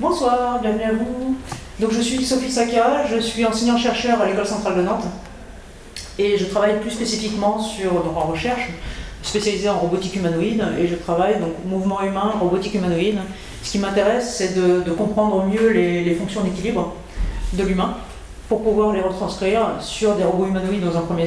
Bonsoir, bienvenue à vous. Donc je suis Sophie Saka, je suis enseignant-chercheur à l'École centrale de Nantes et je travaille plus spécifiquement sur, donc en recherche, spécialisée en robotique humanoïde et je travaille donc mouvement humain, robotique humanoïde. Ce qui m'intéresse, c'est de, comprendre mieux les, fonctions d'équilibre de l'humain pour pouvoir les retranscrire sur des robots humanoïdes dans un premier,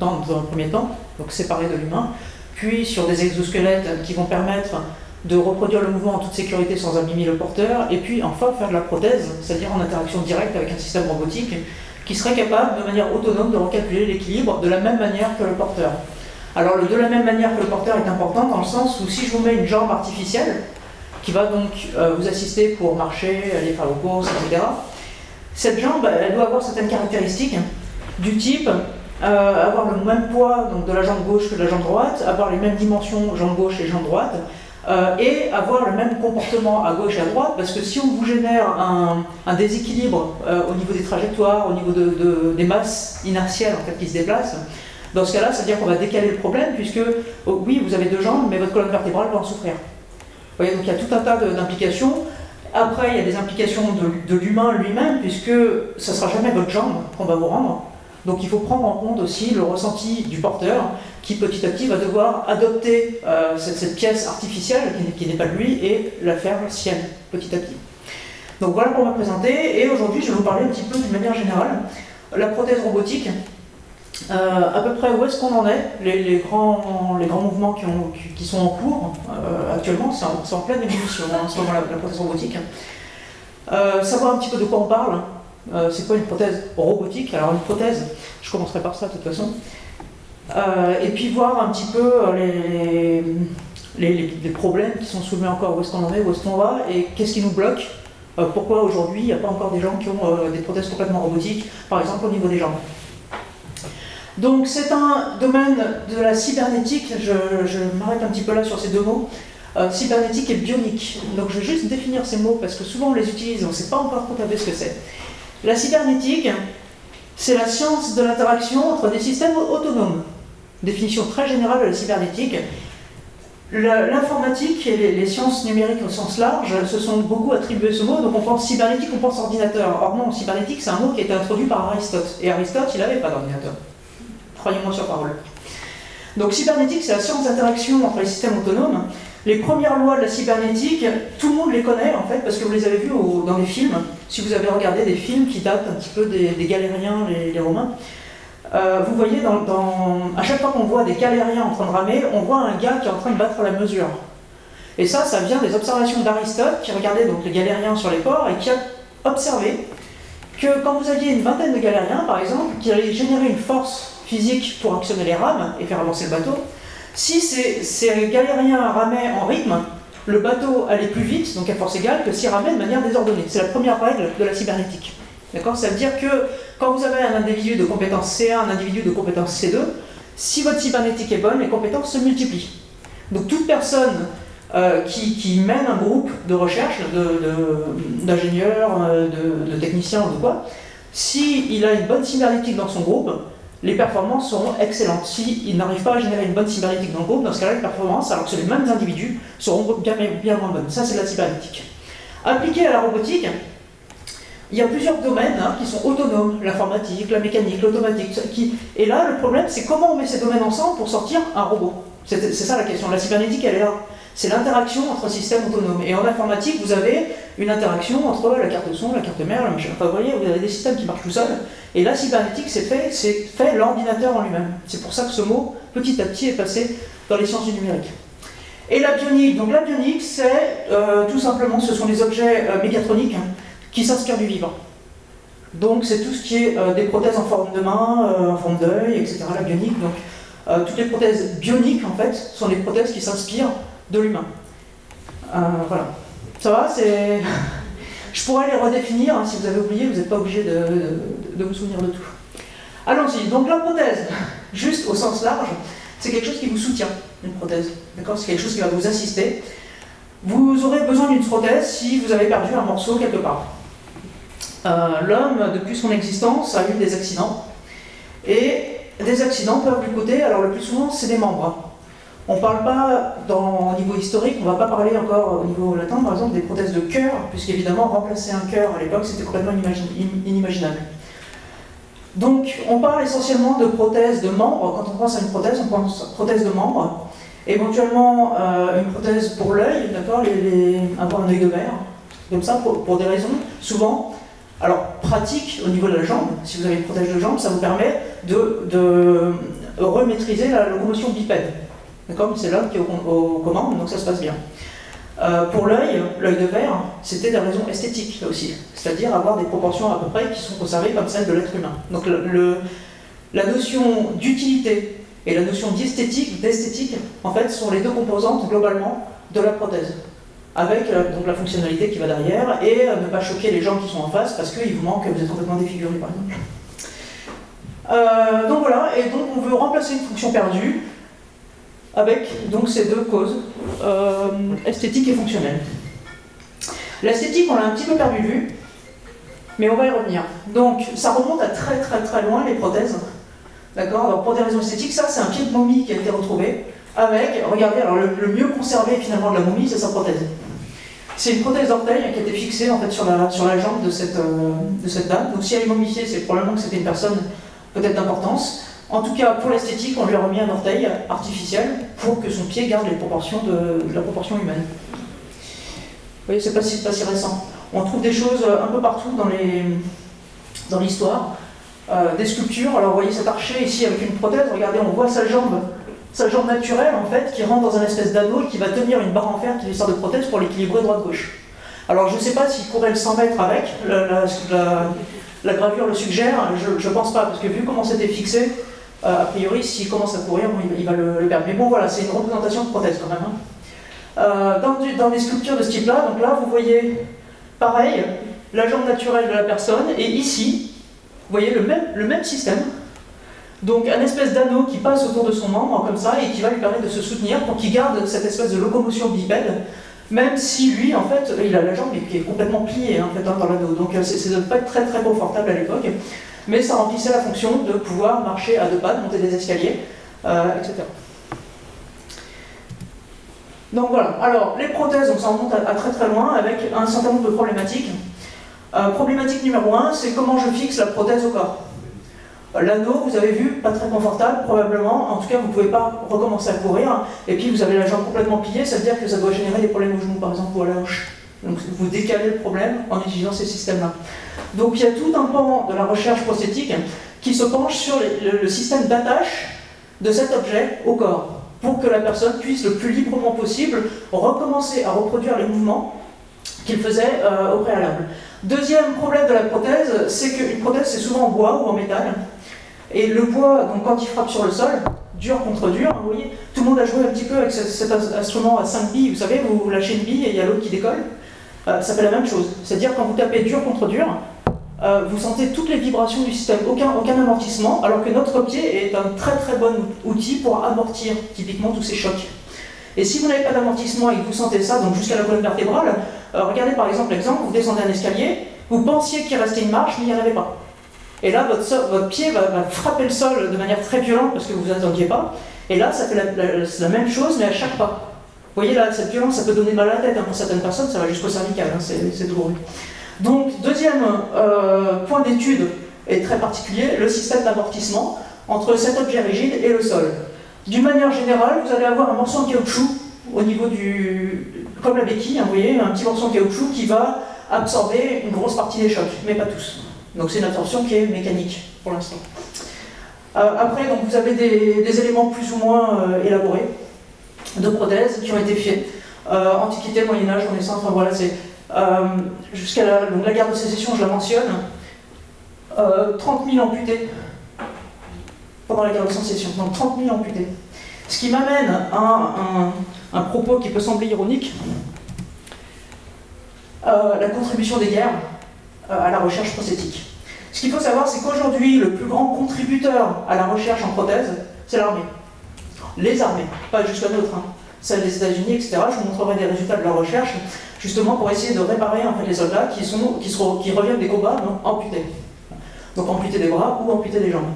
dans un premier temps, donc séparés de l'humain, puis sur des exosquelettes qui vont permettre de reproduire le mouvement en toute sécurité sans abîmer le porteur, et puis enfin faire de la prothèse, c'est-à-dire en interaction directe avec un système robotique qui serait capable de manière autonome de recalculer l'équilibre de la même manière que le porteur. Alors le de la même manière que le porteur est important dans le sens où si je vous mets une jambe artificielle, qui va donc euh, vous assister pour marcher, aller faire vos courses, etc., cette jambe, elle doit avoir certaines caractéristiques du type euh, avoir le même poids donc de la jambe gauche que de la jambe droite, avoir les mêmes dimensions jambe gauche et jambe droite, euh, et avoir le même comportement à gauche et à droite, parce que si on vous génère un, déséquilibre euh, au niveau des trajectoires, au niveau des masses inertielles en fait, qui se déplacent, dans ce cas-là, ça veut dire qu'on va décaler le problème, puisque oh, oui, vous avez deux jambes, mais votre colonne vertébrale va en souffrir. Vous voyez, donc il y a tout un tas d'implications. Après, il y a des implications de, de l'humain lui-même, puisque ce ne sera jamais votre jambe qu'on va vous rendre. Donc il faut prendre en compte aussi le ressenti du porteur qui petit à petit va devoir adopter euh, cette, pièce artificielle qui, n'est pas de lui et la faire sienne petit à petit. Donc voilà pour me présenter et aujourd'hui je vais vous parler un petit peu d'une manière générale. La prothèse robotique, euh, à peu près où est-ce qu'on en est, les, grands, les grands mouvements qui, sont en cours euh, actuellement, c'est en, pleine évolution hein, en ce moment la, la prothèse robotique. savoir un petit peu de quoi on parle, euh, c'est quoi une prothèse robotique? Alors une prothèse, je commencerai par ça de toute façon. Euh, et puis voir un petit peu euh, les, problèmes qui sont soulevés encore, où est-ce qu'on en est, où est-ce qu'on va, et qu'est-ce qui nous bloque? pourquoi aujourd'hui il n'y a pas encore des gens qui ont des prothèses complètement robotiques, par exemple au niveau des jambes? Donc c'est un domaine de la cybernétique, je, je m'arrête un petit peu là sur ces deux mots. cybernétique et bionique. Donc je vais juste définir ces mots parce que souvent on les utilise, on ne sait pas encore tout à fait ce que c'est. La cybernétique, c'est la science de l'interaction entre des systèmes autonomes. Définition très générale de la cybernétique. L'informatique et les, sciences numériques au sens large se sont beaucoup attribués ce mot, donc on pense cybernétique, on pense ordinateur. Or non, cybernétique, c'est un mot qui a été introduit par Aristote. Et Aristote, il n'avait pas d'ordinateur. Croyez-moi sur parole. Donc cybernétique, c'est la science d'interaction entre les systèmes autonomes. Les premières lois de la cybernétique, tout le monde les connaît en fait, parce que vous les avez vues dans les films. Si vous avez regardé des films qui datent un petit peu des, galériens, les, romains, euh, vous voyez, à chaque fois qu'on voit des galériens en train de ramer, on voit un gars qui est en train de battre la mesure. Et ça, ça vient des observations d'Aristote, qui regardait donc les galériens sur les ports et qui a observé que quand vous aviez une vingtaine de galériens, par exemple, qui allaient générer une force physique pour actionner les rames et faire avancer le bateau, si ces, galériens ramaient en rythme, le bateau allait plus vite, donc à force égale, que s'il ramait de manière désordonnée. C'est la première règle de la cybernétique. D'accord? Ça veut dire que quand vous avez un individu de compétence C1, un individu de compétence C2, si votre cybernétique est bonne, les compétences se multiplient. Donc toute personne euh, qui, mène un groupe de recherche d'ingénieurs, de, de, de, techniciens ou de quoi, s'il a une bonne cybernétique dans son groupe, les performances seront excellentes. S'ils n'arrivent pas à générer une bonne cybernétique dans le groupe, dans ce cas-là, les performances, alors que les mêmes individus, seront bien, moins bonnes. Ça, c'est la cybernétique. Appliqué à la robotique, il y a plusieurs domaines hein, qui sont autonomes, l'informatique, la mécanique, l'automatique. Et là, le problème, c'est comment on met ces domaines ensemble pour sortir un robot. C'est ça la question. La cybernétique, elle est là c'est l'interaction entre systèmes autonomes. Et en informatique, vous avez une interaction entre la carte son, la carte mère, le machin. Enfin, vous voyez, vous avez des systèmes qui marchent tout seuls. Et la cybernétique, c'est fait, c'est fait l'ordinateur en lui-même. C'est pour ça que ce mot, petit à petit, est passé dans les sciences du numérique. Et la bionique, donc la bionique, c'est euh, tout simplement, ce sont les objets euh, mégatroniques hein, qui s'inspirent du vivant. Donc c'est tout ce qui est euh, des prothèses en forme de main, en forme d'œil, etc. La bionique, donc toutes les prothèses bioniques en fait sont des prothèses qui s'inspirent de l'humain. Euh, voilà. Ça va c'est... Je pourrais les redéfinir, hein, si vous avez oublié, vous n'êtes pas obligé de, vous souvenir de tout. Allons-y, donc la prothèse, juste au sens large, c'est quelque chose qui vous soutient, une prothèse. D'accord? C'est quelque chose qui va vous assister. Vous aurez besoin d'une prothèse si vous avez perdu un morceau quelque part. Euh, l'homme, depuis son existence, a eu des accidents. Et des accidents peuvent lui coûter, alors le plus souvent, c'est des membres. On ne parle pas, dans, au niveau historique, on ne va pas parler encore au niveau latin, par exemple, des prothèses de cœur, puisqu'évidemment, remplacer un cœur à l'époque, c'était complètement inimaginable. Donc, on parle essentiellement de prothèses de membres. Quand on pense à une prothèse, on pense à prothèse de membres. Éventuellement, euh, une prothèse pour l'œil, d'accord Avoir un œil de verre, comme ça, pour, des raisons, souvent, alors pratique au niveau de la jambe. Si vous avez une prothèse de jambe, ça vous permet de, de remaîtriser la locomotion bipède. D'accord C'est l'homme qui est aux, commandes, donc ça se passe bien. Euh, pour l'œil, l'œil de verre, c'était des raisons esthétiques là aussi, c'est-à-dire avoir des proportions à peu près qui sont conservées comme celles de l'être humain. Donc la notion d'utilité et la notion d'esthétique, d'esthétique, en fait, sont les deux composantes globalement de la prothèse, avec euh, donc la fonctionnalité qui va derrière et euh, ne pas choquer les gens qui sont en face parce qu'il vous manque, vous êtes complètement défiguré par exemple. donc voilà, et donc on veut remplacer une fonction perdue avec donc ces deux causes, euh, esthétique et fonctionnelle. L'esthétique, on l'a un petit peu perdu vue, mais on va y revenir. Donc ça remonte à très très très loin les prothèses. D'accord? Donc pour des raisons esthétiques, ça c'est un pied de momie qui a été retrouvé avec, regardez, alors le, mieux conservé finalement de la momie, c'est sa prothèse. C'est une prothèse d'orteil qui a été fixée en fait sur la, sur la jambe de cette, euh, de cette dame. Donc si elle est momifiée, c'est probablement que c'était une personne peut-être d'importance. En tout cas, pour l'esthétique, on lui a remis un orteil artificiel pour que son pied garde les proportions de, la proportion humaine. Vous voyez, c'est pas si, pas si récent. On trouve des choses euh, un peu partout dans, l'histoire. Euh, des sculptures, alors vous voyez cet archer ici avec une prothèse, regardez, on voit sa jambe, sa jambe naturelle en fait, qui rentre dans un espèce d'anneau qui va tenir une barre en fer qui lui sert de prothèse pour l'équilibrer droite-gauche. Alors je ne sais pas s'il pourrait le 100 mètres avec, la, gravure le suggère, je ne pense pas, parce que vu comment c'était fixé, a priori, s'il commence à courir, il, va le, perdre. Mais bon, voilà, c'est une représentation de prothèse quand même. Hein. Euh, dans, dans, des sculptures de ce type-là, donc là, vous voyez, pareil, la jambe naturelle de la personne, et ici, vous voyez le même, système. Donc un espèce d'anneau qui passe autour de son membre, comme ça, et qui va lui permettre de se soutenir pour qu'il garde cette espèce de locomotion bipède, même si lui, en fait, il a la jambe qui est complètement pliée en fait, hein, dans l'anneau. Donc c'est de pas être très très confortable à l'époque mais ça remplissait la fonction de pouvoir marcher à deux pas, monter des escaliers, euh, etc. Donc voilà, alors les prothèses, on s'en remonte à, très très loin avec un certain nombre de problématiques. Euh, problématique numéro un, c'est comment je fixe la prothèse au corps. Euh, l'anneau, vous avez vu, pas très confortable, probablement. En tout cas, vous ne pouvez pas recommencer à courir. Et puis, vous avez la jambe complètement pliée, ça veut dire que ça doit générer des problèmes au genou, par exemple, ou à la hanche. Donc, vous décalez le problème en utilisant ces systèmes-là. Donc il y a tout un pan de la recherche prosthétique qui se penche sur le, système d'attache de cet objet au corps, pour que la personne puisse le plus librement possible recommencer à reproduire les mouvements qu'il faisait euh, au préalable. Deuxième problème de la prothèse, c'est qu'une prothèse c'est souvent en bois ou en métal. Et le bois, donc quand il frappe sur le sol, dur contre dur, vous voyez, tout le monde a joué un petit peu avec cet instrument à 5 billes, vous savez, vous lâchez une bille et il y a l'autre qui décolle. Euh, ça fait la même chose. C'est-à-dire quand vous tapez dur contre dur, euh, vous sentez toutes les vibrations du système, aucun, amortissement, alors que notre pied est un très très bon outil pour amortir typiquement tous ces chocs. Et si vous n'avez pas d'amortissement et que vous sentez ça, donc jusqu'à la colonne vertébrale, euh, regardez par exemple l'exemple, vous descendez un escalier, vous pensiez qu'il restait une marche, mais il n'y en avait pas. Et là, votre, votre pied va, frapper le sol de manière très violente parce que vous ne vous attendiez pas. Et là, ça fait la, même chose, mais à chaque pas. Vous voyez là, cette violence, ça peut donner mal à la tête. Hein. Pour certaines personnes, ça va jusqu'au cervical, hein, c'est douloureux. Donc, deuxième euh, point d'étude est très particulier, le système d'amortissement entre cet objet rigide et le sol. D'une manière générale, vous allez avoir un morceau de caoutchouc au niveau du. comme la béquille, hein, vous voyez, un petit morceau de caoutchouc qui va absorber une grosse partie des chocs, mais pas tous. Donc c'est une absorption qui est mécanique pour l'instant. Euh, après, donc, vous avez des, éléments plus ou moins euh, élaborés de prothèses qui ont été faits. Antiquité, Moyen-Âge, Renaissance, enfin voilà, c'est euh, jusqu'à la, la, guerre de sécession, je la mentionne, 30 euh, 000 amputés pendant la guerre de sécession, donc 30 000 amputés. Ce qui m'amène à un, propos qui peut sembler ironique, euh, la contribution des guerres à la recherche prosthétique. Ce qu'il faut savoir, c'est qu'aujourd'hui, le plus grand contributeur à la recherche en prothèse, c'est l'armée. Les armées, pas juste la nôtre, hein. celles des États-Unis, etc. Je vous montrerai des résultats de leur recherche justement pour essayer de réparer en fait, les soldats qui, sont, qui, qui reviennent des combats amputés. Donc amputés des bras ou amputés des jambes.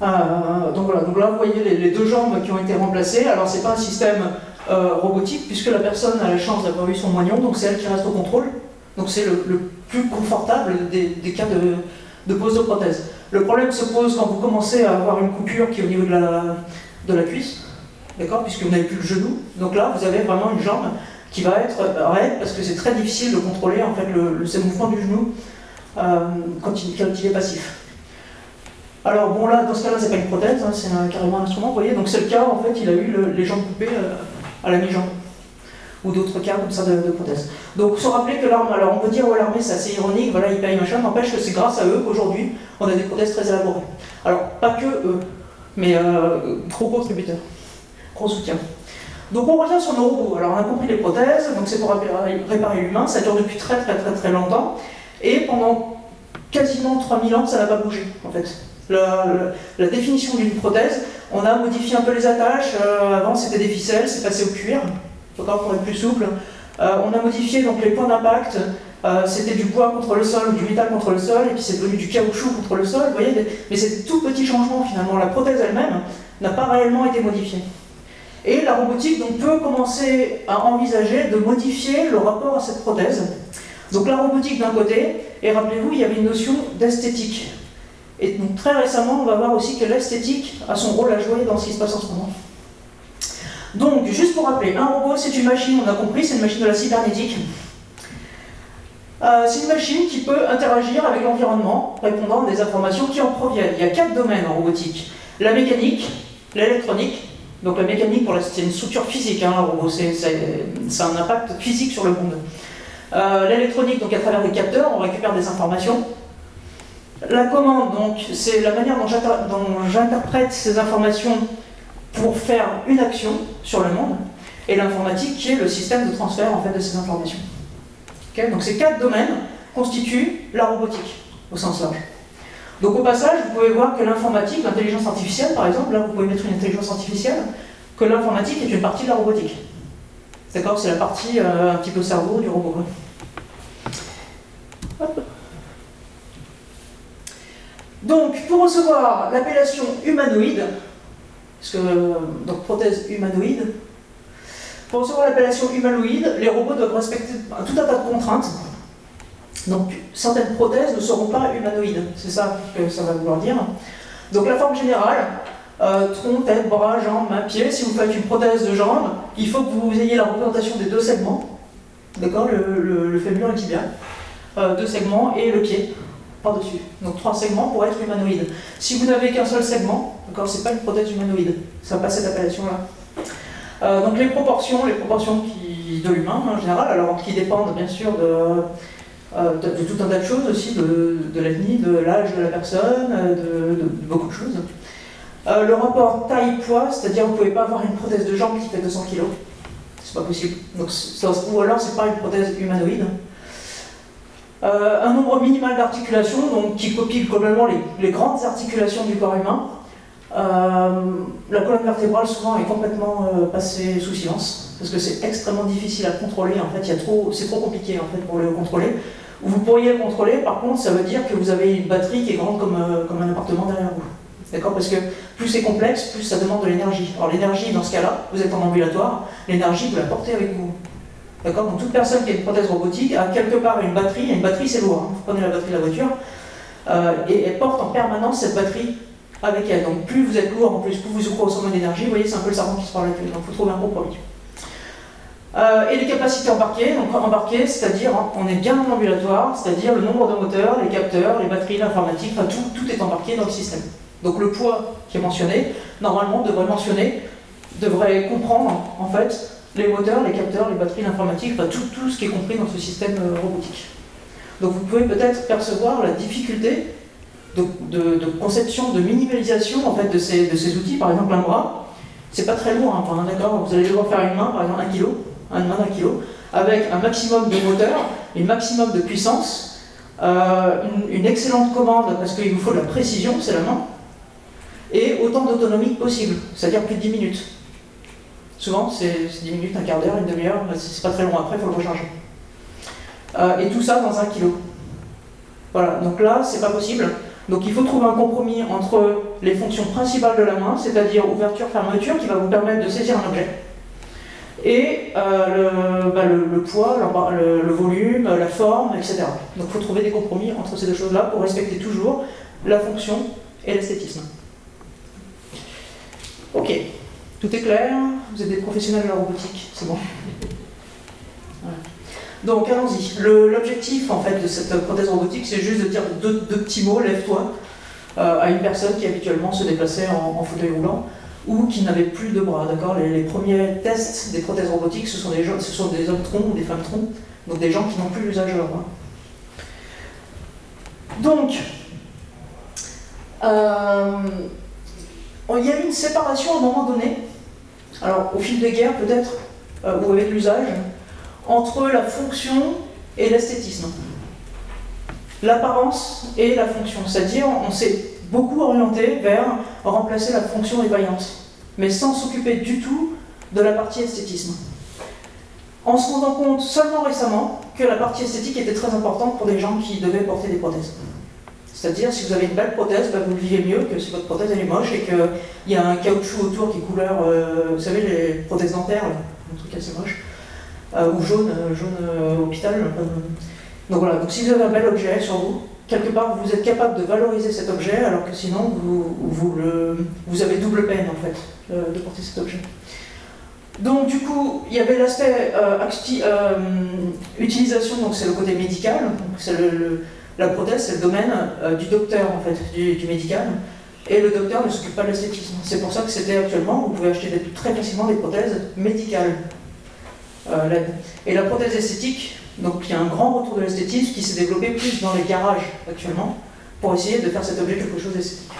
donc voilà, donc là vous voyez les, deux jambes qui ont été remplacées. Alors c'est pas un système robotique puisque la personne a la chance d'avoir eu son moignon, donc c'est elle qui reste au contrôle. Donc c'est le, plus confortable des, cas de, pose de prothèse. Le problème se pose quand vous commencez à avoir une coupure qui est au niveau de la, de la cuisse, d'accord, puisque vous n'avez plus le genou. Donc là, vous avez vraiment une jambe qui va être raide parce que c'est très difficile de contrôler en fait le, ces mouvements du genou euh, quand, il, est passif. Alors bon là, dans ce cas-là, c'est pas une prothèse, hein, c'est carrément un instrument, vous voyez. Donc c'est le cas, en fait, il a eu les jambes coupées euh, à la mi-jambe ou d'autres cas comme ça de, prothèses. Donc se rappeler que l'armée, alors on peut dire, ouais, l'armée c'est assez ironique, voilà, ils payent machin, n'empêche que c'est grâce à eux qu'aujourd'hui on a des prothèses très élaborées. Alors pas que eux, mais euh, gros contributeurs, gros soutien. Donc on revient sur nos robots. Alors on a compris les prothèses, donc c'est pour réparer, l'humain, ça dure depuis très très très très longtemps, et pendant quasiment 3000 ans ça n'a pas bougé en fait. La, définition d'une prothèse, on a modifié un peu les attaches, euh, avant c'était des ficelles, c'est passé au cuir, pour être plus souple. Euh, on a modifié donc les points d'impact. Euh, c'était du bois contre le sol du métal contre le sol, et puis c'est devenu du caoutchouc contre le sol. Vous voyez, mais c'est tout petit changement finalement. La prothèse elle-même n'a pas réellement été modifiée. Et la robotique donc, peut commencer à envisager de modifier le rapport à cette prothèse. Donc la robotique d'un côté, et rappelez-vous, il y avait une notion d'esthétique. Et donc très récemment, on va voir aussi que l'esthétique a son rôle à jouer dans ce qui se passe en ce moment. Donc, juste pour rappeler, un robot, c'est une machine, on a compris, c'est une machine de la cybernétique. Euh, c'est une machine qui peut interagir avec l'environnement, répondant à des informations qui en proviennent. Il y a quatre domaines en robotique. La mécanique, l'électronique, donc la mécanique, c'est une structure physique, hein, un robot, c'est, un impact physique sur le monde. Euh, l'électronique, donc à travers des capteurs, on récupère des informations. La commande, donc, c'est la manière dont j'interprète ces informations pour faire une action sur le monde, et l'informatique qui est le système de transfert en fait, de ces informations. Donc ces quatre domaines constituent la robotique au sens large. Donc au passage, vous pouvez voir que l'informatique, l'intelligence artificielle par exemple, là vous pouvez mettre une intelligence artificielle, que l'informatique est une partie de la robotique. D'accord C'est la partie euh, un petit peu cerveau du robot. Donc, pour recevoir l'appellation humanoïde, donc prothèse humanoïde. Pour recevoir l'appellation humanoïde, les robots doivent respecter tout un tas de contraintes. Donc certaines prothèses ne seront pas humanoïdes, c'est ça que ça va vouloir dire. Donc la forme générale, euh, tronc, tête, bras, jambes, mains, pieds. Si vous faites une prothèse de jambe, il faut que vous ayez la représentation des deux segments, d'accord, le, le, fémur et le tibia, euh, deux segments et le pied par-dessus. Donc trois segments pour être humanoïde. Si vous n'avez qu'un seul segment, d'accord, c'est pas une prothèse humanoïde. Ça n'a pas cette appellation-là. Euh, donc les proportions, les proportions qui, de l'humain en général, alors qui dépendent bien sûr de, euh, tout un tas de choses aussi, de, de de l'âge de la personne, de, beaucoup de choses. Euh, le rapport taille-poids, c'est-à-dire vous ne pouvez pas avoir une prothèse de jambe qui fait 200 kg. C'est pas possible. Ou alors c'est pas une prothèse humanoïde. Euh, un nombre minimal d'articulations, donc qui copie globalement les, grandes articulations du corps humain. Euh, la colonne vertébrale souvent est complètement euh, passée sous silence parce que c'est extrêmement difficile à contrôler. En fait, c'est trop compliqué en fait pour le contrôler. Vous pourriez le contrôler, par contre, ça veut dire que vous avez une batterie qui est grande comme, comme un appartement derrière vous. D'accord? Parce que plus c'est complexe, plus ça demande de l'énergie. Alors l'énergie, dans ce cas-là, vous êtes en ambulatoire, l'énergie, vous la portez avec vous. D'accord Donc toute personne qui a une prothèse robotique a quelque part une batterie, et une batterie c'est lourd, hein. vous prenez la batterie de la voiture, euh, et elle porte en permanence cette batterie avec elle. Donc plus vous êtes lourd, en plus, plus vous consommez d'énergie, vous voyez, c'est un peu le serpent qui se parle avec lui, donc il faut trouver un compromis. Euh, et les capacités embarquées, donc embarquées, c'est-à-dire hein, on est bien en ambulatoire, c'est-à-dire le nombre de moteurs, les capteurs, les batteries, l'informatique, enfin, tout, tout est embarqué dans le système. Donc le poids qui est mentionné, normalement devrait mentionner, devrait comprendre en fait les moteurs, les capteurs, les batteries, l'informatique, enfin, tout, tout ce qui est compris dans ce système euh, robotique. Donc vous pouvez peut-être percevoir la difficulté de, conception, de minimalisation en fait, de, ces, de ces outils, par exemple un bras, c'est pas très lourd, hein, d'accord Vous allez devoir faire une main, par exemple un kilo, une main d'un kilo, avec un maximum de moteur, un maximum de puissance, euh, une, excellente commande parce qu'il vous faut de la précision, c'est la main, et autant d'autonomie possible, c'est-à-dire plus de 10 minutes. Souvent, c'est 10 minutes, un quart d'heure, une demi-heure, c'est pas très long après, il faut le recharger. Euh, et tout ça dans un kilo. Voilà, donc là, c'est pas possible. Donc il faut trouver un compromis entre les fonctions principales de la main, c'est-à-dire ouverture, fermeture, qui va vous permettre de saisir un objet, et euh, bah, le, poids, le, volume, la forme, etc. Donc il faut trouver des compromis entre ces deux choses-là pour respecter toujours la fonction et l'esthétisme. Ok, tout est clair, vous êtes des professionnels de la robotique, c'est bon. Donc allons-y. L'objectif en fait de cette prothèse robotique, c'est juste de dire deux, petits mots, lève-toi, euh, à une personne qui habituellement se déplaçait en, fauteuil roulant ou qui n'avait plus de bras. D'accord? Les, premiers tests des prothèses robotiques, ce sont des, ce sont des hommes troncs ou des femmes troncs, donc des gens qui n'ont plus l'usage de bras. Donc, euh, il y a eu une séparation à un moment donné, alors au fil des guerres peut-être, euh, ou avec l'usage, entre la fonction et l'esthétisme. L'apparence et la fonction, c'est-à-dire on s'est beaucoup orienté vers remplacer la fonction défaillante, mais sans s'occuper du tout de la partie esthétisme. En se rendant compte seulement récemment que la partie esthétique était très importante pour des gens qui devaient porter des prothèses. C'est-à-dire, si vous avez une belle prothèse, bah, vous le vivez mieux que si votre prothèse elle est moche et qu'il y a un caoutchouc autour qui couleur, euh, vous savez, les prothèses dentaires, un truc assez moche. Euh, ou jaune, euh, jaune hôpital. Donc voilà, donc si vous avez un bel objet sur vous, quelque part vous êtes capable de valoriser cet objet, alors que sinon vous, vous, avez double peine en fait de porter cet objet. Donc du coup, il y avait l'aspect utilisation, donc c'est le côté médical, prothèse, c'est le domaine du docteur en fait, du, du médical. Et le docteur ne s'occupe pas de l'esthétisme. C'est pour ça que c'était actuellement, vous pouvez acheter très facilement des prothèses médicales. Euh, et la prothèse esthétique, donc il y a un grand retour de l'esthétisme qui s'est développé plus dans les garages actuellement pour essayer de faire cet objet quelque chose d'esthétique.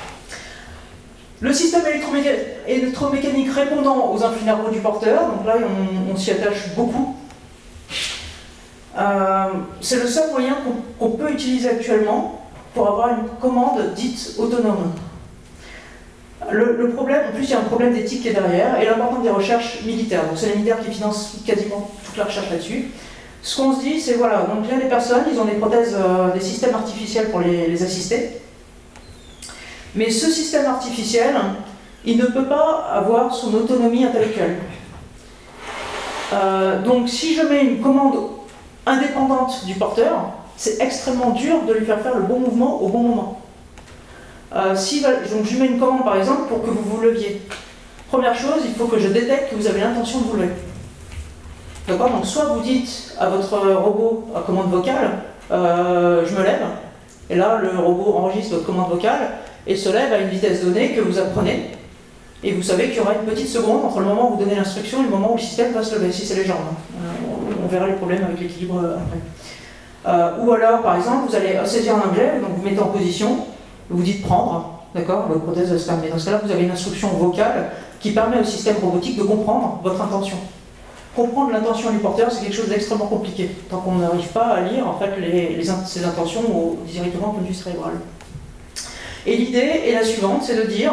Le système électromécanique répondant aux influx nerveux du porteur, donc là on, s'y attache beaucoup. Euh, c'est le seul moyen qu'on peut utiliser actuellement pour avoir une commande dite autonome. Le, problème, en plus, il y a un problème d'éthique qui est derrière, et l'important des recherches militaires. Donc, c'est les militaires qui financent quasiment toute la recherche là-dessus. Ce qu'on se dit, c'est voilà, donc il y a des personnes, ils ont des prothèses, euh, des systèmes artificiels pour les, assister. Mais ce système artificiel, il ne peut pas avoir son autonomie intellectuelle. Euh, donc, si je mets une commande indépendante du porteur, c'est extrêmement dur de lui faire faire le bon mouvement au bon moment. Euh, si, donc je mets une commande par exemple pour que vous vous leviez. Première chose, il faut que je détecte que vous avez l'intention de vous lever. D'accord Donc soit vous dites à votre robot à commande vocale, euh, je me lève, et là le robot enregistre votre commande vocale et se lève à une vitesse donnée que vous apprenez. Et vous savez qu'il y aura une petite seconde entre le moment où vous donnez l'instruction et le moment où le système va se lever, si c'est les jambes. Hein. On verra les problèmes avec l'équilibre après. ou alors, par exemple, vous allez saisir un objet, donc vous mettez en position, vous dites prendre, d'accord, votre prothèse va se fermer. Dans ce cas-là, vous avez une instruction vocale qui permet au système robotique de comprendre votre intention. Comprendre l'intention du porteur, c'est quelque chose d'extrêmement compliqué, tant qu'on n'arrive pas à lire en fait ses intentions directement au point cérébral. Et l'idée est la suivante, c'est de dire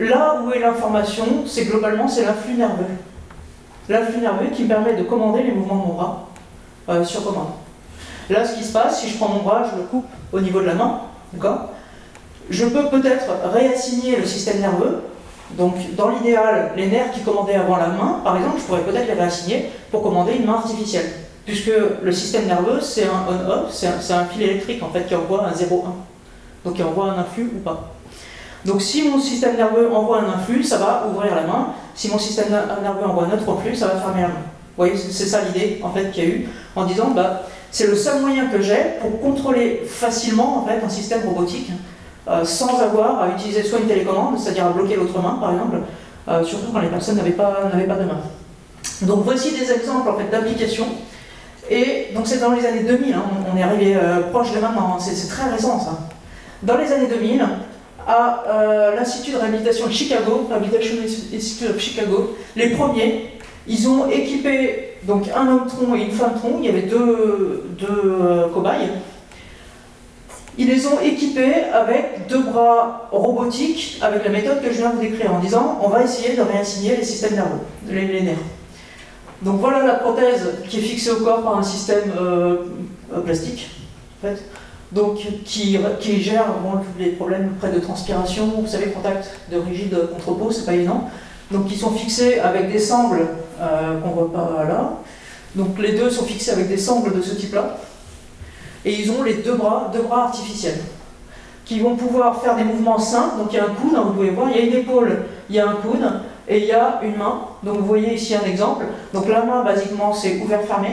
là où est l'information, c'est globalement c'est l'influx nerveux. L'influx nerveux qui me permet de commander les mouvements de mon bras euh, sur commande. Là, ce qui se passe, si je prends mon bras, je le coupe au niveau de la main, D'accord? Je peux peut-être réassigner le système nerveux. Donc, dans l'idéal, les nerfs qui commandaient avant la main, par exemple, je pourrais peut-être les réassigner pour commander une main artificielle. Puisque le système nerveux, c'est un on-off, c'est un, fil électrique en fait qui envoie un 0-1. Donc, qui envoie un influx ou pas. Donc, si mon système nerveux envoie un influx, ça va ouvrir la main. Si mon système nerveux envoie un autre influx, ça va fermer la main. Vous voyez, c'est ça l'idée en fait qu'il y a eu en disant bah, c'est le seul moyen que j'ai pour contrôler facilement en fait, un système robotique euh, sans avoir à utiliser soit une télécommande, c'est-à-dire à bloquer l'autre main par exemple, euh, surtout quand les personnes n'avaient pas, pas de main. Donc voici des exemples en fait, d'applications. Et donc c'est dans les années 2000, hein, on est arrivé euh, proche de maintenant, hein, c'est très récent ça. Dans les années 2000, à l'Institut de réhabilitation de Chicago, Rehabilitation Institute of Chicago, les premiers, ils ont équipé donc un homme tronc et une femme tronc, il y avait deux, euh, cobayes. Ils les ont équipés avec deux bras robotiques, avec la méthode que je viens de décrire, en disant on va essayer de réassigner les systèmes nerveux, les, nerfs. Donc voilà la prothèse qui est fixée au corps par un système euh, euh, plastique, en fait, donc qui, qui gère les problèmes près de transpiration, vous savez, contact de rigide contre peau, c'est pas évident. Donc ils sont fixés avec des sangles euh, qu'on voit pas là. Donc les deux sont fixés avec des sangles de ce type-là. Et ils ont les deux bras, deux bras artificiels, qui vont pouvoir faire des mouvements simples. Donc il y a un coude, hein, vous pouvez voir, il y a une épaule, il y a un coude, et il y a une main. Donc vous voyez ici un exemple. Donc la main, basiquement, c'est ouvert-fermé,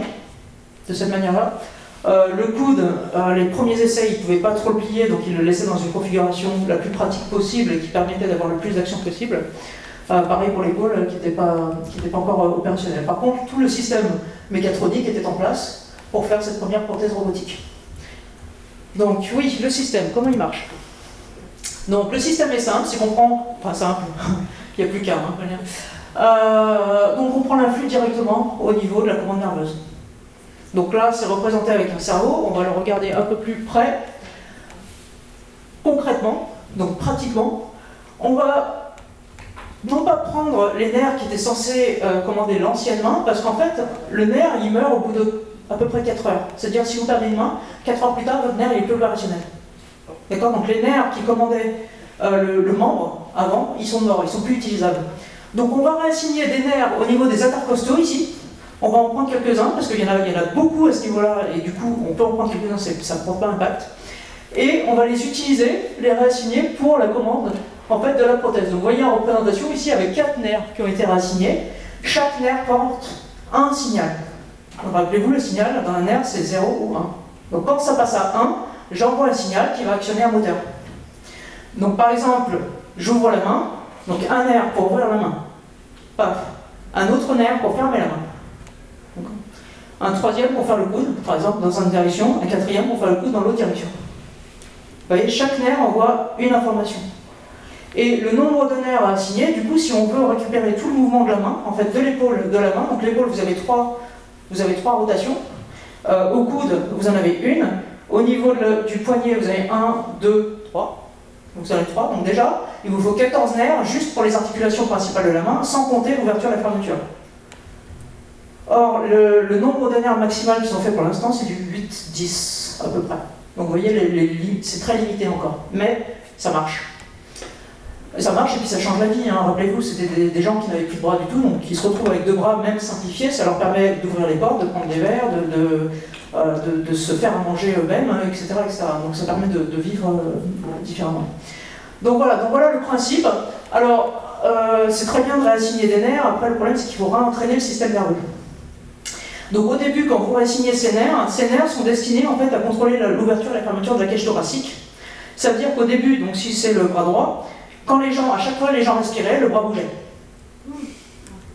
de cette manière-là. Euh, le coude, euh, les premiers essais, ils ne pouvaient pas trop le plier, donc ils le laissaient dans une configuration la plus pratique possible et qui permettait d'avoir le plus d'action possible. Euh, pareil pour l'épaule qui n'était pas, pas encore opérationnelle. Par contre, tout le système mécatronique était en place pour faire cette première prothèse robotique. Donc oui, le système, comment il marche? Donc le système est simple, c'est qu'on prend, enfin simple, il n'y a plus qu'un, hein, donc on prend l'influx directement au niveau de la commande nerveuse. Donc là, c'est représenté avec un cerveau, on va le regarder un peu plus près. Concrètement, donc pratiquement, on va non pas prendre les nerfs qui étaient censés euh, commander l'ancienne main, parce qu'en fait, le nerf, il meurt au bout de à peu près 4 heures. C'est-à-dire, si vous perdez une main, 4 heures plus tard, votre nerf n'est plus opérationnel. D'accord? Donc les nerfs qui commandaient euh, le, membre avant, ils sont morts, ils sont plus utilisables. Donc on va réassigner des nerfs au niveau des intercostaux ici, on va en prendre quelques-uns, parce qu'il y, en a, beaucoup à ce niveau-là, et du coup, on peut en prendre quelques-uns, ça ne prend pas impact. Et on va les utiliser, les réassigner pour la commande en fait, de la prothèse. Donc vous voyez en représentation ici avec quatre nerfs qui ont été réassignés. Chaque nerf porte un signal. Rappelez-vous, le signal dans un nerf, c'est 0 ou 1. Donc quand ça passe à 1, j'envoie un signal qui va actionner un moteur. Donc par exemple, j'ouvre la main, donc un nerf pour ouvrir la main. Paf. Un autre nerf pour fermer la main un troisième pour faire le coude, par exemple dans une direction, un quatrième pour faire le coude dans l'autre direction. Vous voyez, chaque nerf envoie une information. Et le nombre de nerfs à assigner, du coup, si on veut récupérer tout le mouvement de la main, en fait, de l'épaule, de la main, donc l'épaule, vous avez trois, vous avez trois rotations. Euh, au coude, vous en avez une. Au niveau du poignet, vous avez un, deux, trois. Donc vous en avez trois. Donc déjà, il vous faut 14 nerfs juste pour les articulations principales de la main, sans compter l'ouverture et la fermeture. Or, le, nombre de nerfs maximal qui sont faits pour l'instant, c'est du 8-10 à peu près. Donc vous voyez, c'est très limité encore. Mais ça marche. ça marche et puis ça change la vie. Hein. Rappelez-vous, c'était des, gens qui n'avaient plus de bras du tout, donc qui se retrouvent avec deux bras, même simplifiés. Ça leur permet d'ouvrir les portes, de prendre des verres, de, euh, se faire manger eux-mêmes, etc., Donc ça permet de, vivre euh, différemment. Donc voilà, voilà le principe. Alors, euh, c'est très bien de réassigner des nerfs. Après, le problème, c'est qu'il faut réentraîner le système nerveux. Donc au début, quand vous réassignez ces nerfs, ces nerfs sont destinés en fait à contrôler l'ouverture et la fermeture de la cage thoracique. Ça veut dire qu'au début, donc si c'est le bras droit, quand les gens, à chaque fois les gens respiraient, le bras bougeait.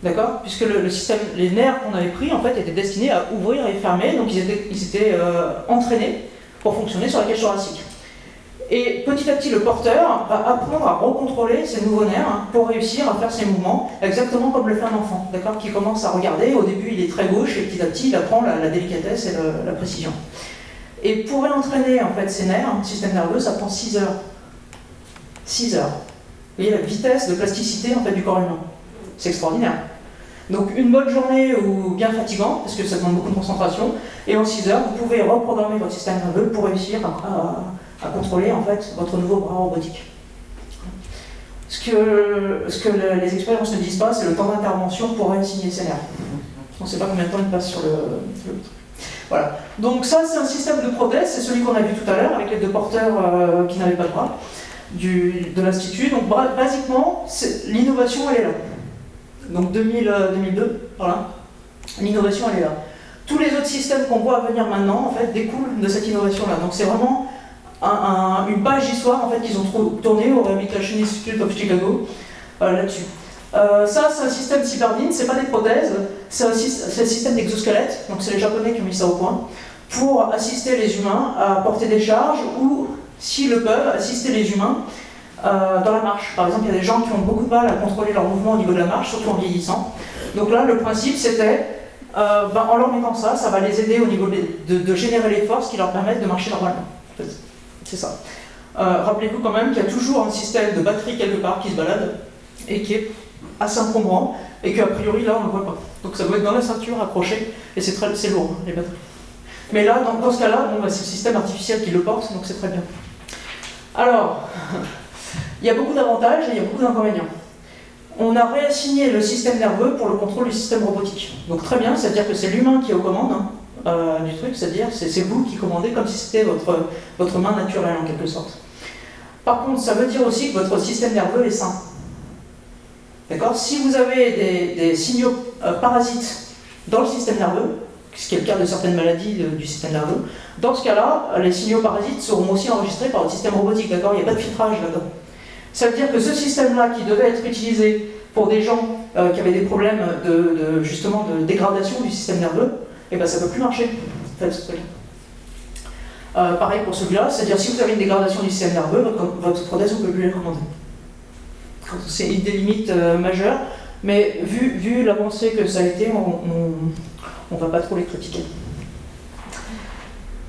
D'accord? Puisque le, système, les nerfs qu'on avait pris en fait étaient destinés à ouvrir et fermer, donc ils étaient, ils étaient euh, entraînés pour fonctionner sur la cage thoracique. Et petit à petit, le porteur va apprendre à recontrôler ses nouveaux nerfs hein, pour réussir à faire ses mouvements exactement comme le fait un enfant, d'accord Qui commence à regarder, au début il est très gauche et petit à petit il apprend la, délicatesse et la précision. Et pour réentraîner en fait ses nerfs, le système nerveux, ça prend 6 heures. 6 heures. Vous voyez la vitesse de plasticité en fait du corps humain. C'est extraordinaire. Donc une bonne journée ou bien fatigant, parce que ça demande beaucoup de concentration, et en 6 heures, vous pouvez reprogrammer votre système nerveux pour réussir à contrôler en fait votre nouveau bras robotique. Ce que, ce que les expériences ne disent pas, c'est le temps d'intervention pour réassigner ces nerfs. On ne sait pas combien de temps il passe sur le, Voilà. Donc ça, c'est un système de prothèse, c'est celui qu'on a vu tout à l'heure avec les deux porteurs euh, qui n'avaient pas de bras du, de l'Institut. Donc basiquement, l'innovation, elle est là. Donc 2000, 2002, euh, voilà. L'innovation, elle est là. Tous les autres systèmes qu'on voit venir maintenant, en fait, découlent de cette innovation-là. Donc c'est vraiment une page d'histoire en fait, qu'ils ont tournée au Rehabilitation Institute of Chicago euh, là-dessus. Euh, ça, c'est un système cyberdine, c'est pas des prothèses, c'est un, système d'exosquelette, donc c'est les Japonais qui ont mis ça au point, pour assister les humains à porter des charges ou, s'ils le peuvent, assister les humains euh, dans la marche. Par exemple, il y a des gens qui ont beaucoup de mal à contrôler leur mouvement au niveau de la marche, surtout en vieillissant. Donc là, le principe, c'était, ben, en leur mettant ça, ça va les aider au niveau de générer les forces qui leur permettent de marcher normalement. C'est ça. Euh, rappelez-vous quand même qu'il y a toujours un système de batterie quelque part qui se balade et qui est assez encombrant et qu'a priori là on ne voit pas. Donc ça doit être dans la ceinture accroché et c'est c'est lourd les batteries. Mais là, dans, ce cas-là, bah, c'est le système artificiel qui le porte, donc c'est très bien. Alors, il y a beaucoup d'avantages et il y a beaucoup d'inconvénients. On a réassigné le système nerveux pour le contrôle du système robotique. Donc très bien, c'est-à-dire que c'est l'humain qui est aux commandes hein, euh, du truc, c'est-à-dire c'est vous qui commandez comme si c'était votre, votre main naturelle en quelque sorte. Par contre, ça veut dire aussi que votre système nerveux est sain. D'accord? Si vous avez des, signaux euh, parasites dans le système nerveux, ce qui est le cas de certaines maladies de- du système nerveux, dans ce cas-là, les signaux parasites seront aussi enregistrés par le système robotique, d'accord? Il n'y a pas de filtrage là-dedans. Ça veut dire que ce système-là, qui devait être utilisé pour des gens euh, qui avaient des problèmes de- justement de dégradation du système nerveux, et ben ça ne peut plus marcher. Euh, pareil pour celui-là, c'est-à-dire si vous avez une dégradation du système nerveux, votre, votre prothèse, vous ne pouvez plus la commander. C'est une des limites euh, majeures, mais vu, vu l'avancée que ça a été, on ne va pas trop les critiquer.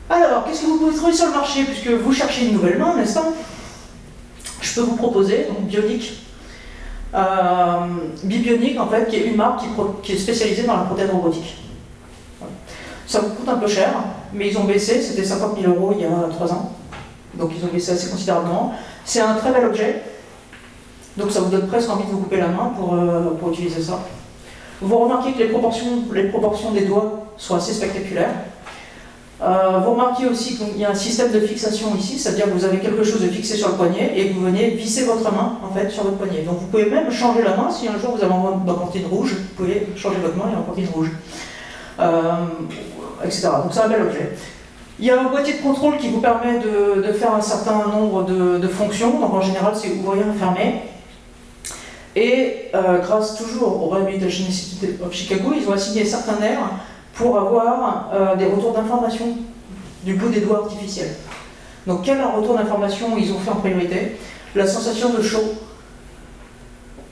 Alors, qu'est-ce que vous pouvez trouver sur le marché, puisque vous cherchez une nouvelle main, n'est-ce pas? Je peux vous proposer, donc Bionic. Euh, Bibionic, en fait, qui est une marque qui est spécialisée dans la prothèse robotique. Ça vous coûte un peu cher, mais ils ont baissé, c'était 50 000 euros il y a 3 ans. Donc ils ont baissé assez considérablement. C'est un très bel objet, donc ça vous donne presque envie de vous couper la main pour, euh, pour utiliser ça. Vous remarquez que les proportions, les proportions des doigts sont assez spectaculaires. Euh, vous remarquez aussi qu'il y a un système de fixation ici, c'est-à-dire que vous avez quelque chose de fixé sur le poignet et vous venez visser votre main en fait sur votre poignet. Donc vous pouvez même changer la main si un jour vous avez envie une rouge, vous pouvez changer votre main et emporter une rouge, Euh, etc. Donc c'est un bel objet. Il y a un boîtier de contrôle qui vous permet de, faire un certain nombre de, fonctions. Donc en général c'est ouvrir et fermer. Et euh, grâce toujours au Rehabilitation Institute of Chicago, ils ont assigné certains nerfs pour avoir euh, des retours d'information du bout des doigts artificiels. Donc quel retour d'information ils ont fait en priorité? La sensation de chaud.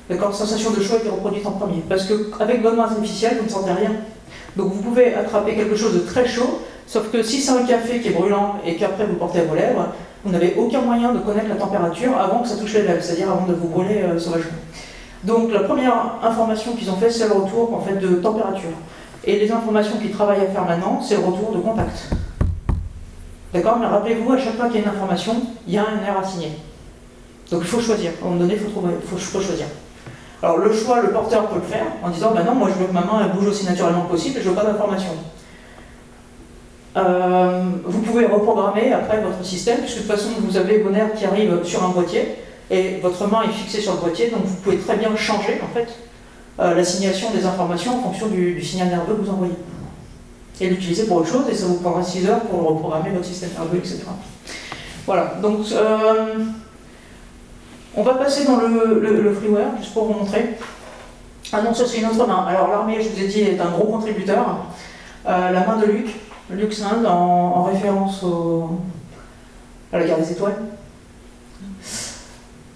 D'accord? Sensation de chaud a été reproduite en premier. Parce qu'avec votre main artificielle, vous ne sentez rien. Donc vous pouvez attraper quelque chose de très chaud, sauf que si c'est un café qui est brûlant et qu'après vous portez à vos lèvres, vous n'avez aucun moyen de connaître la température avant que ça touche les lèvres, c'est-à-dire avant de vous brûler euh, sauvagement. Donc la première information qu'ils ont fait, c'est le retour en fait, de température. Et les informations qu'ils travaillent à faire maintenant, c'est le retour de contact. D'accord? Mais rappelez-vous, à chaque fois qu'il y a une information, il y a un air assigné. Donc il faut choisir. À un moment donné, il faut, faut choisir. Alors le choix, le porteur peut le faire en disant bah non, moi je veux que ma main elle bouge aussi naturellement que possible et je veux pas d'information. Euh, vous pouvez reprogrammer après votre système, puisque de toute façon vous avez vos nerfs qui arrivent sur un boîtier et votre main est fixée sur le boîtier, donc vous pouvez très bien changer en fait euh, l'assignation des informations en fonction du, du signal nerveux que vous envoyez. Et l'utiliser pour autre chose, et ça vous prendra 6 heures pour reprogrammer votre système nerveux, etc. Voilà, donc euh, on va passer dans le, le- freeware, juste pour vous montrer. Ah non, ça c'est une autre main. Alors l'armée, je vous ai dit, est un gros contributeur. Euh, la main de Luc, Luc Sand, en, en référence au- à la guerre des étoiles.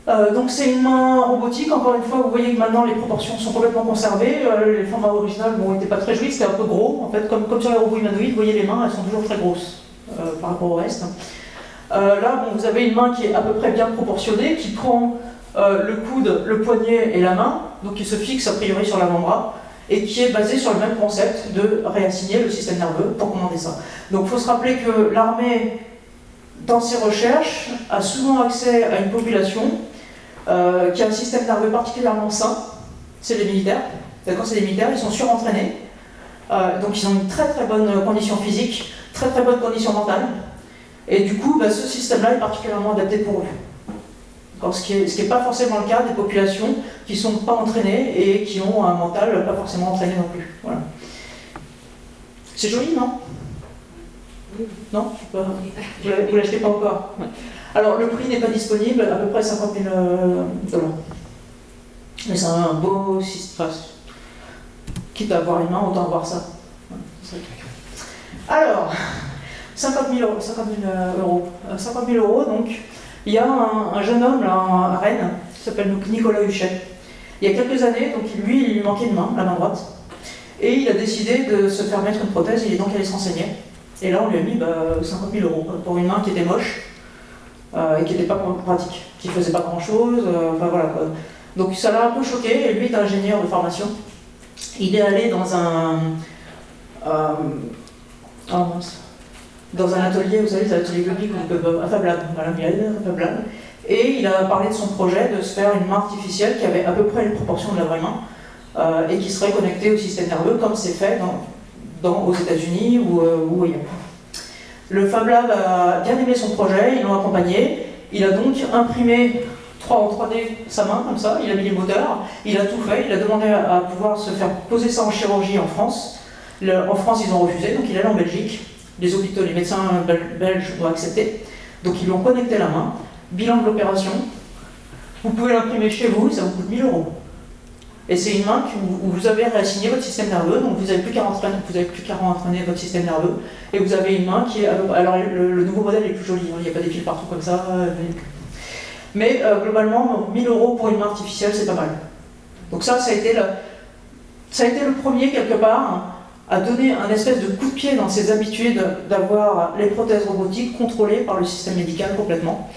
Euh, donc c'est une main robotique, encore une fois, vous voyez que maintenant les proportions sont complètement conservées. Euh, les formats originaux n'étaient pas très jolis, c'était un peu gros. En fait, comme, comme sur les robots humanoïdes, vous voyez les mains, elles sont toujours très grosses par rapport au reste. Euh, là, bon, vous avez une main qui est à peu près bien proportionnée, qui prend euh, le coude, le poignet et la main, donc qui se fixe a priori sur l'avant-bras, et qui est basée sur le même concept de réassigner le système nerveux pour commander ça. Donc il faut se rappeler que l'armée, dans ses recherches, a souvent accès à une population euh, qui a un système nerveux particulièrement sain, c'est les militaires. D'accord, c'est les militaires, ils sont surentraînés, donc ils ont une très très bonne condition physique, très très bonne condition mentale, et du coup, bah, ce système-là est particulièrement adapté pour eux. Ce qui n'est pas forcément le cas des populations qui ne sont pas entraînées et qui ont un mental pas forcément entraîné non plus. Voilà. C'est joli, non? Non? Je sais pas. Vous Vous l'achetez pas encore? Ouais. Alors, le prix n'est pas disponible, à peu près 50 000 euh, dollars. Mais c'est un beau système. Enfin, quitte à avoir une main, autant avoir ça. Alors, 50 000 euros. 50 000 euros. Euh, 50 000 euros, donc, il y a un, un jeune homme là, à Rennes, qui s'appelle Nicolas Huchet. Il y a quelques années, donc lui, il manquait une main, la main droite. Et il a décidé de se faire mettre une prothèse, il est donc allé se renseigner. Et là, on lui a mis bah, 50 000 euros pour une main qui était moche euh, et qui n'était pas pratique, qui faisait pas grand chose. enfin voilà. quoi. Donc ça l'a un peu choqué, et lui est ingénieur de formation. Il est allé dans un. euh, oh. Dans un atelier, vous savez, c'est un atelier public à Fab Lab, voilà, Fab Lab. Et il a parlé de son projet de se faire une main artificielle qui avait à peu près les proportions de la vraie main euh, et qui serait connectée au système nerveux comme c'est fait dans, aux États-Unis ou, euh, ou, ailleurs. Le Fab Lab a bien aimé son projet, ils l'ont accompagné. Il a donc imprimé 3 en 3D sa main comme ça, il a mis les moteurs, il a tout fait, il a demandé à, pouvoir se faire poser ça en chirurgie en France. en France, ils ont refusé, donc il est allé en Belgique. Les hôpitaux, les médecins belges ont accepté. Donc ils lui ont connecté la main bilan de l'opération. Vous pouvez l'imprimer chez vous, ça vous coûte 1000 euros. Et c'est une main où vous avez réassigné votre système nerveux, donc vous n'avez plus qu'à entraîner, entraîner votre système nerveux, et vous avez une main qui est. Alors le, nouveau modèle est plus joli, hein, il n'y a pas des fils partout comme ça. Euh, mais euh, globalement, 1000 euros pour une main artificielle, c'est pas mal. Donc ça, ça a été le, ça a été le premier quelque part à donner un espèce de coup de pied dans ses habitudes d'avoir les prothèses robotiques contrôlées par le système médical complètement.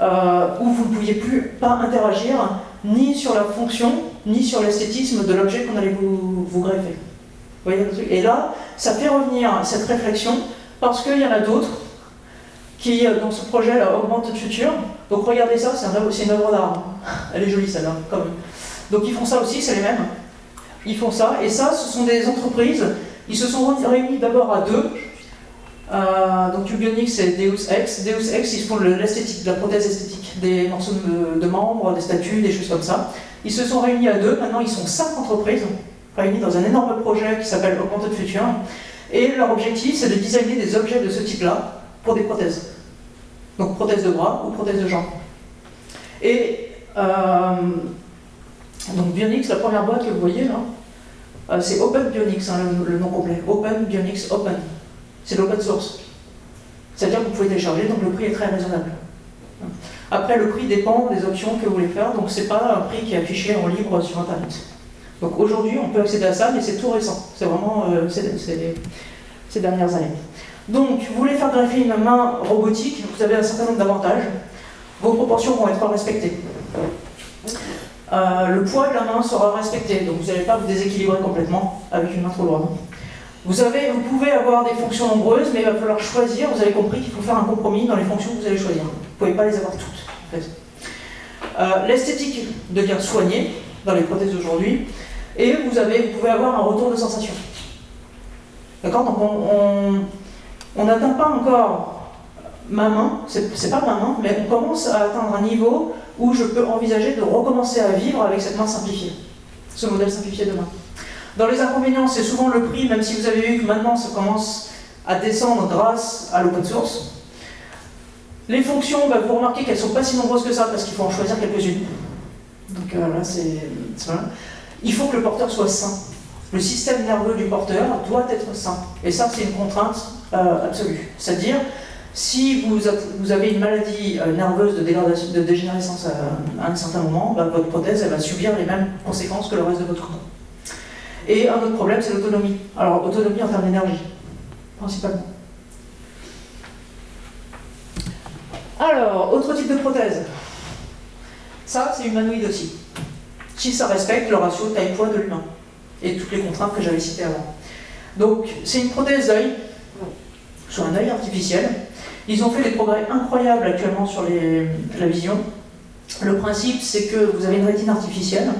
Euh, où vous ne pouviez plus pas interagir ni sur la fonction, ni sur l'esthétisme de l'objet qu'on allait vous, greffer. Vous voyez Et là, ça fait revenir cette réflexion parce qu'il y en a d'autres qui, euh, dans ce projet-là, augmentent le futur. Donc regardez ça, c'est une œuvre d'art. Elle est jolie celle-là. Donc ils font ça aussi, c'est les mêmes. Ils font ça, et ça, ce sont des entreprises. Ils se sont réunis d'abord à deux, euh, donc Ubionic c'est Deus Ex. Deus Ex, ils font l'esthétique, la prothèse esthétique, des morceaux de, membres, des statues, des choses comme ça. Ils se sont réunis à deux, maintenant ils sont cinq entreprises réunies dans un énorme projet qui s'appelle Augmented Future. Et leur objectif c'est de designer des objets de ce type-là pour des prothèses. Donc prothèses de bras ou prothèses de jambes. Et euh, donc Bionics, la première boîte que vous voyez là, euh, c'est Open Bionics, hein, le, nom complet. Open Bionics Open c'est l'open source. C'est-à-dire que vous pouvez télécharger, donc le prix est très raisonnable. Après, le prix dépend des options que vous voulez faire, donc c'est pas un prix qui est affiché en libre sur Internet. Donc aujourd'hui, on peut accéder à ça, mais c'est tout récent. C'est vraiment euh, ces dernières années. Donc, vous voulez faire greffer une main robotique, vous avez un certain nombre d'avantages. Vos proportions vont être respectées. Euh, le poids de la main sera respecté, donc vous n'allez pas vous déséquilibrer complètement avec une main trop lourde. Vous, avez, vous pouvez avoir des fonctions nombreuses, mais il va falloir choisir. Vous avez compris qu'il faut faire un compromis dans les fonctions que vous allez choisir. Vous ne pouvez pas les avoir toutes. Euh, l'esthétique devient soignée dans les prothèses d'aujourd'hui, et vous, avez, vous pouvez avoir un retour de sensation. D'accord? Donc on n'atteint pas encore ma main, c'est pas ma main, mais on commence à atteindre un niveau où je peux envisager de recommencer à vivre avec cette main simplifiée, ce modèle simplifié de main. Dans les inconvénients, c'est souvent le prix, même si vous avez vu que maintenant ça commence à descendre grâce à l'open source. Les fonctions, bah, vous remarquez qu'elles ne sont pas si nombreuses que ça parce qu'il faut en choisir quelques-unes. Donc euh, là, c'est. Il faut que le porteur soit sain. Le système nerveux du porteur doit être sain. Et ça, c'est une contrainte euh, absolue. C'est-à-dire, si vous, avez une maladie euh, nerveuse de, dégénérescence à, un certain moment, bah, votre prothèse va subir les mêmes conséquences que le reste de votre corps. Et un autre problème, c'est l'autonomie. Alors, autonomie en termes d'énergie, principalement. Alors, autre type de prothèse. Ça, c'est humanoïde aussi. Si ça respecte le ratio taille-poids de l'humain et toutes les contraintes que j'avais citées avant. Donc, c'est une prothèse d'œil, sur un œil artificiel. Ils ont fait des progrès incroyables actuellement sur la vision. Le principe, c'est que vous avez une rétine artificielle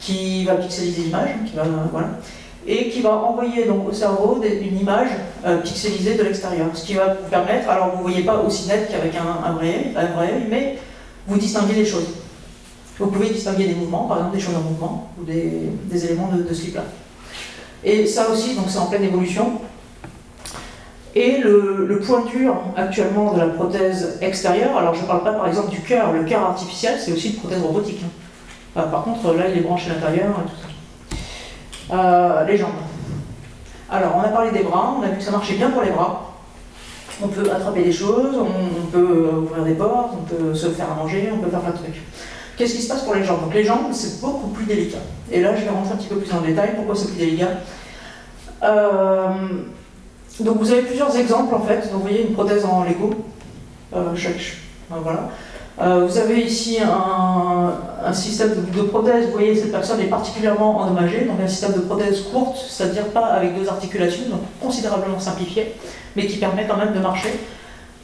qui va pixeliser l'image, qui va, voilà, et qui va envoyer donc au cerveau une image euh, pixelisée de l'extérieur, ce qui va vous permettre, alors vous ne voyez pas aussi net qu'avec un, vrai, un vrai mais vous distinguez les choses. Vous pouvez distinguer des mouvements, par exemple des choses en mouvement, ou des, éléments de, de ce type-là. Et ça aussi, donc c'est en pleine évolution. Et le, point dur actuellement de la prothèse extérieure, alors je ne parle pas par exemple du cœur, le cœur artificiel, c'est aussi une prothèse robotique. Hein. Par contre, là, il est branché à l'intérieur et tout ça. Euh, les jambes. Alors, on a parlé des bras, on a vu que ça marchait bien pour les bras. On peut attraper des choses, on, peut ouvrir des portes, on peut se faire à manger, on peut faire plein de trucs. Qu'est-ce qui se passe pour les jambes? Donc les jambes, c'est beaucoup plus délicat. Et là, je vais rentrer un petit peu plus dans le détail, pourquoi c'est plus délicat. Euh, donc vous avez plusieurs exemples en fait. Vous voyez une prothèse en Lego. voilà. Euh, vous avez ici un, système de, prothèse, vous voyez cette personne est particulièrement endommagée, donc un système de prothèse courte, c'est-à-dire pas avec deux articulations, donc considérablement simplifié, mais qui permet quand même de marcher.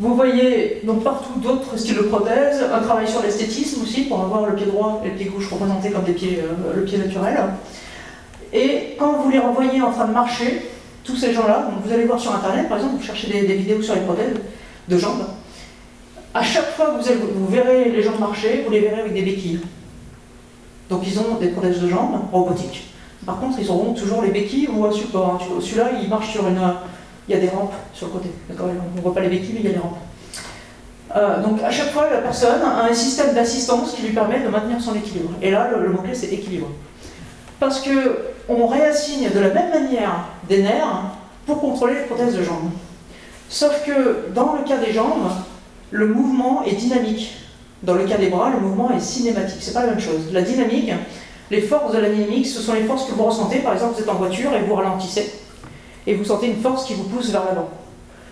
Vous voyez donc partout d'autres styles de prothèses, un travail sur l'esthétisme aussi, pour avoir le pied droit et le pied gauche représentés comme des pieds, euh, le pied naturel. Et quand vous les revoyez en train de marcher, tous ces gens-là, vous allez voir sur internet par exemple, vous cherchez des vidéos sur les prothèses de jambes, à chaque fois que vous, verrez les gens marcher, vous les verrez avec des béquilles. Donc ils ont des prothèses de jambes robotiques. Par contre, ils auront toujours les béquilles ou un support. Hein. Celui-là, il marche sur une. Il y a des rampes sur le côté. On ne voit pas les béquilles, mais il y a des rampes. Euh, donc à chaque fois, la personne a un système d'assistance qui lui permet de maintenir son équilibre. Et là, le, mot-clé, c'est équilibre. Parce qu'on réassigne de la même manière des nerfs pour contrôler les prothèses de jambes. Sauf que dans le cas des jambes, le mouvement est dynamique. Dans le cas des bras, le mouvement est cinématique. C'est pas la même chose. La dynamique, les forces de la dynamique, ce sont les forces que vous ressentez. Par exemple, vous êtes en voiture et vous ralentissez, et vous sentez une force qui vous pousse vers l'avant.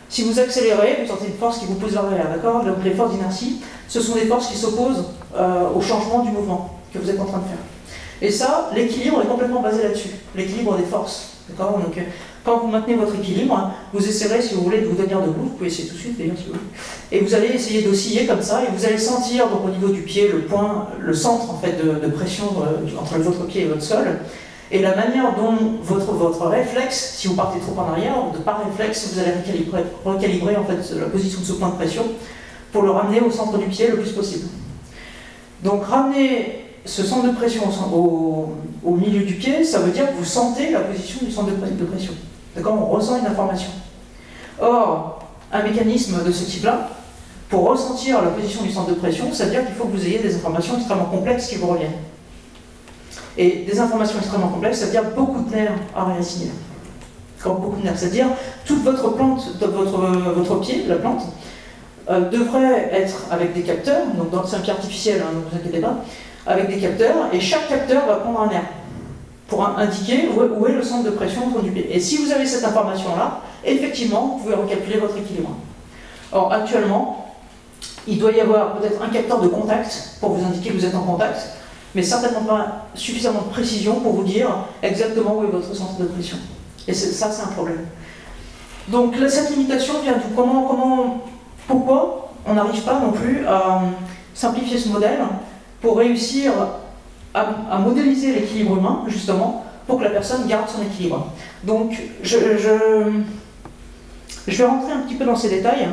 Si vous accélérez, vous sentez une force qui vous pousse vers l'arrière, d'accord? Donc les forces d'inertie, ce sont des forces qui s'opposent euh, au changement du mouvement que vous êtes en train de faire. Et ça, l'équilibre est complètement basé là-dessus, l'équilibre des forces, Donc quand vous maintenez votre équilibre, vous essaierez, si vous voulez, de vous tenir debout, vous pouvez essayer tout de suite d'ailleurs si vous voulez, et vous allez essayer d'osciller comme ça, et vous allez sentir donc au niveau du pied le point, le centre en fait de, pression euh, entre votre pied et votre sol, et la manière dont votre, votre réflexe, si vous partez trop en arrière, de par réflexe, vous allez recalibrer, recalibrer en fait la position de ce point de pression pour le ramener au centre du pied le plus possible. Donc ramener ce centre de pression au, milieu du pied, ça veut dire que vous sentez la position du centre de pression. D'accord? On ressent une information. Or, un mécanisme de ce type-là, pour ressentir la position du centre de pression, ça veut dire qu'il faut que vous ayez des informations extrêmement complexes qui vous reviennent. Et des informations extrêmement complexes, ça veut dire beaucoup de nerfs à réassigner. Comme beaucoup de nerfs. C'est-à-dire, toute votre plante, votre, votre pied, la plante, euh, devrait être avec des capteurs, donc dans le pied artificiel, hein, ne vous inquiétez pas, avec des capteurs, et chaque capteur va prendre un nerf pour indiquer où est le centre de pression autour du pied. Et si vous avez cette information-là, effectivement, vous pouvez recalculer votre équilibre. Or, actuellement, il doit y avoir peut-être un capteur de contact pour vous indiquer que vous êtes en contact, mais certainement pas suffisamment de précision pour vous dire exactement où est votre centre de pression. Et ça, c'est un problème. Donc, cette limitation vient de comment, comment, pourquoi on n'arrive pas non plus à simplifier ce modèle? Pour réussir à, modéliser l'équilibre humain, justement, pour que la personne garde son équilibre. Donc, je, vais rentrer un petit peu dans ces détails.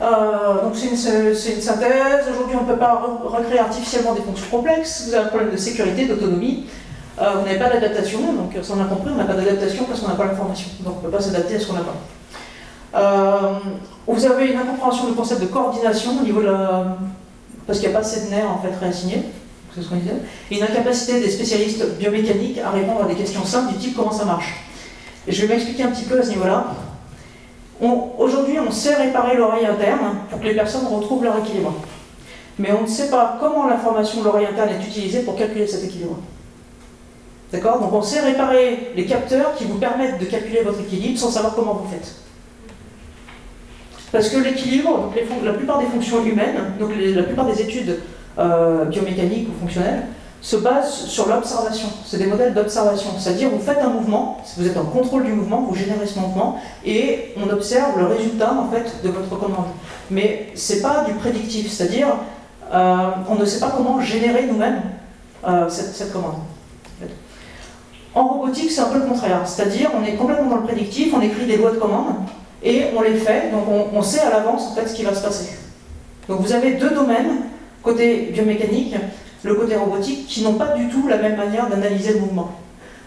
Euh, donc c'est une, une, synthèse. Aujourd'hui, on ne peut pas recréer artificiellement des fonctions complexes. Vous avez un problème de sécurité, d'autonomie. Euh, vous n'avez pas d'adaptation, donc ça on a compris, on n'a pas d'adaptation parce qu'on n'a pas l'information. Donc on ne peut pas s'adapter à ce qu'on n'a pas. Euh, vous avez une incompréhension du concept de coordination au niveau de la, parce qu'il n'y a pas assez de nerfs en fait réassignés, c'est ce qu'on disait, et une incapacité des spécialistes biomécaniques à répondre à des questions simples du type comment ça marche. Et je vais m'expliquer un petit peu à ce niveau-là. Aujourd'hui, on sait réparer l'oreille interne pour que les personnes retrouvent leur équilibre. Mais on ne sait pas comment l'information de l'oreille interne est utilisée pour calculer cet équilibre. D'accord? Donc on sait réparer les capteurs qui vous permettent de calculer votre équilibre sans savoir comment vous faites. Parce que l'équilibre, la plupart des fonctions humaines, donc la plupart des études euh, biomécaniques ou fonctionnelles, se basent sur l'observation. C'est des modèles d'observation. C'est-à-dire, vous faites un mouvement, vous êtes en contrôle du mouvement, vous générez ce mouvement, et on observe le résultat en fait de votre commande. Mais c'est pas du prédictif, c'est-à-dire, euh, on ne sait pas comment générer nous-mêmes euh, cette, cette, commande. En robotique, c'est un peu le contraire. C'est-à-dire, on est complètement dans le prédictif, on écrit des lois de commande, et on les fait, donc on, sait à l'avance en fait ce qui va se passer. Donc vous avez deux domaines, côté biomécanique, le côté robotique, qui n'ont pas du tout la même manière d'analyser le mouvement.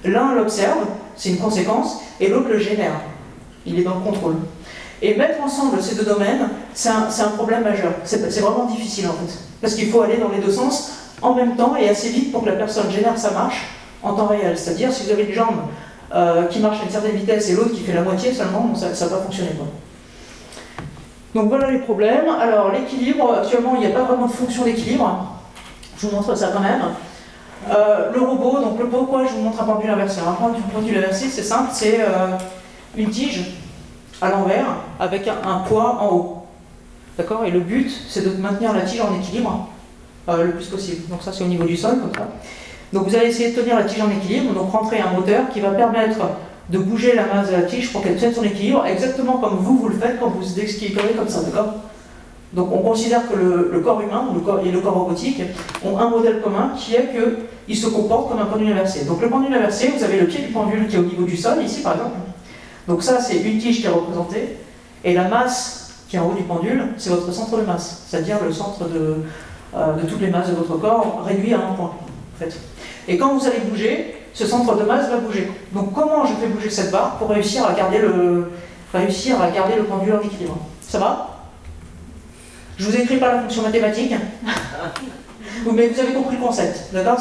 L'un l'observe, c'est une conséquence, et l'autre le génère. Il est dans le contrôle. Et mettre ensemble ces deux domaines, c'est un, un, problème majeur. C'est vraiment difficile en fait. Parce qu'il faut aller dans les deux sens en même temps et assez vite pour que la personne génère sa marche en temps réel. C'est-à-dire, si vous avez une jambe euh, qui marche à une certaine vitesse et l'autre qui fait la moitié seulement, ça ne pas fonctionner. Quoi. Donc voilà les problèmes. Alors l'équilibre, actuellement il n'y a pas vraiment de fonction d'équilibre. Je vous montre ça quand même. Euh, le robot, donc le pourquoi je vous montre un pendule inversé. Un pendule inversé, c'est simple, c'est euh, une tige à l'envers avec un, poids en haut. D'accord? Et le but, c'est de maintenir la tige en équilibre le plus possible. Donc ça, c'est au niveau du sol, comme ça. Donc vous allez essayer de tenir la tige en équilibre, donc rentrer un moteur qui va permettre de bouger la masse de la tige pour qu'elle tienne son équilibre, exactement comme vous, vous le faites quand vous esquiverez comme ça, d'accord? Donc on considère que le, corps humain et le corps robotique ont un modèle commun qui est qu'ils se comportent comme un pendule inversé. Donc le pendule inversé, vous avez le pied du pendule qui est au niveau du sol, ici par exemple. Donc ça, c'est une tige qui est représentée, et la masse qui est en haut du pendule, c'est votre centre de masse, c'est-à-dire le centre de, euh, toutes les masses de votre corps réduit à un point, fait. Et quand vous allez bouger, ce centre de masse va bouger. Donc comment je fais bouger cette barre pour réussir à garder le, réussir à garder le pendule en équilibre? Ça va? Je vous écris pas la fonction mathématique, mais vous avez compris le concept. D'accord?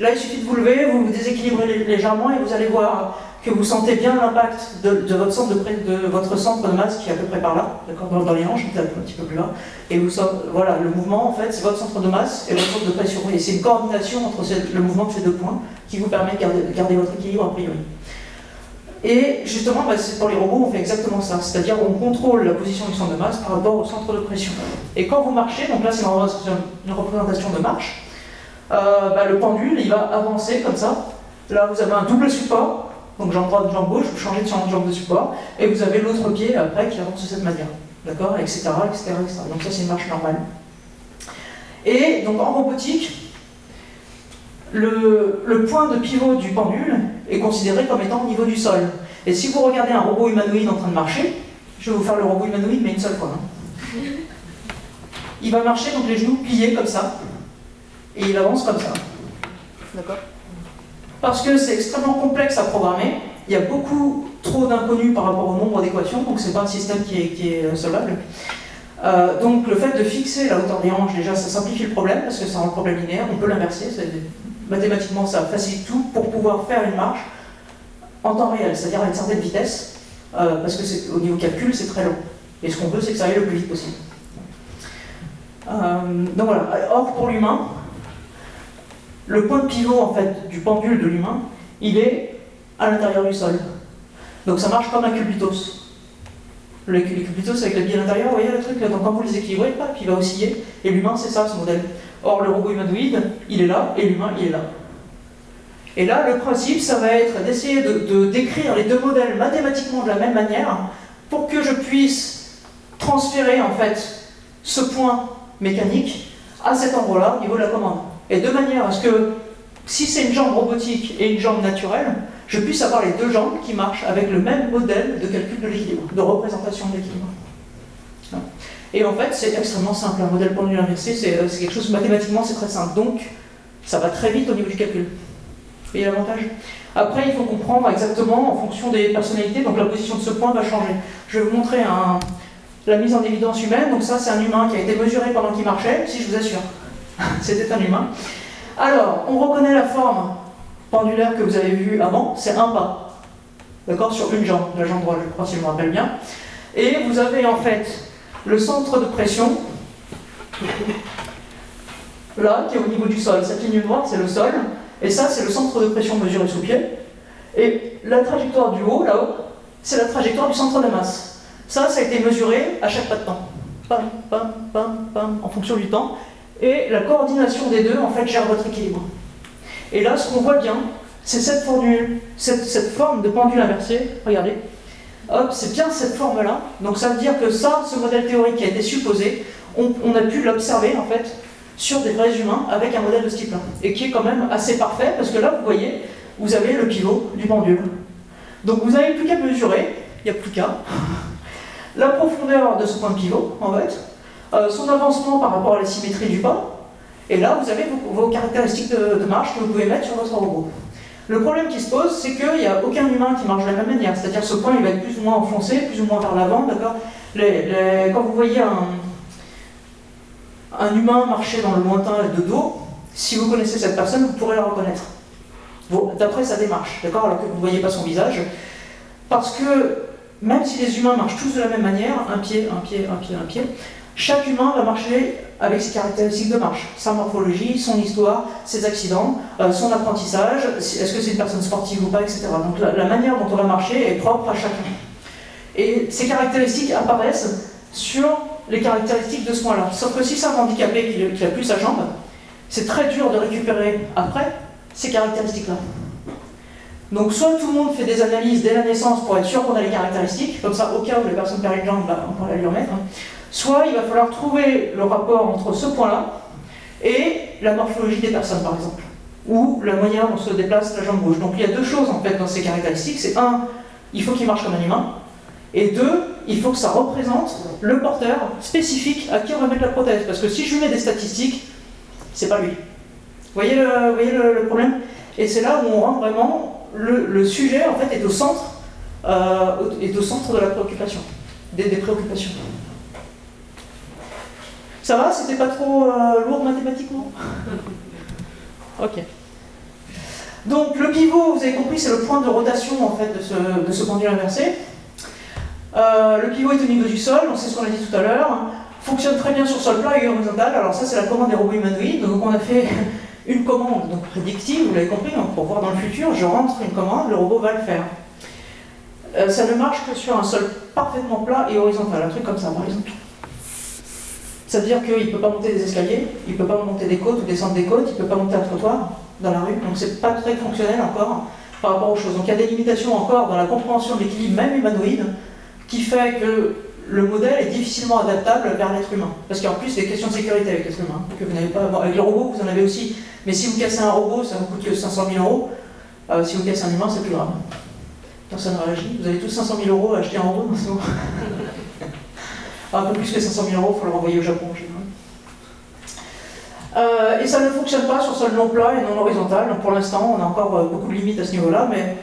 Là, il suffit de vous lever, vous vous déséquilibrez légèrement et vous allez voir que vous sentez bien l'impact de, votre centre de, votre centre de masse qui est à peu près par là, d'accord, dans, les hanches, peut-être un petit peu plus là. Et vous voilà, le mouvement en fait, c'est votre centre de masse et votre centre de pression. Et c'est une coordination entre le mouvement de ces deux points qui vous permet de garder, votre équilibre a priori. Et justement, bah, pour les robots, on fait exactement ça. C'est-à-dire on contrôle la position du centre de masse par rapport au centre de pression. Et quand vous marchez, donc là c'est une représentation de marche, euh, bah, le pendule il va avancer comme ça. Là vous avez un double support donc jambe droite, jambe gauche, vous changez de jambe de support, et vous avez l'autre pied après qui avance de cette manière. D'accord? Etc., etc., Donc ça c'est une marche normale. Et donc en robotique, le, point de pivot du pendule est considéré comme étant au niveau du sol. Et si vous regardez un robot humanoïde en train de marcher, je vais vous faire le robot humanoïde mais une seule fois. Hein. Il va marcher donc les genoux pliés comme ça, et il avance comme ça. D'accord parce que c'est extrêmement complexe à programmer. Il y a beaucoup trop d'inconnus par rapport au nombre d'équations, donc ce n'est pas un système qui est, euh, solvable. Euh, donc le fait de fixer la hauteur des hanches, déjà, ça simplifie le problème, parce que ça rend le problème linéaire, on peut l'inverser, mathématiquement ça facilite tout pour pouvoir faire une marche en temps réel, c'est-à-dire à une certaine vitesse, euh, parce que au niveau calcul, c'est très long. Et ce qu'on veut, c'est que ça aille le plus vite possible. donc voilà. Or, pour l'humain, le point de pivot en fait, du pendule de l'humain, il est à l'intérieur du sol. Donc ça marche comme un cubitos. Le, cubitos avec la bille à l'intérieur, vous voyez le truc Donc quand vous les équilibrez, il va osciller. Et l'humain, c'est ça ce modèle. Or, le robot humanoïde, il est là, et l'humain, il est là. Et là, le principe, ça va être d'essayer de, décrire les deux modèles mathématiquement de la même manière pour que je puisse transférer en fait ce point mécanique à cet endroit-là au niveau de la commande et de manière à ce que, si c'est une jambe robotique et une jambe naturelle, je puisse avoir les deux jambes qui marchent avec le même modèle de calcul de l'équilibre, de représentation de l'équilibre. Et en fait, c'est extrêmement simple. Un modèle pendule inversé, c'est quelque chose, mathématiquement, c'est très simple. Donc, ça va très vite au niveau du calcul. Vous voyez l'avantage? Après, il faut comprendre exactement, en fonction des personnalités, donc la position de ce point va changer. Je vais vous montrer la mise en évidence humaine. Donc ça, c'est un humain qui a été mesuré pendant qu'il marchait, si je vous assure. C'était un humain. Alors, on reconnaît la forme pendulaire que vous avez vue avant, c'est un pas. D'accord Sur une jambe, la jambe droite, je crois, si je me rappelle bien. Et vous avez en fait le centre de pression, là, qui est au niveau du sol. Cette ligne noire, c'est le sol. Et ça, c'est le centre de pression mesuré sous pied. Et la trajectoire du haut, là-haut, c'est la trajectoire du centre de masse. Ça, ça a été mesuré à chaque pas de temps. Pam, pam, pam, pam, en fonction du temps. Et la coordination des deux, en fait, gère votre équilibre. Et là, ce qu'on voit bien, c'est cette formule, cette, forme de pendule inversé. Regardez. Hop, c'est bien cette forme-là. Donc ça veut dire que ça, ce modèle théorique qui a été supposé, on, a pu l'observer, en fait, sur des vrais humains avec un modèle de ce type-là. Et qui est quand même assez parfait, parce que là, vous voyez, vous avez le pivot du pendule. Donc vous n'avez plus qu'à mesurer, il n'y a plus qu'à, la profondeur de ce point de pivot, en fait, euh, son avancement par rapport à la symétrie du pas, et là vous avez vos, caractéristiques de, marche que vous pouvez mettre sur votre robot. Le problème qui se pose, c'est qu'il n'y a aucun humain qui marche de la même manière, c'est-à-dire ce point il va être plus ou moins enfoncé, plus ou moins vers l'avant, d'accord? Quand vous voyez un, un humain marcher dans le lointain de dos, si vous connaissez cette personne, vous pourrez la reconnaître. D'après sa démarche, d'accord? Alors que vous ne voyez pas son visage. Parce que même si les humains marchent tous de la même manière, un pied, un pied, un pied, un pied, chaque humain va marcher avec ses caractéristiques de marche, sa morphologie, son histoire, ses accidents, euh, son apprentissage, est-ce que c'est une personne sportive ou pas, etc. Donc la, manière dont on va marcher est propre à chacun. Et ces caractéristiques apparaissent sur les caractéristiques de ce point-là. Sauf que si c'est un handicapé qui n'a plus sa jambe, c'est très dur de récupérer après ces caractéristiques-là. Donc soit tout le monde fait des analyses dès la naissance pour être sûr qu'on a les caractéristiques, comme ça au cas où les personnes perdent une jambe, bah, on pourra la lui remettre. Hein. Soit il va falloir trouver le rapport entre ce point-là et la morphologie des personnes par exemple, ou la manière dont se déplace la jambe gauche. Donc il y a deux choses en fait dans ces caractéristiques. C'est un, il faut qu'il marche comme un humain, et deux, il faut que ça représente le porteur spécifique à qui on va mettre la prothèse. Parce que si je lui mets des statistiques, c'est pas lui. Vous voyez le, problème? Et c'est là où on rend vraiment le, sujet en fait est au centre, euh, est au centre de la préoccupation, des, préoccupations. Ça va C'était pas trop euh, lourd mathématiquement Ok. Donc le pivot, vous avez compris, c'est le point de rotation en fait de ce, de ce pendule inversé. Euh, le pivot est au niveau du sol, on sait ce qu'on a dit tout à l'heure. Fonctionne très bien sur sol plat et horizontal. Alors ça, c'est la commande des robots humanoïdes. Donc on a fait une commande donc prédictive, vous l'avez compris, donc pour voir dans le futur, je rentre une commande, le robot va le faire. Euh, ça ne marche que sur un sol parfaitement plat et horizontal, un truc comme ça par exemple. Ça veut dire qu'il ne peut pas monter des escaliers, il ne peut pas monter des côtes ou descendre des côtes, il ne peut pas monter un trottoir dans la rue, donc c'est pas très fonctionnel encore par rapport aux choses. Donc il y a des limitations encore dans la compréhension de l'équilibre même humanoïde qui fait que le modèle est difficilement adaptable vers l'être humain. Parce qu'en plus, des questions de sécurité avec l'être humain, que vous n'avez pas. avec le robot, vous en avez aussi. Mais si vous cassez un robot, ça vous coûte que 500 000 euros. Euh, si vous cassez un humain, c'est plus grave. Personne ne réagit. Vous avez tous 500 000 euros à acheter un robot Un peu plus que 500 000 euros, il faut le renvoyer au Japon euh, et ça ne fonctionne pas sur sol non plat et non horizontal. Donc pour l'instant, on a encore euh, beaucoup de limites à ce niveau-là, mais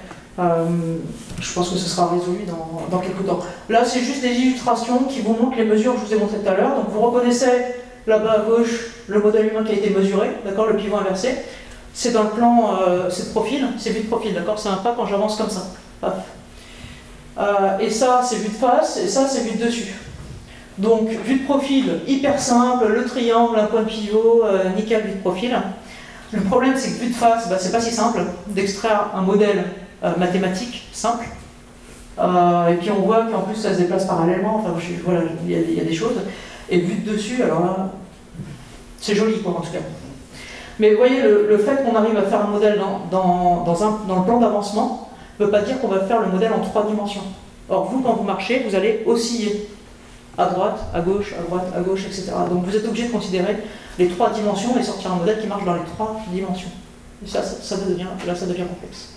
je pense que ce sera résolu dans, quelques temps. Là, c'est juste des illustrations qui vous montrent les mesures que je vous ai montrées tout à l'heure. Donc vous reconnaissez là-bas à gauche le modèle humain qui a été mesuré, d'accord, le pivot inversé. C'est dans le plan, euh, c'est de profil, c'est vu de profil, d'accord C'est un pas quand j'avance comme ça. Euh, et ça, c'est vu de face, et ça, c'est vu de dessus. Donc, vue de profil, hyper simple, le triangle, un point de pivot, euh, nickel, vue de profil. Le problème, c'est que vue de face, bah, c'est pas si simple d'extraire un modèle euh, mathématique simple. Euh, et puis on voit qu'en plus ça se déplace parallèlement, enfin voilà, il y, a des choses. Et vu de dessus, alors là, c'est joli quoi en tout cas. Mais vous voyez, le, fait qu'on arrive à faire un modèle dans, dans, dans le plan d'avancement ne veut pas dire qu'on va faire le modèle en trois dimensions. Or, vous, quand vous marchez, vous allez osciller à droite, à gauche, à droite, à gauche, etc. Donc vous êtes obligé de considérer les trois dimensions et sortir un modèle qui marche dans les trois dimensions. Et ça, ça, devient, là, ça devient complexe.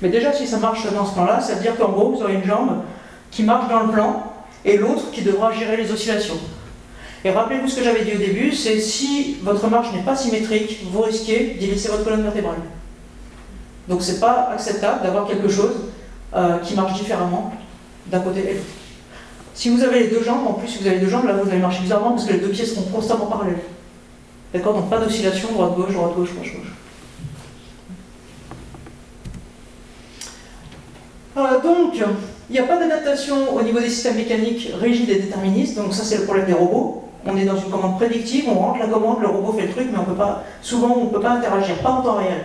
Mais déjà, si ça marche dans ce plan-là, ça veut dire qu'en gros, vous aurez une jambe qui marche dans le plan et l'autre qui devra gérer les oscillations. Et rappelez-vous ce que j'avais dit au début, c'est si votre marche n'est pas symétrique, vous risquez d'y votre colonne vertébrale. Donc c'est pas acceptable d'avoir quelque chose euh, qui marche différemment d'un côté et l'autre. Si vous avez les deux jambes, en plus si vous avez les deux jambes, là vous allez marcher bizarrement parce que les deux pieds seront constamment parallèles. D'accord Donc pas d'oscillation droite-gauche, droite-gauche. Euh, donc, il n'y a pas d'adaptation au niveau des systèmes mécaniques rigides et déterministes, donc ça c'est le problème des robots. On est dans une commande prédictive, on rentre la commande, le robot fait le truc, mais on peut pas, souvent on ne peut pas interagir, pas en temps réel.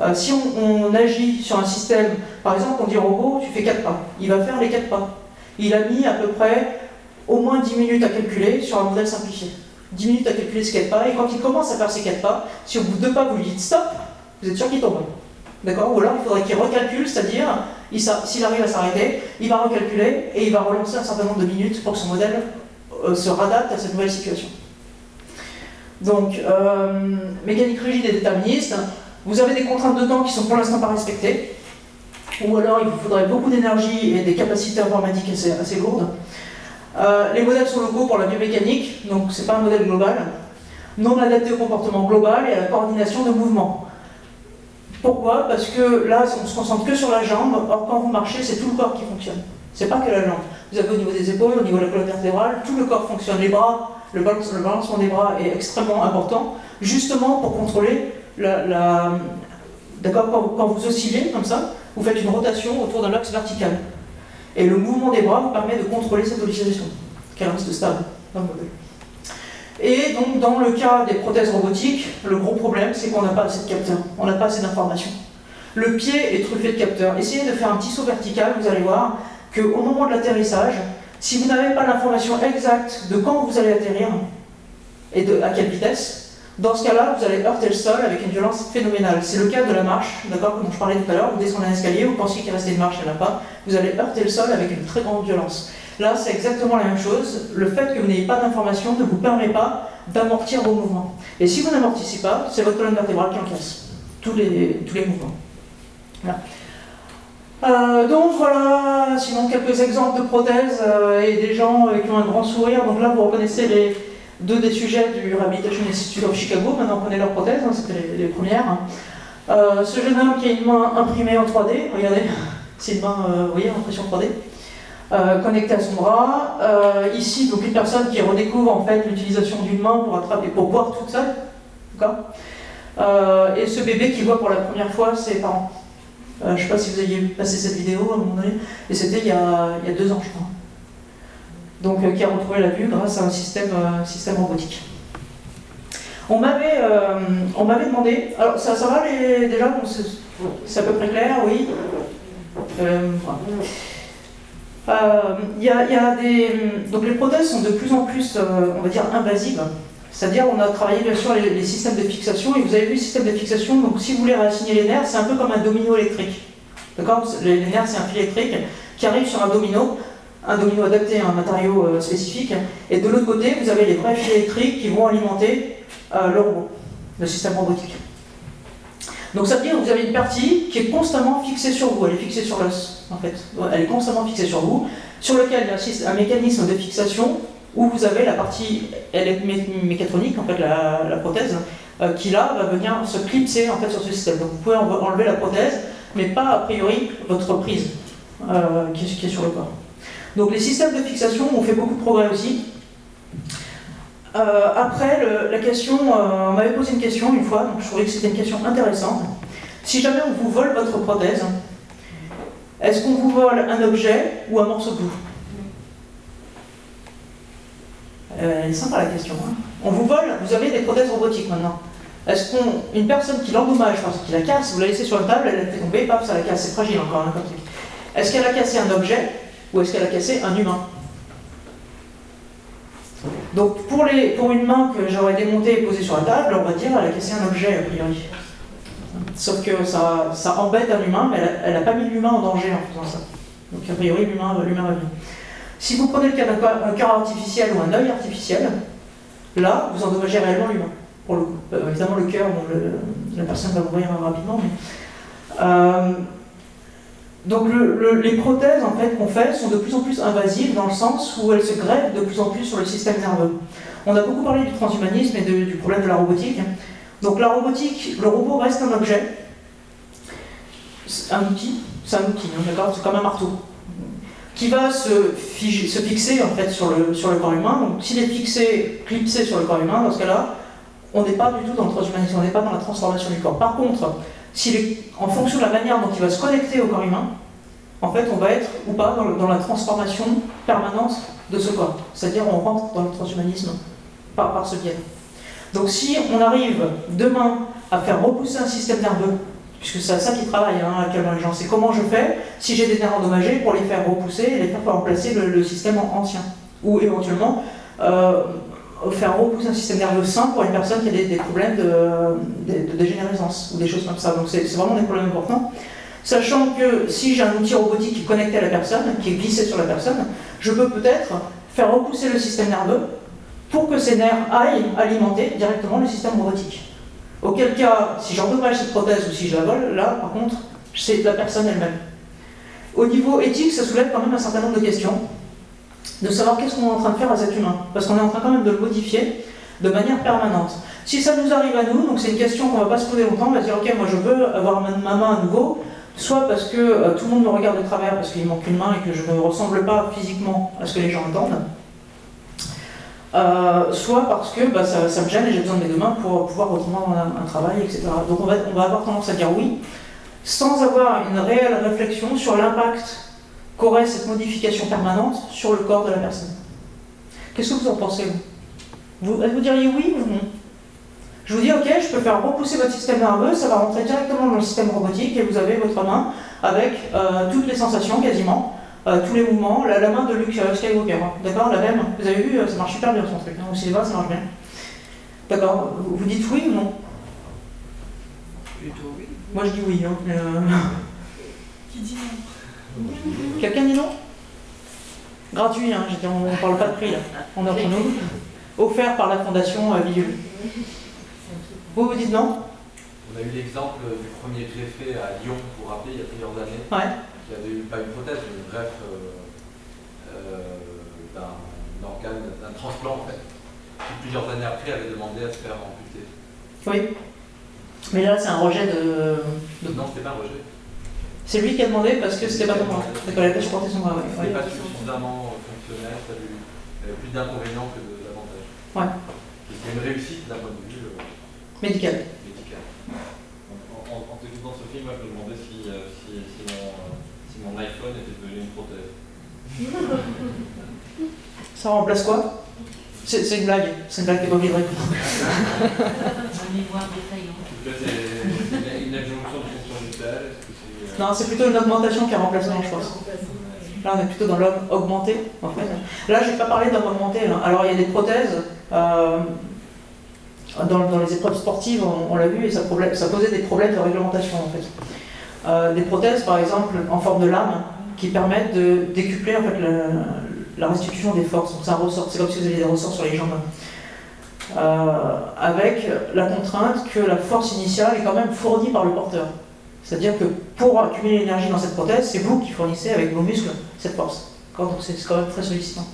Euh, si on, agit sur un système, par exemple, on dit robot, tu fais 4 pas, il va faire les 4 pas. Il a mis à peu près au moins 10 minutes à calculer sur un modèle simplifié. 10 minutes à calculer ces 4 pas, et quand il commence à faire ces 4 pas, si au bout de 2 pas vous lui dites stop, vous êtes sûr qu'il tombe. D'accord? Ou alors il faudrait qu'il recalcule, c'est-à-dire s'il arrive à s'arrêter, il va recalculer et il va relancer un certain nombre de minutes pour que son modèle euh, se radapte à cette nouvelle situation. Donc, euh, mécanique rigide et déterministe, vous avez des contraintes de temps qui sont pour l'instant pas respectées, ou alors il vous faudrait beaucoup d'énergie et des capacités informatiques assez, lourdes. Euh, les modèles sont locaux pour la biomécanique, donc c'est pas un modèle global, non adapté au comportement global et à la coordination de mouvements. Pourquoi? Parce que là, on se concentre que sur la jambe, or quand vous marchez, c'est tout le corps qui fonctionne. C'est pas que la jambe. Vous avez au niveau des épaules, au niveau de la colonne vertébrale, tout le corps fonctionne. Les bras, le, balancement des bras est extrêmement important, justement pour contrôler la. D'accord quand, vous oscillez comme ça, vous faites une rotation autour d'un axe vertical. Et le mouvement des bras vous permet de contrôler cette oscillation, qu'elle reste stable dans le modèle. Et donc, dans le cas des prothèses robotiques, le gros problème, c'est qu'on n'a pas assez de capteurs, on n'a pas assez d'informations. Le pied est truffé de capteurs. Essayez de faire un petit saut vertical, vous allez voir qu'au moment de l'atterrissage, Si vous n'avez pas l'information exacte de quand vous allez atterrir et de, à quelle vitesse, dans ce cas-là, vous allez heurter le sol avec une violence phénoménale. C'est le cas de la marche, d'accord, comme je parlais tout à l'heure, vous descendez un escalier, vous pensez qu'il restait une marche, il n'y en a pas, vous allez heurter le sol avec une très grande violence. Là, c'est exactement la même chose. Le fait que vous n'ayez pas d'information ne vous permet pas d'amortir vos mouvements. Et si vous n'amortissez pas, c'est votre colonne vertébrale qui encaisse tous les, tous les mouvements. Euh, donc voilà, sinon quelques exemples de prothèses euh, et des gens euh, qui ont un grand sourire. Donc là, vous reconnaissez les, deux des sujets du Rehabilitation Institute of Chicago, maintenant on connaît leurs prothèses, hein, c'était les, premières. Euh, ce jeune homme qui a une main imprimée en 3D, regardez, c'est une main, euh, vous voyez, impression 3D, euh, connectée à son bras. ici, donc une personne qui redécouvre en fait l'utilisation d'une main pour attraper, pour boire toute seule, d'accord? Et ce bébé qui voit pour la première fois ses parents. je ne sais pas si vous aviez passé cette vidéo à un moment donné, et c'était il, y a deux ans, je crois donc euh, qui a retrouvé la vue grâce à un système, euh, robotique. On m'avait, euh, on m'avait demandé, alors ça, va les, déjà, c'est à peu près clair, oui. Il y, a, y, a des, donc les prothèses sont de plus en plus, on va dire, invasives. C'est-à-dire, on a travaillé bien sûr les, systèmes de fixation, et vous avez vu le système de fixation, donc si vous voulez réassigner les nerfs, c'est un peu comme un domino électrique. D'accord? Les nerfs, c'est un fil électrique qui arrive sur un domino un domino adapté à un matériau euh, spécifique. Et de l'autre côté, vous avez les vrais fils électriques qui vont alimenter euh, le robot, le système robotique. Donc ça veut dire que vous avez une partie qui est constamment fixée sur vous, elle est fixée sur l'os en fait. Elle est constamment fixée sur vous, sur lequel il y a un mécanisme de fixation où vous avez la partie mécatronique, en fait la, prothèse, euh, qui là va venir se clipser en fait sur ce système. Donc vous pouvez enlever la prothèse, mais pas a priori votre prise qui est sur le corps. Donc les systèmes de fixation ont fait beaucoup de progrès aussi. Euh, après, la question, euh, on m'avait posé une question une fois, donc je trouvais que c'était une question intéressante. Si jamais on vous vole votre prothèse, est-ce qu'on vous vole un objet ou un morceau de vous euh, Elle est sympa la question. Hein. on vous vole, vous avez des prothèses robotiques maintenant. Est-ce qu'une personne qui l'endommage parce qu'il la casse, vous la laissez sur la table, elle la fait tomber, paf, ça la casse, c'est fragile encore. Hein, Est-ce qu'elle a cassé un objet ou est-ce qu'elle a cassé un humain Donc pour, une main que j'aurais démontée et posée sur la table, on va dire qu'elle a cassé un objet a priori. Sauf que ça, embête un humain, mais elle n'a pas mis l'humain en danger en faisant ça. Donc a priori l'humain va bien. Si vous prenez le cas d'un cœur artificiel ou un œil artificiel, là vous endommagez réellement l'humain. Pour le euh, évidemment le cœur, la personne va mourir rapidement, euh, donc les prothèses en fait qu'on fait sont de plus en plus invasives dans le sens où elles se grèvent de plus en plus sur le système nerveux. On a beaucoup parlé du transhumanisme et du problème de la robotique. Donc la robotique, le robot reste un objet, un outil, c'est un outil, hein, d'accord, c'est comme un marteau, qui va se, fixer en fait sur le, sur le corps humain. Donc s'il est fixé, clipsé sur le corps humain, dans ce cas-là, on n'est pas du tout dans le transhumanisme, on n'est pas dans la transformation du corps. Par contre, en fonction de la manière dont il va se connecter au corps humain, en fait, on va être ou pas dans, la transformation permanente de ce corps. C'est-à-dire, on rentre dans le transhumanisme par, par ce biais. Donc, si on arrive demain à faire repousser un système nerveux, puisque c'est ça qui travaille hein, actuellement les gens, c'est comment je fais si j'ai des nerfs endommagés pour les faire repousser et les faire remplacer le, système ancien. Ou éventuellement, euh, faire repousser un système nerveux sain pour une personne qui a des, problèmes de, dégénérescence ou des choses comme ça. Donc c'est vraiment des problèmes importants. Sachant que si j'ai un outil robotique qui est connecté à la personne, qui est glissé sur la personne, je peux peut-être faire repousser le système nerveux pour que ces nerfs aillent alimenter directement le système robotique. Auquel cas, si j'endommage cette prothèse ou si je la vole, là par contre, c'est la personne elle-même. Au niveau éthique, ça soulève quand même un certain nombre de questions de savoir qu'est-ce qu'on est en train de faire à cet humain. Parce qu'on est en train quand même de le modifier de manière permanente. Si ça nous arrive à nous, donc c'est une question qu'on ne va pas se poser longtemps, on va se dire ok, moi je veux avoir ma, main à nouveau, soit parce que euh, tout le monde me regarde de travers parce qu'il manque une main et que je ne ressemble pas physiquement à ce que les gens attendent, euh, soit parce que bah, ça, me gêne et j'ai besoin de mes deux mains pour pouvoir reprendre un, travail, etc. Donc on va avoir tendance à dire oui, sans avoir une réelle réflexion sur l'impact qu'aurait cette modification permanente sur le corps de la personne. Qu'est-ce que vous en pensez, vous? Vous, vous diriez oui ou non? Je vous dis, ok, je peux faire repousser votre système nerveux, ça va rentrer directement dans le système robotique et vous avez votre main avec euh, toutes les sensations quasiment euh, tous les mouvements, la, la main de Luke Skywalker, hein. d'accord? La même Vous avez vu, euh, ça marche super bien son truc. Hein. Au cinéma, ça marche bien. D'accord? Vous, vous dites oui ou non? Plutôt oui. Moi je dis oui. Hein. mais, euh, Qui dit non? Quelqu'un dit non? Gratuit, hein, dit, on ne parle pas de prix là. On est entre nous. Offert par la fondation euh. Vous vous dites non? On a eu l'exemple du premier greffé à Lyon, pour rappeler, il y a plusieurs années, Ouais. qui avait eu pas une prothèse, mais une greffe euh, euh, d'un organe, d'un transplant en fait. Qui plusieurs années après avait demandé à se faire amputer. Oui. Mais là, c'est un rejet de. de- Non, c'était pas un rejet. C'est lui qui a demandé parce que c'était pas ton bras. D'accord, il a pas supporté son bras, ouais. C'était pas suffisamment fonctionnel, ça avait eu- il y avait plus d'inconvénients que d'avantages. Ouais. C'était une réussite d'un point de vue euh, Médical. médical. En, en, en t'écoutant Sophie, moi je me demandais si, euh, si, si, mon, euh, si mon iPhone était devenu une prothèse. Ça remplace quoi? C'est une blague. C'est une blague qui est pas c'est une, adjonction de fonction vitale Est-ce que Non, c'est plutôt une augmentation qu'un remplacement, je pense. Là, on est plutôt dans l'homme augmenté, en fait. Là, je n'ai pas parlé d'homme hein. Alors, il y a des prothèses. euh, dans, les épreuves sportives, on, l'a vu, et ça, posait des problèmes de réglementation, en fait. Euh, des prothèses, par exemple, en forme de lame, qui permettent de décupler en fait, la, restitution des forces. Donc, c'est ressort. C'est comme si vous aviez des ressorts sur les jambes. Euh, avec la contrainte que la force initiale est quand même fournie par le porteur. C'est-à-dire que pour accumuler l'énergie dans cette prothèse, c'est vous qui fournissez avec vos muscles cette force. C'est quand même très sollicitant.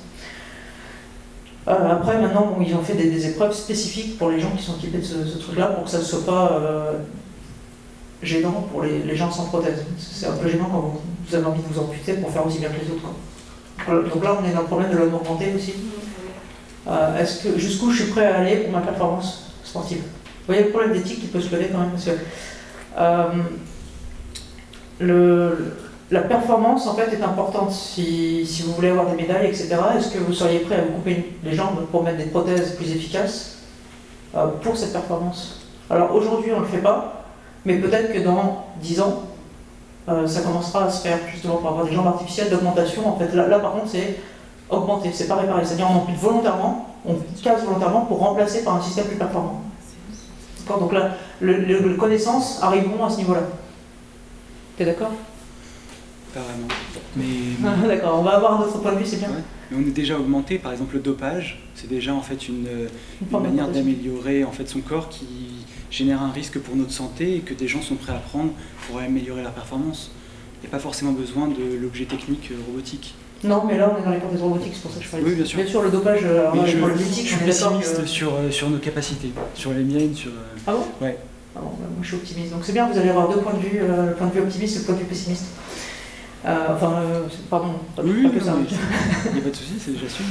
Euh, après, maintenant, ils ont fait des, épreuves spécifiques pour les gens qui sont équipés de ce, truc-là pour que ça ne soit pas euh, gênant pour les, gens sans prothèse. C'est un peu gênant quand vous, avez envie de vous amputer pour faire aussi bien que les autres. Voilà, Donc là, on est dans le problème de l'homme augmenté aussi. Euh, Est-ce que jusqu'où je suis prêt à aller pour ma performance sportive? Vous voyez le problème d'éthique qui peut se lever quand même euh, le, la performance en fait est importante si, vous voulez avoir des médailles, etc. Est-ce que vous seriez prêt à vous couper les jambes pour mettre des prothèses plus efficaces euh, pour cette performance? Alors aujourd'hui on ne le fait pas, mais peut-être que dans 10 ans euh, ça commencera à se faire justement pour avoir des jambes artificielles d'augmentation. En fait là, par contre c'est augmenter, c'est pas réparer. C'est-à-dire on ampute volontairement, on casse volontairement pour remplacer par un système plus performant. Donc là, le- le- connaissances arriveront à ce niveau-là. T'es d'accord? Pas vraiment. Mais, D'accord, on va avoir un autre point de vue, c'est bien. Ouais. mais on est déjà augmenté, par exemple le dopage, c'est déjà en fait une, Une une forme de manière d'améliorer en fait son corps qui génère un risque pour notre santé et que des gens sont prêts à prendre pour améliorer leur performance. Il n'y a pas forcément besoin de l'objet technique euh, robotique. Non, mais là on est dans les prothèses robotiques, c'est pour ça que je parlais. Oui, bien sûr. Bien sûr, le dopage, euh, Mais je, problèmes je suis pessimiste que- sur, euh, sur nos capacités, sur les miennes, sur... euh, Ah bon? Ouais. Ah bon, bah, moi je suis optimiste. Donc c'est bien, vous allez avoir deux points de vue, euh, le point de vue optimiste et le point de vue pessimiste. Euh, enfin, euh, pardon, pas, Oui, pas oui, que non, ça. mais il n'y a pas de souci, c'est j'assume.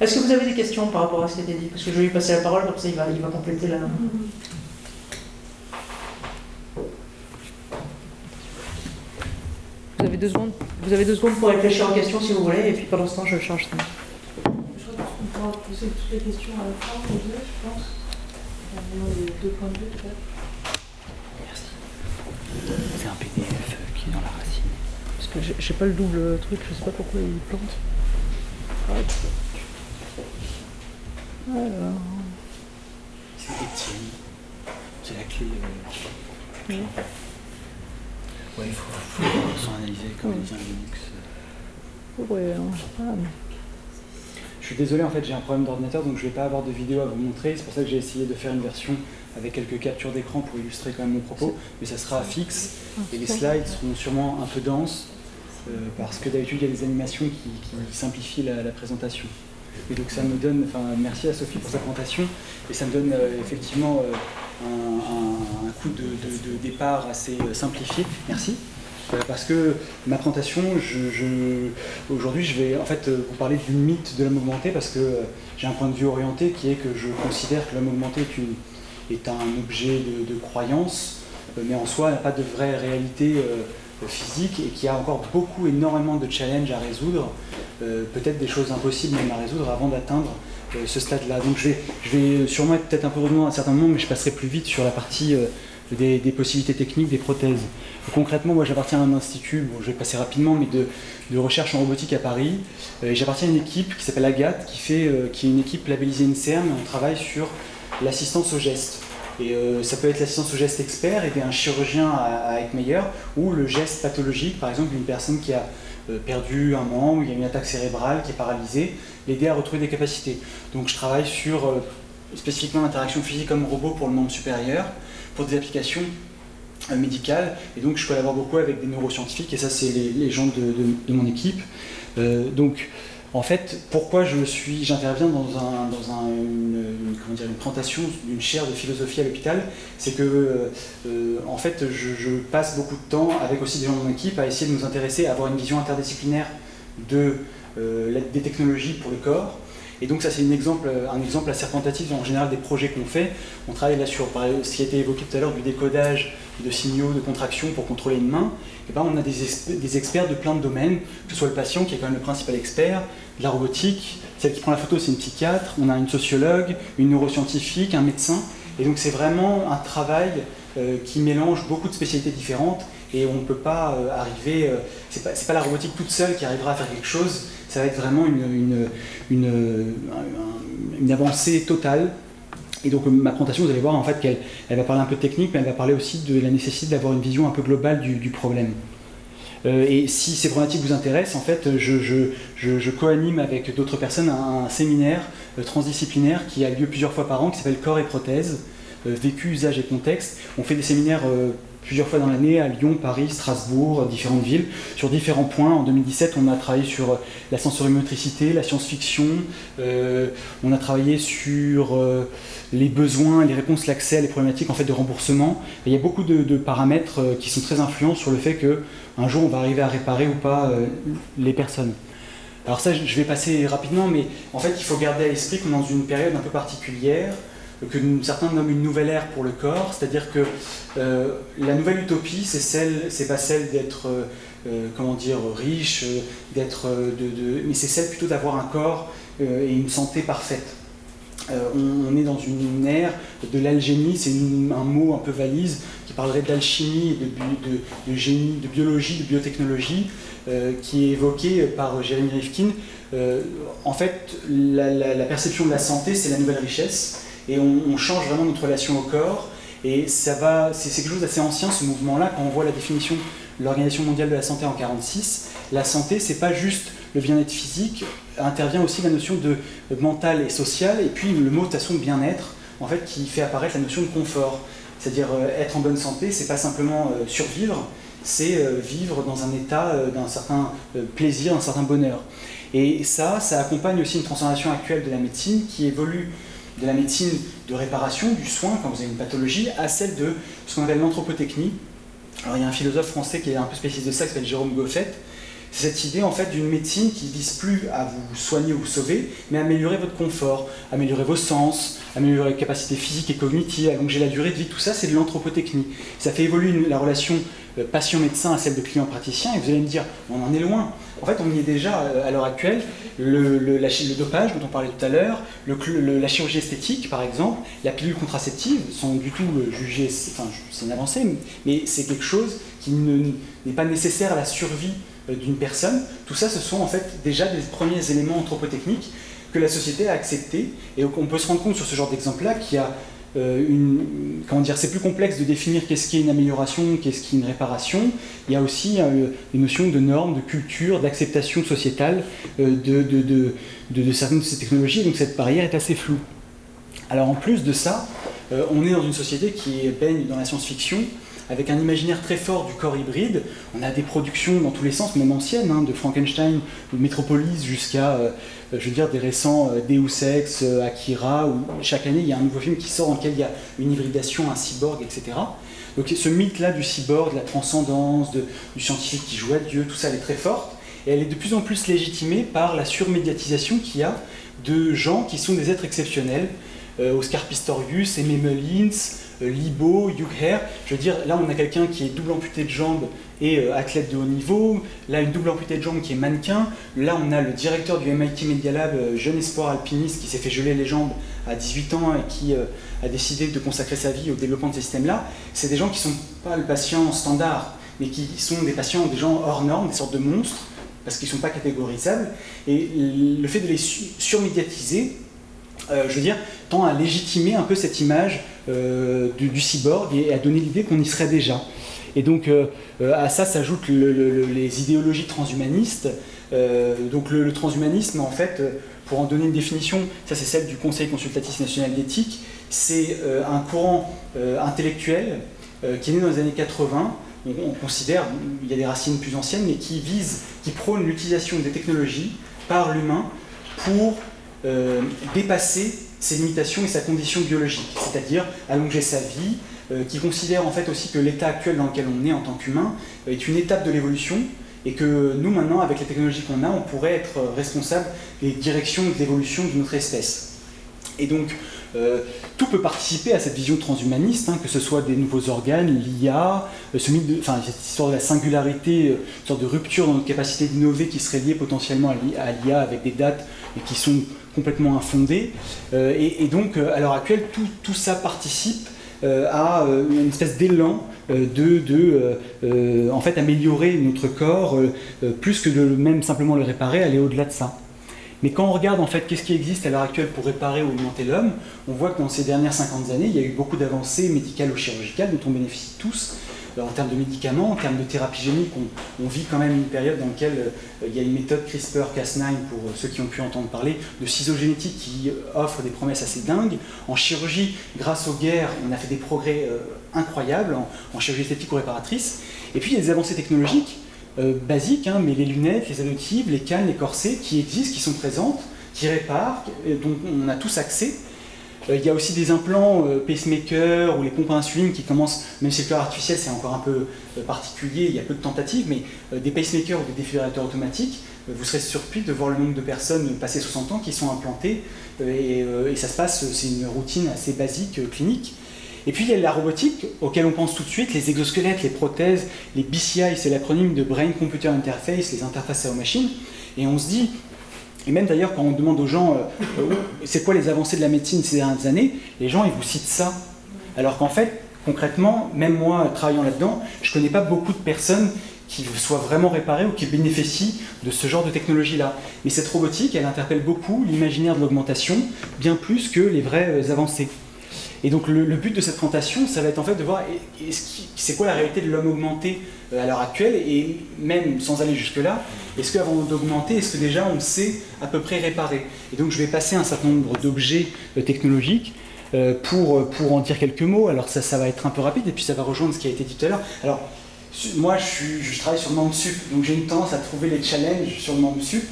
Est-ce que vous avez des questions par rapport à ce qui a été dit? Parce que je vais lui passer la parole, comme ça il va, il va compléter la... Vous avez deux secondes, vous avez deux secondes pour réfléchir aux questions si vous voulez, et puis pendant ce temps je charge ça. Je crois qu'on pourra poser toutes les questions à la fin, je pense. Les deux points de vue, peut-être. C'est un PDF qui est dans la racine. Parce que j'ai- j'ai pas le double truc, je sais pas pourquoi il plante. Alors... C'est Étienne. C'est la clé. euh, Oui. Ouais, il faut, faut s'en analyser comme les Linux. Ouais, ah, Je suis désolé, en fait, j'ai un problème d'ordinateur, donc je vais pas avoir de vidéo à vous montrer. C'est pour ça que j'ai essayé de faire une version avec quelques captures d'écran pour illustrer quand même mon propos. Mais ça sera fixe et les slides seront sûrement un peu denses euh, parce que d'habitude il y a des animations qui, qui simplifient la, la présentation. Et donc ça me donne, enfin merci à Sophie pour sa présentation, et ça me donne euh, effectivement euh, un, un- un coup de, de- de départ assez simplifié. Merci. Parce que ma présentation, je, je- aujourd'hui je vais en fait vous parler du mythe de l'homme augmenté parce que j'ai un point de vue orienté qui est que je considère que l'homme augmenté est, une- est un objet de, croyance, euh, mais en soi n'a pas de vraie réalité euh, physique et qui a encore beaucoup, énormément de challenges à résoudre, euh, peut-être des choses impossibles même à résoudre avant d'atteindre ce stade-là. Donc je vais, je vais sûrement être peut-être un peu redondant à un certain moment, mais je passerai plus vite sur la partie des, possibilités techniques, des prothèses. Concrètement, moi j'appartiens à un institut, bon, je vais passer rapidement, mais de, recherche en robotique à Paris. Et j'appartiens à une équipe qui s'appelle Agathe, qui, fait, qui est une équipe labellisée INSERM, on travaille sur l'assistance au geste. Et euh, ça peut être l'assistance au geste expert, aider un chirurgien à, être meilleur, ou le geste pathologique, par exemple une personne qui a euh, perdu un membre, il y a une attaque cérébrale qui est paralysée, l'aider à retrouver des capacités. Donc je travaille sur euh, spécifiquement l'interaction physique comme robot pour le membre supérieur, pour des applications médicales, et donc je collabore beaucoup avec des neuroscientifiques, et ça c'est les, gens de, de- mon équipe. Donc en fait, pourquoi je suis, j'interviens dans, un, dans un- une, une- une présentation d'une chaire de philosophie à l'hôpital, c'est que euh, euh, en fait, je, passe beaucoup de temps avec aussi des gens de mon équipe à essayer de nous intéresser, à avoir une vision interdisciplinaire euh, des technologies pour le corps. Et donc ça c'est un exemple, assez représentatif en général des projets qu'on fait. On travaille là sur ce qui a été évoqué tout à l'heure du décodage de signaux de contraction pour contrôler une main. Et ben, on a des experts de plein de domaines, que ce soit le patient qui est quand même le principal expert, de la robotique, celle qui prend la photo c'est une psychiatre, on a une sociologue, une neuroscientifique, un médecin. Et donc c'est vraiment un travail euh, qui mélange beaucoup de spécialités différentes et on ne peut pas euh, arriver, euh, c'est pas, pas la robotique toute seule qui arrivera à faire quelque chose, ça va être vraiment une, une, une, un- un- une avancée totale. Et donc ma présentation, vous allez voir en fait qu'elle elle va parler un peu de technique, mais elle va parler aussi de la nécessité d'avoir une vision un peu globale du problème. Euh, et si ces problématiques vous intéressent, en fait, je, co-anime avec d'autres personnes un, un séminaire euh, transdisciplinaire qui a lieu plusieurs fois par an, qui s'appelle Corps et prothèses, euh, vécu, usage et contexte. On fait des séminaires plusieurs fois dans l'année à Lyon, Paris, Strasbourg, différentes villes, sur différents points. En 2017, on a travaillé sur euh, la sensorimotricité, la science-fiction, euh, on a travaillé sur euh, les besoins, les réponses, l'accès les problématiques en fait, de remboursement. Il y a beaucoup de, paramètres euh, qui sont très influents sur le fait que un jour on va arriver à réparer ou pas euh, les personnes. Alors ça, je vais passer rapidement, mais en fait, il faut garder à l'esprit qu'on est dans une période un peu particulière, que certains nomment une nouvelle ère pour le corps, c'est-à-dire que euh, la nouvelle utopie, c'est celle, c'est pas celle d'être, euh, euh, comment dire, riche, d'être, de, mais c'est celle plutôt d'avoir un corps et une santé parfaite. On, est dans une, ère de l'algénie, c'est un mot un peu valise qui parlerait d'alchimie, de, génie, de biologie, de biotechnologie, qui est évoqué par Jérémy Rifkin. En fait, la perception de la santé, c'est la nouvelle richesse, et on, change vraiment notre relation au corps. Et ça va, c'est quelque chose d'assez ancien ce mouvement-là. Quand on voit la définition de l'Organisation mondiale de la santé en 46, la santé, c'est pas juste le bien-être physique, intervient aussi la notion de mental et social, et puis le mot de façon bien-être, en fait, qui fait apparaître la notion de confort. C'est-à-dire euh, être en bonne santé, c'est pas simplement euh, survivre, c'est euh, vivre dans un état d'un certain plaisir, d'un certain bonheur. Et ça, ça accompagne aussi une transformation actuelle de la médecine qui évolue de la médecine de réparation, du soin, quand vous avez une pathologie, à celle de ce qu'on appelle l'anthropotechnie. Alors il y a un philosophe français qui est un peu spécialiste de ça, qui s'appelle Jérôme Goffet. C'est cette idée en fait d'une médecine qui vise plus à vous soigner ou vous sauver, mais à améliorer votre confort, améliorer vos sens, améliorer les capacités physiques et cognitives, allonger la durée de vie. Tout ça, c'est de l'anthropotechnie. Ça fait évoluer la relation euh, patient-médecin à celle de client-praticien. Et vous allez me dire, on en est loin. En fait, on y est déjà euh, à l'heure actuelle. Le, le- dopage dont on parlait tout à l'heure, la chirurgie esthétique par exemple, la pilule contraceptive sont du tout euh, jugées, enfin c'est une avancée, mais c'est quelque chose qui ne- n'est pas nécessaire à la survie d'une personne. Tout ça, ce sont en fait déjà des premiers éléments anthropotechniques que la société a acceptés. Et on peut se rendre compte sur ce genre d'exemple-là qu'il y a une, comment dire, c'est plus complexe de définir qu'est-ce qui est une amélioration, qu'est-ce qui est une réparation. Il y a aussi euh, une notion de normes, de culture, d'acceptation sociétale euh, de, certaines de ces technologies. Donc cette barrière est assez floue. Alors en plus de ça, euh, on est dans une société qui baigne dans la science-fiction avec un imaginaire très fort du corps hybride. On a des productions dans tous les sens, même anciennes, hein, de Frankenstein ou de Metropolis jusqu'à, euh, je veux dire, des récents euh, Deus Ex, euh, Akira, où chaque année il y a un nouveau film qui sort dans lequel il y a une hybridation, un cyborg, etc. Donc ce mythe-là du cyborg, de la transcendance, du scientifique qui joue à Dieu, tout ça, elle est très forte. Et elle est de plus en plus légitimée par la surmédiatisation qu'il y a de gens qui sont des êtres exceptionnels. Euh, Oscar Pistorius, Aimé Mullins, euh, Libo, Hugh Hare. Je veux dire, là on a quelqu'un qui est double amputé de jambes et euh, athlète de haut niveau. Là, une double amputée de jambes qui est mannequin. Là, on a le directeur du MIT Media Lab, euh, jeune espoir alpiniste qui s'est fait geler les jambes à 18 ans et qui euh, a décidé de consacrer sa vie au développement de ces systèmes-là, c'est des gens qui ne sont pas le patient standard, mais qui sont des patients, des gens hors normes, des sortes de monstres, parce qu'ils ne sont pas catégorisables. Et le fait de les surmédiatiser, euh, je veux dire, tend à légitimer un peu cette image euh, du, cyborg et à donner l'idée qu'on y serait déjà. Et donc à ça s'ajoutent les idéologies transhumanistes. donc le, transhumanisme, en fait, pour en donner une définition, ça c'est celle du Conseil consultatif national d'éthique, c'est euh, un courant euh, intellectuel euh, qui est né dans les années 80. On, considère, il y a des racines plus anciennes, mais qui vise, qui prône l'utilisation des technologies par l'humain pour dépasser ses limitations et sa condition biologique, c'est-à-dire allonger sa vie, qui considère en fait aussi que l'état actuel dans lequel on est en tant qu'humain est une étape de l'évolution et que nous maintenant, avec les technologies qu'on a, on pourrait être responsable des directions de l'évolution de notre espèce. Et donc, euh, tout peut participer à cette vision transhumaniste, hein, que ce soit des nouveaux organes, l'IA, euh, cette histoire de la singularité, euh, une sorte de rupture dans notre capacité d'innover qui serait liée potentiellement à l'IA avec des dates qui sont complètement infondées. Et, donc, à l'heure actuelle, tout, tout, ça participe à une espèce d'élan euh, de, de euh, euh, en fait, améliorer notre corps, plus que de même simplement le réparer, aller au-delà de ça. Mais quand on regarde en fait qu'est-ce qui existe à l'heure actuelle pour réparer ou augmenter l'homme, on voit que dans ces dernières 50 années, il y a eu beaucoup d'avancées médicales ou chirurgicales dont on bénéficie tous, en termes de médicaments, en termes de thérapie génique, on, vit quand même une période dans laquelle euh, il y a une méthode CRISPR-Cas9 pour euh, ceux qui ont pu entendre parler de ciseaux génétiques qui euh, offre des promesses assez dingues. En chirurgie, grâce aux guerres, on a fait des progrès incroyables en, chirurgie esthétique ou réparatrice. Et puis il y a des avancées technologiques basiques, hein, mais les lunettes, les adoptives, les cannes, les corsets qui existent, qui sont présentes, qui réparent, dont on a tous accès. Euh, il y a aussi des implants euh, pacemaker ou les pompes à insuline qui commencent, même si le cœur artificiel c'est encore un peu euh, particulier, il y a peu de tentatives, mais des pacemakers ou des défibrillateurs automatiques, vous serez surpris de voir le nombre de personnes passées 60 ans qui sont implantées et, ça se passe, c'est une routine assez basique clinique. Et puis il y a la robotique auquel on pense tout de suite, les exosquelettes, les prothèses, les BCI, c'est l'acronyme de Brain Computer Interface, les interfaces aux machines. Et on se dit, et même d'ailleurs, quand on demande aux gens euh, euh, c'est quoi les avancées de la médecine ces dernières années, les gens ils vous citent ça. Alors qu'en fait, concrètement, même moi travaillant là-dedans, je ne connais pas beaucoup de personnes qui soient vraiment réparées ou qui bénéficient de ce genre de technologie-là. Mais cette robotique, elle interpelle beaucoup l'imaginaire de l'augmentation, bien plus que les vraies avancées. Et donc le, but de cette présentation, ça va être en fait de voir c'est quoi la réalité de l'homme augmenté euh, à l'heure actuelle, et même sans aller jusque-là, est-ce qu'avant d'augmenter, est-ce que déjà on sait à peu près réparer? Et donc je vais passer un certain nombre d'objets euh, technologiques euh, pour, pour en dire quelques mots. Alors ça, va être un peu rapide, et puis ça va rejoindre ce qui a été dit tout à l'heure. Alors moi je, travaille sur le membre sup, donc j'ai une tendance à trouver les challenges sur le membre sup,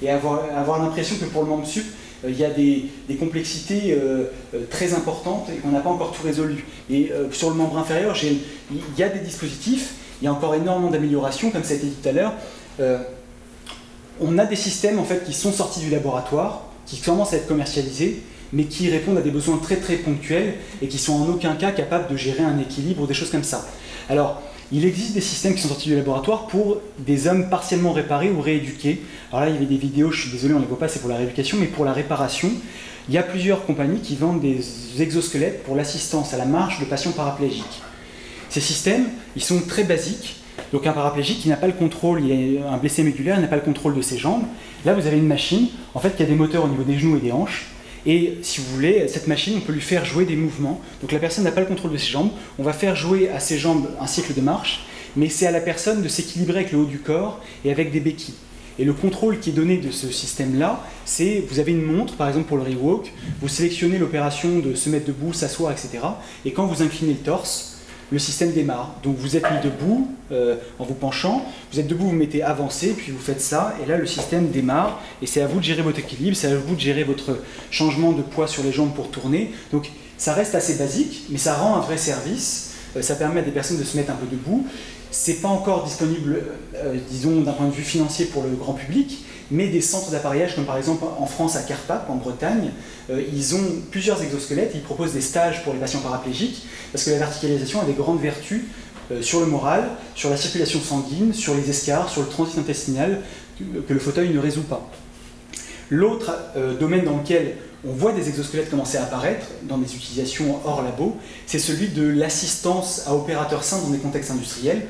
et avoir, avoir l'impression que pour le membre sup, euh, il y a des, complexités euh, euh, très importantes et qu'on n'a pas encore tout résolu. Et sur le membre inférieur, il y a des dispositifs, il y a encore énormément d'améliorations, comme ça a été dit tout à l'heure. on a des systèmes en fait, qui sont sortis du laboratoire, qui commencent à être commercialisés, mais qui répondent à des besoins très très ponctuels et qui sont en aucun cas capables de gérer un équilibre ou des choses comme ça. Alors, il existe des systèmes qui sont sortis du laboratoire pour des hommes partiellement réparés ou rééduqués. Alors là, il y avait des vidéos, je suis désolé, on ne les voit pas, c'est pour la rééducation, mais pour la réparation, il y a plusieurs compagnies qui vendent des exosquelettes pour l'assistance à la marche de patients paraplégiques. Ces systèmes, ils sont très basiques. Donc un paraplégique, il n'a pas le contrôle, il est un blessé médulaire, il n'a pas le contrôle de ses jambes. Là, vous avez une machine, en fait, qui a des moteurs au niveau des genoux et des hanches. Et si vous voulez, cette machine, on peut lui faire jouer des mouvements. Donc la personne n'a pas le contrôle de ses jambes. On va faire jouer à ses jambes un cycle de marche, mais c'est à la personne de s'équilibrer avec le haut du corps et avec des béquilles. Et le contrôle qui est donné de ce système-là, c'est vous avez une montre, par exemple pour le rewalk, vous sélectionnez l'opération de se mettre debout, s'asseoir, etc. Et quand vous inclinez le torse, le système démarre. Donc vous êtes mis debout euh, en vous penchant, vous êtes debout, vous mettez avancé, puis vous faites ça, et là le système démarre, et c'est à vous de gérer votre équilibre, c'est à vous de gérer votre changement de poids sur les jambes pour tourner. Donc ça reste assez basique, mais ça rend un vrai service, ça permet à des personnes de se mettre un peu debout. C'est pas encore disponible, euh, disons, d'un point de vue financier pour le grand public, mais des centres d'appareillage, comme par exemple en France à Carpac, en Bretagne, euh, ils ont plusieurs exosquelettes, ils proposent des stages pour les patients paraplégiques, parce que la verticalisation a des grandes vertus euh, sur le moral, sur la circulation sanguine, sur les escarres, sur le transit intestinal, que le fauteuil ne résout pas. L'autre euh, domaine dans lequel on voit des exosquelettes commencer à apparaître dans des utilisations hors labo, c'est celui de l'assistance à opérateurs simples dans des contextes industriels.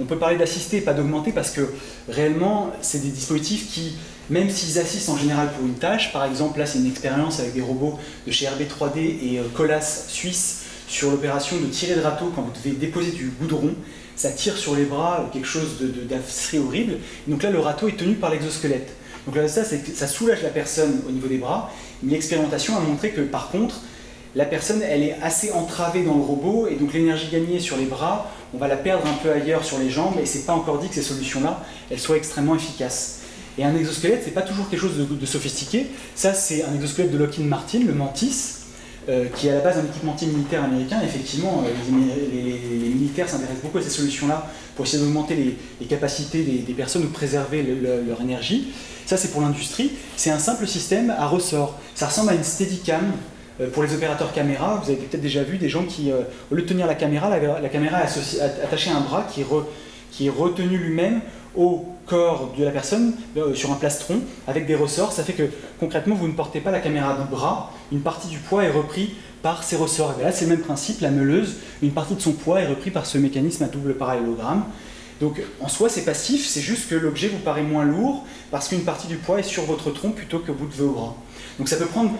On peut parler d'assister, pas d'augmenter, parce que réellement, c'est des dispositifs qui, même s'ils assistent en général pour une tâche, par exemple, là c'est une expérience avec des robots de chez RB3D et euh, Colas Suisse sur l'opération de tirer de râteau quand vous devez déposer du goudron, ça tire sur les bras quelque chose d'assez horrible. Donc là, le râteau est tenu par l'exosquelette. Donc là, ça, ça soulage la personne au niveau des bras. L'expérimentation a montré que par contre, la personne, elle est assez entravée dans le robot, et donc l'énergie gagnée sur les bras, on va la perdre un peu ailleurs sur les jambes, et c'est pas encore dit que ces solutions-là, elles soient extrêmement efficaces. Et un exosquelette, c'est pas toujours quelque chose de, sophistiqué. Ça, c'est un exosquelette de Lockheed Martin, le Mantis, euh, qui est à la base un équipementier militaire américain. Effectivement, euh, les, militaires s'intéressent beaucoup à ces solutions-là pour essayer d'augmenter les, capacités des, personnes ou préserver leur énergie. Ça, c'est pour l'industrie. C'est un simple système à ressort. Ça ressemble à une Steadicam euh, pour les opérateurs caméra. Vous avez peut-être déjà vu des gens qui, au lieu de tenir la caméra, la, caméra est attachée à un bras qui est retenu lui-même au corps de la personne euh, sur un plastron avec des ressorts. Ça fait que concrètement, vous ne portez pas la caméra du bras, une partie du poids est repris par ces ressorts. Là, c'est le même principe, la meuleuse, une partie de son poids est repris par ce mécanisme à double parallélogramme. Donc en soi, c'est passif, c'est juste que l'objet vous paraît moins lourd parce qu'une partie du poids est sur votre tronc plutôt que bout de vos bras. Donc ça peut prendre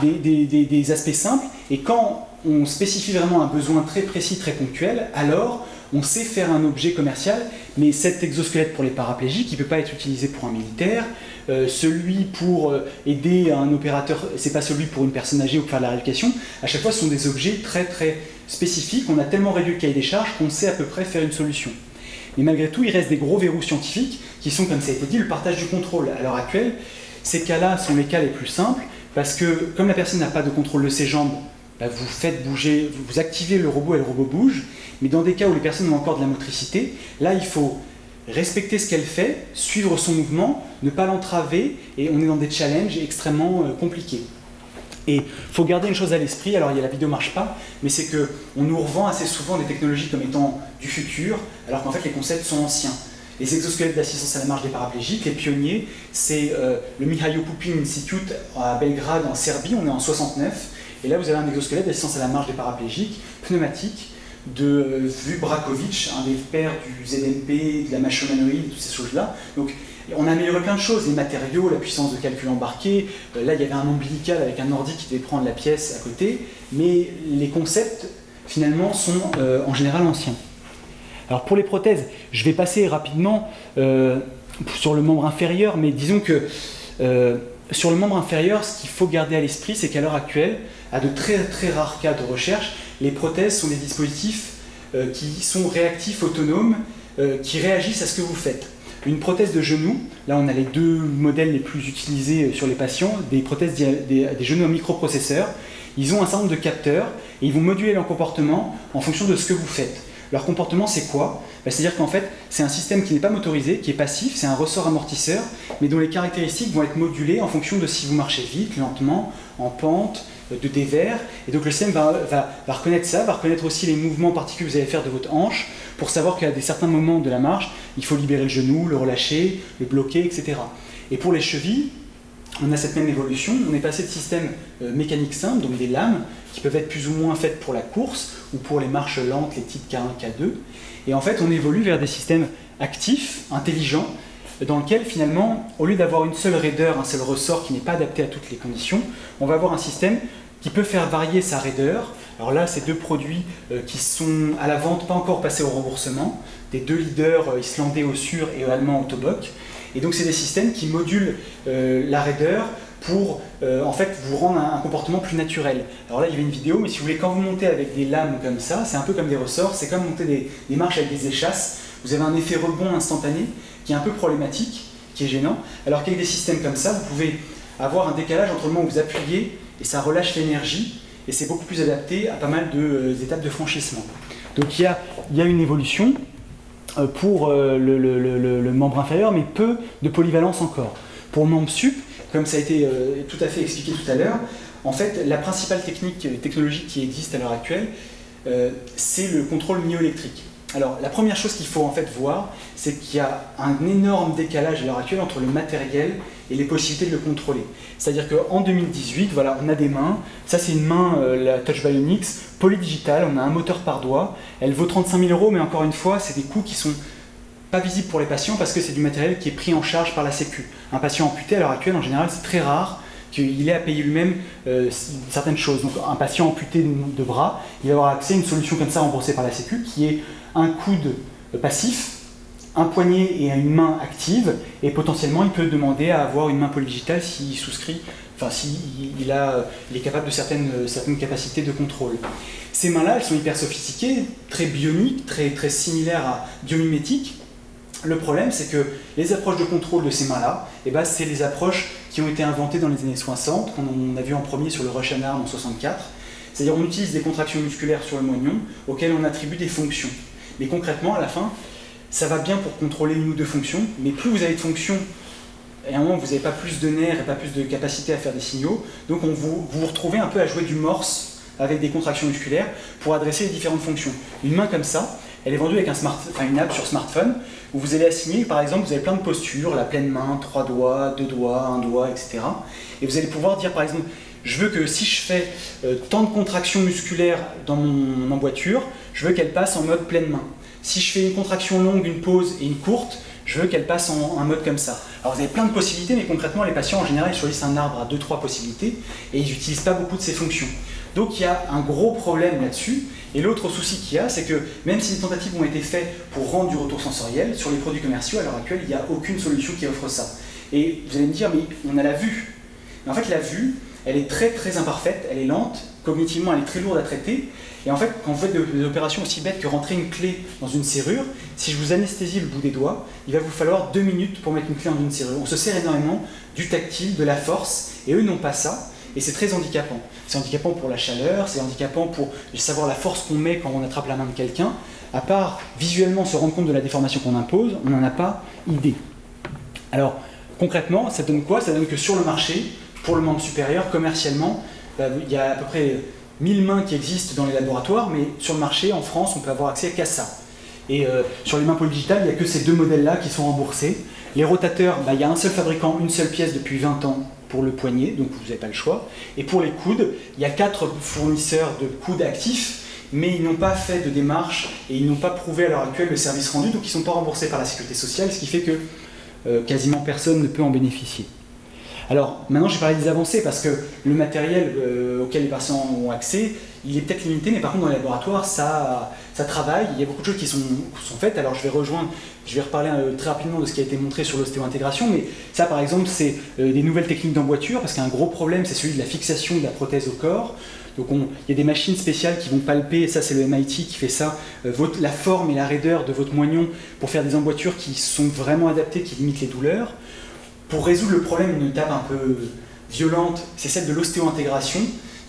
des aspects simples, et quand on spécifie vraiment un besoin très précis, très ponctuel, alors on sait faire un objet commercial, mais cet exosquelette pour les paraplégiques, il ne peut pas être utilisé pour un militaire. Euh, celui pour euh, aider un opérateur, c'est pas celui pour une personne âgée ou pour faire de la rééducation. À chaque fois, ce sont des objets très très spécifiques. On a tellement réduit le cahier des charges qu'on sait à peu près faire une solution. Mais malgré tout, il reste des gros verrous scientifiques qui sont, comme ça a été dit, le partage du contrôle. À l'heure actuelle, ces cas-là sont les cas les plus simples parce que comme la personne n'a pas de contrôle de ses jambes, bah, vous faites bouger, vous activez le robot et le robot bouge. Mais dans des cas où les personnes ont encore de la motricité, là, il faut respecter ce qu'elle fait, suivre son mouvement, ne pas l'entraver, et on est dans des challenges extrêmement euh, compliqués. Et il faut garder une chose à l'esprit, alors il y a la vidéo marche pas, mais c'est qu'on nous revend assez souvent des technologies comme étant du futur, alors qu'en fait les concepts sont anciens. Les exosquelettes d'assistance à la marche des paraplégiques, les pionniers, c'est euh, le Mihailo Pupin Institute à Belgrade en Serbie, on est en 69, et là vous avez un exosquelette d'assistance à la marche des paraplégiques, pneumatique, de Vu Brakovic, un des pères du ZMP, de la machine humanoïde, toutes ces choses-là. Donc on a amélioré plein de choses, les matériaux, la puissance de calcul embarqué. Euh, là, il y avait un ombilical avec un ordi qui devait prendre la pièce à côté, mais les concepts, finalement, sont euh, en général anciens. Alors pour les prothèses, je vais passer rapidement euh, sur le membre inférieur, mais disons que sur le membre inférieur, ce qu'il faut garder à l'esprit, c'est qu'à l'heure actuelle, à de très très rares cas de recherche, les prothèses sont des dispositifs euh, qui sont réactifs, autonomes, euh, qui réagissent à ce que vous faites. Une prothèse de genou, là on a les deux modèles les plus utilisés euh, sur les patients, des prothèses des, genoux en microprocesseurs. Ils ont un certain nombre de capteurs et ils vont moduler leur comportement en fonction de ce que vous faites. Leur comportement, c'est quoi? Bah, C'est-à-dire qu'en fait, c'est un système qui n'est pas motorisé, qui est passif, c'est un ressort amortisseur, mais dont les caractéristiques vont être modulées en fonction de si vous marchez vite, lentement, en pente, de dévers. Et donc le système va, reconnaître ça, va reconnaître aussi les mouvements particuliers que vous allez faire de votre hanche pour savoir qu'à des certains moments de la marche, il faut libérer le genou, le relâcher, le bloquer, etc. Et pour les chevilles, on a cette même évolution. On est passé de systèmes euh, mécaniques simples, donc des lames, qui peuvent être plus ou moins faites pour la course ou pour les marches lentes, les types K1, K2. Et en fait, on évolue vers des systèmes actifs, intelligents, dans lequel finalement, au lieu d'avoir une seule raideur, un seul ressort qui n'est pas adapté à toutes les conditions, on va avoir un système qui peut faire varier sa raideur. Alors là, c'est deux produits euh, qui sont à la vente, pas encore passés au remboursement, des deux leaders euh, islandais au sur et allemand Autobock. Et donc c'est des systèmes qui modulent euh, la raideur pour en fait vous rendre un, comportement plus naturel. Alors là il y avait une vidéo, mais si vous voulez quand vous montez avec des lames comme ça, c'est un peu comme des ressorts, c'est comme monter des, des, marches avec des échasses. Vous avez un effet rebond instantané qui est un peu problématique, qui est gênant. Alors qu'avec des systèmes comme ça, vous pouvez avoir un décalage entre le moment où vous appuyez et ça relâche l'énergie, et c'est beaucoup plus adapté à pas mal d'étapes de, de franchissement. Donc il y a, une évolution euh, pour euh, le, membre inférieur, mais peu de polyvalence encore. Pour le membre sup, comme ça a été euh, tout à fait expliqué tout à l'heure, en fait, la principale technique technologique qui existe à l'heure actuelle, c'est le contrôle myoélectrique. Alors, la première chose qu'il faut en fait voir, c'est qu'il y a un énorme décalage à l'heure actuelle entre le matériel et les possibilités de le contrôler. C'est-à-dire qu'en 2018, voilà, on a des mains. Ça, c'est une main, euh, la Touch Bionics, polydigitale. On a un moteur par doigt. Elle vaut 35 000 euros, mais encore une fois, c'est des coûts qui sont pas visibles pour les patients parce que c'est du matériel qui est pris en charge par la Sécu. Un patient amputé, à l'heure actuelle, en général, c'est très rare qu'il ait à payer lui-même euh, certaines choses. Donc, un patient amputé de bras, il va avoir accès à une solution comme ça remboursée par la Sécu, qui est un coude passif un poignet et une main active, et potentiellement il peut demander à avoir une main polydigitale s'il souscrit, enfin s'il est capable de certaines, capacités de contrôle. Ces mains-là, elles sont hyper sophistiquées, très bioniques, très, similaires à biomimétiques. Le problème, c'est que les approches de contrôle de ces mains-là, eh ben, c'est les approches qui ont été inventées dans les années 60, qu'on a vu en premier sur le Russian Arm en 64. C'est-à-dire on utilise des contractions musculaires sur le moignon auxquelles on attribue des fonctions. Mais concrètement, à la fin, ça va bien pour contrôler une ou deux fonctions, mais plus vous avez de fonctions, et à un moment vous n'avez pas plus de nerfs et pas plus de capacité à faire des signaux, donc on vous, vous retrouvez un peu à jouer du morse avec des contractions musculaires pour adresser les différentes fonctions. Une main comme ça, elle est vendue avec un smart, enfin une app sur smartphone où vous allez assigner, par exemple, vous avez plein de postures, la pleine main, trois doigts, deux doigts, un doigt, etc. Et vous allez pouvoir dire, par exemple, je veux que si je fais euh, tant de contractions musculaires dans mon emboîture, je veux qu'elle passe en mode pleine main. Si je fais une contraction longue, une pause et une courte, je veux qu'elle passe en un mode comme ça. Alors vous avez plein de possibilités, mais concrètement, les patients en général choisissent un arbre à 2-3 possibilités et ils n'utilisent pas beaucoup de ces fonctions. Donc il y a un gros problème là-dessus. Et l'autre souci qu'il y a, c'est que même si des tentatives ont été faites pour rendre du retour sensoriel, sur les produits commerciaux, à l'heure actuelle, il n'y a aucune solution qui offre ça. Et vous allez me dire, mais on a la vue. En fait, la vue, elle est très très imparfaite, elle est lente, cognitivement elle est très lourde à traiter, et en fait, quand vous faites des opérations aussi bêtes que rentrer une clé dans une serrure, si je vous anesthésie le bout des doigts, il va vous falloir deux minutes pour mettre une clé dans une serrure. On se sert énormément du tactile, de la force, et eux n'ont pas ça, et c'est très handicapant. C'est handicapant pour la chaleur, c'est handicapant pour savoir la force qu'on met quand on attrape la main de quelqu'un. À part visuellement se rendre compte de la déformation qu'on impose, on n'en a pas idée. Alors, concrètement, ça donne quoi? Ça donne que sur le marché, pour le membre supérieur, commercialement, bah, il y a à peu près 1000 mains qui existent dans les laboratoires, mais sur le marché, en France, on peut avoir accès qu'à ça. Et euh, sur les mains polydigitales, il n'y a que ces deux modèles-là qui sont remboursés. Les rotateurs, bah, il y a un seul fabricant, une seule pièce depuis 20 ans pour le poignet, donc vous n'avez pas le choix. Et pour les coudes, il y a quatre fournisseurs de coudes actifs, mais ils n'ont pas fait de démarche et ils n'ont pas prouvé à l'heure actuelle le service rendu, donc ils ne sont pas remboursés par la sécurité sociale, ce qui fait que euh, quasiment personne ne peut en bénéficier. Alors maintenant, j'ai parlé des avancées parce que le matériel euh, auquel les patients ont accès, il est peut-être limité, mais par contre dans les laboratoires, ça, ça travaille. Il y a beaucoup de choses qui sont, sont faites. Alors je vais rejoindre, je vais reparler euh, très rapidement de ce qui a été montré sur l'ostéo-intégration, mais ça par exemple, c'est euh, des nouvelles techniques d'emboîture parce qu'un gros problème, c'est celui de la fixation de la prothèse au corps. Donc il y a des machines spéciales qui vont palper, ça c'est le MIT qui fait ça, la forme et la raideur de votre moignon pour faire des emboîtures qui sont vraiment adaptées, qui limitent les douleurs. Pour résoudre le problème, une étape un peu violente, c'est celle de l'ostéo-intégration.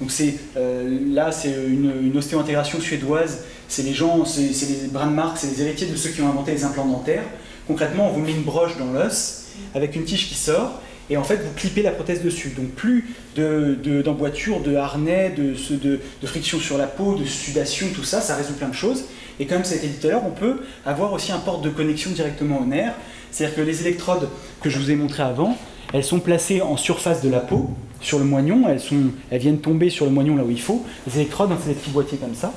Donc euh, là, c'est une, ostéo-intégration suédoise. C'est les gens, c'est les Brandmark, c'est les héritiers de ceux qui ont inventé les implants dentaires. Concrètement, on vous met une broche dans l'os avec une tige qui sort, et en fait, vous clippez la prothèse dessus. Donc plus d'emboîture, de, de, harnais, de, de, de, friction sur la peau, de sudation, tout ça, ça résout plein de choses. Et comme ça a été dit tout à l'heure, on peut avoir aussi un port de connexion directement au nerf. C'est-à-dire que les électrodes que je vous ai montrées avant, elles sont placées en surface de la peau, sur le moignon, elles, sont, elles viennent tomber sur le moignon là où il faut. Les électrodes, c'est des petits boîtiers comme ça.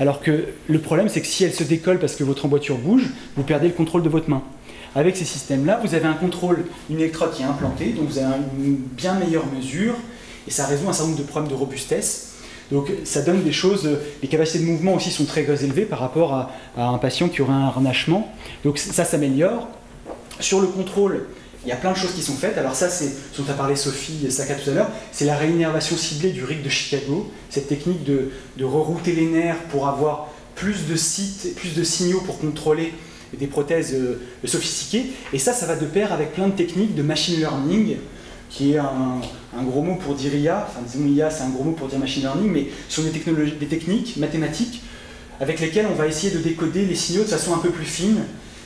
Alors que le problème, c'est que si elles se décollent parce que votre emboîture bouge, vous perdez le contrôle de votre main. Avec ces systèmes-là, vous avez un contrôle, une électrode qui est implantée, donc vous avez une bien meilleure mesure, et ça résout un certain nombre de problèmes de robustesse. Donc ça donne des choses, les capacités de mouvement aussi sont très élevées par rapport à, à un patient qui aurait un harnachement. Donc ça s'améliore. Sur le contrôle, il y a plein de choses qui sont faites. Alors ça, c'est ce dont a parlé Sophie Saka tout à l'heure, c'est la réinnervation ciblée du RIC de Chicago, cette technique de, rerouter les nerfs pour avoir plus de sites, plus de signaux pour contrôler des prothèses euh, sophistiquées. Et ça, ça va de pair avec plein de techniques de machine learning, qui est un, gros mot pour dire IA. Enfin, disons IA, c'est un gros mot pour dire machine learning, mais ce sont des techniques mathématiques avec lesquelles on va essayer de décoder les signaux de façon un peu plus fine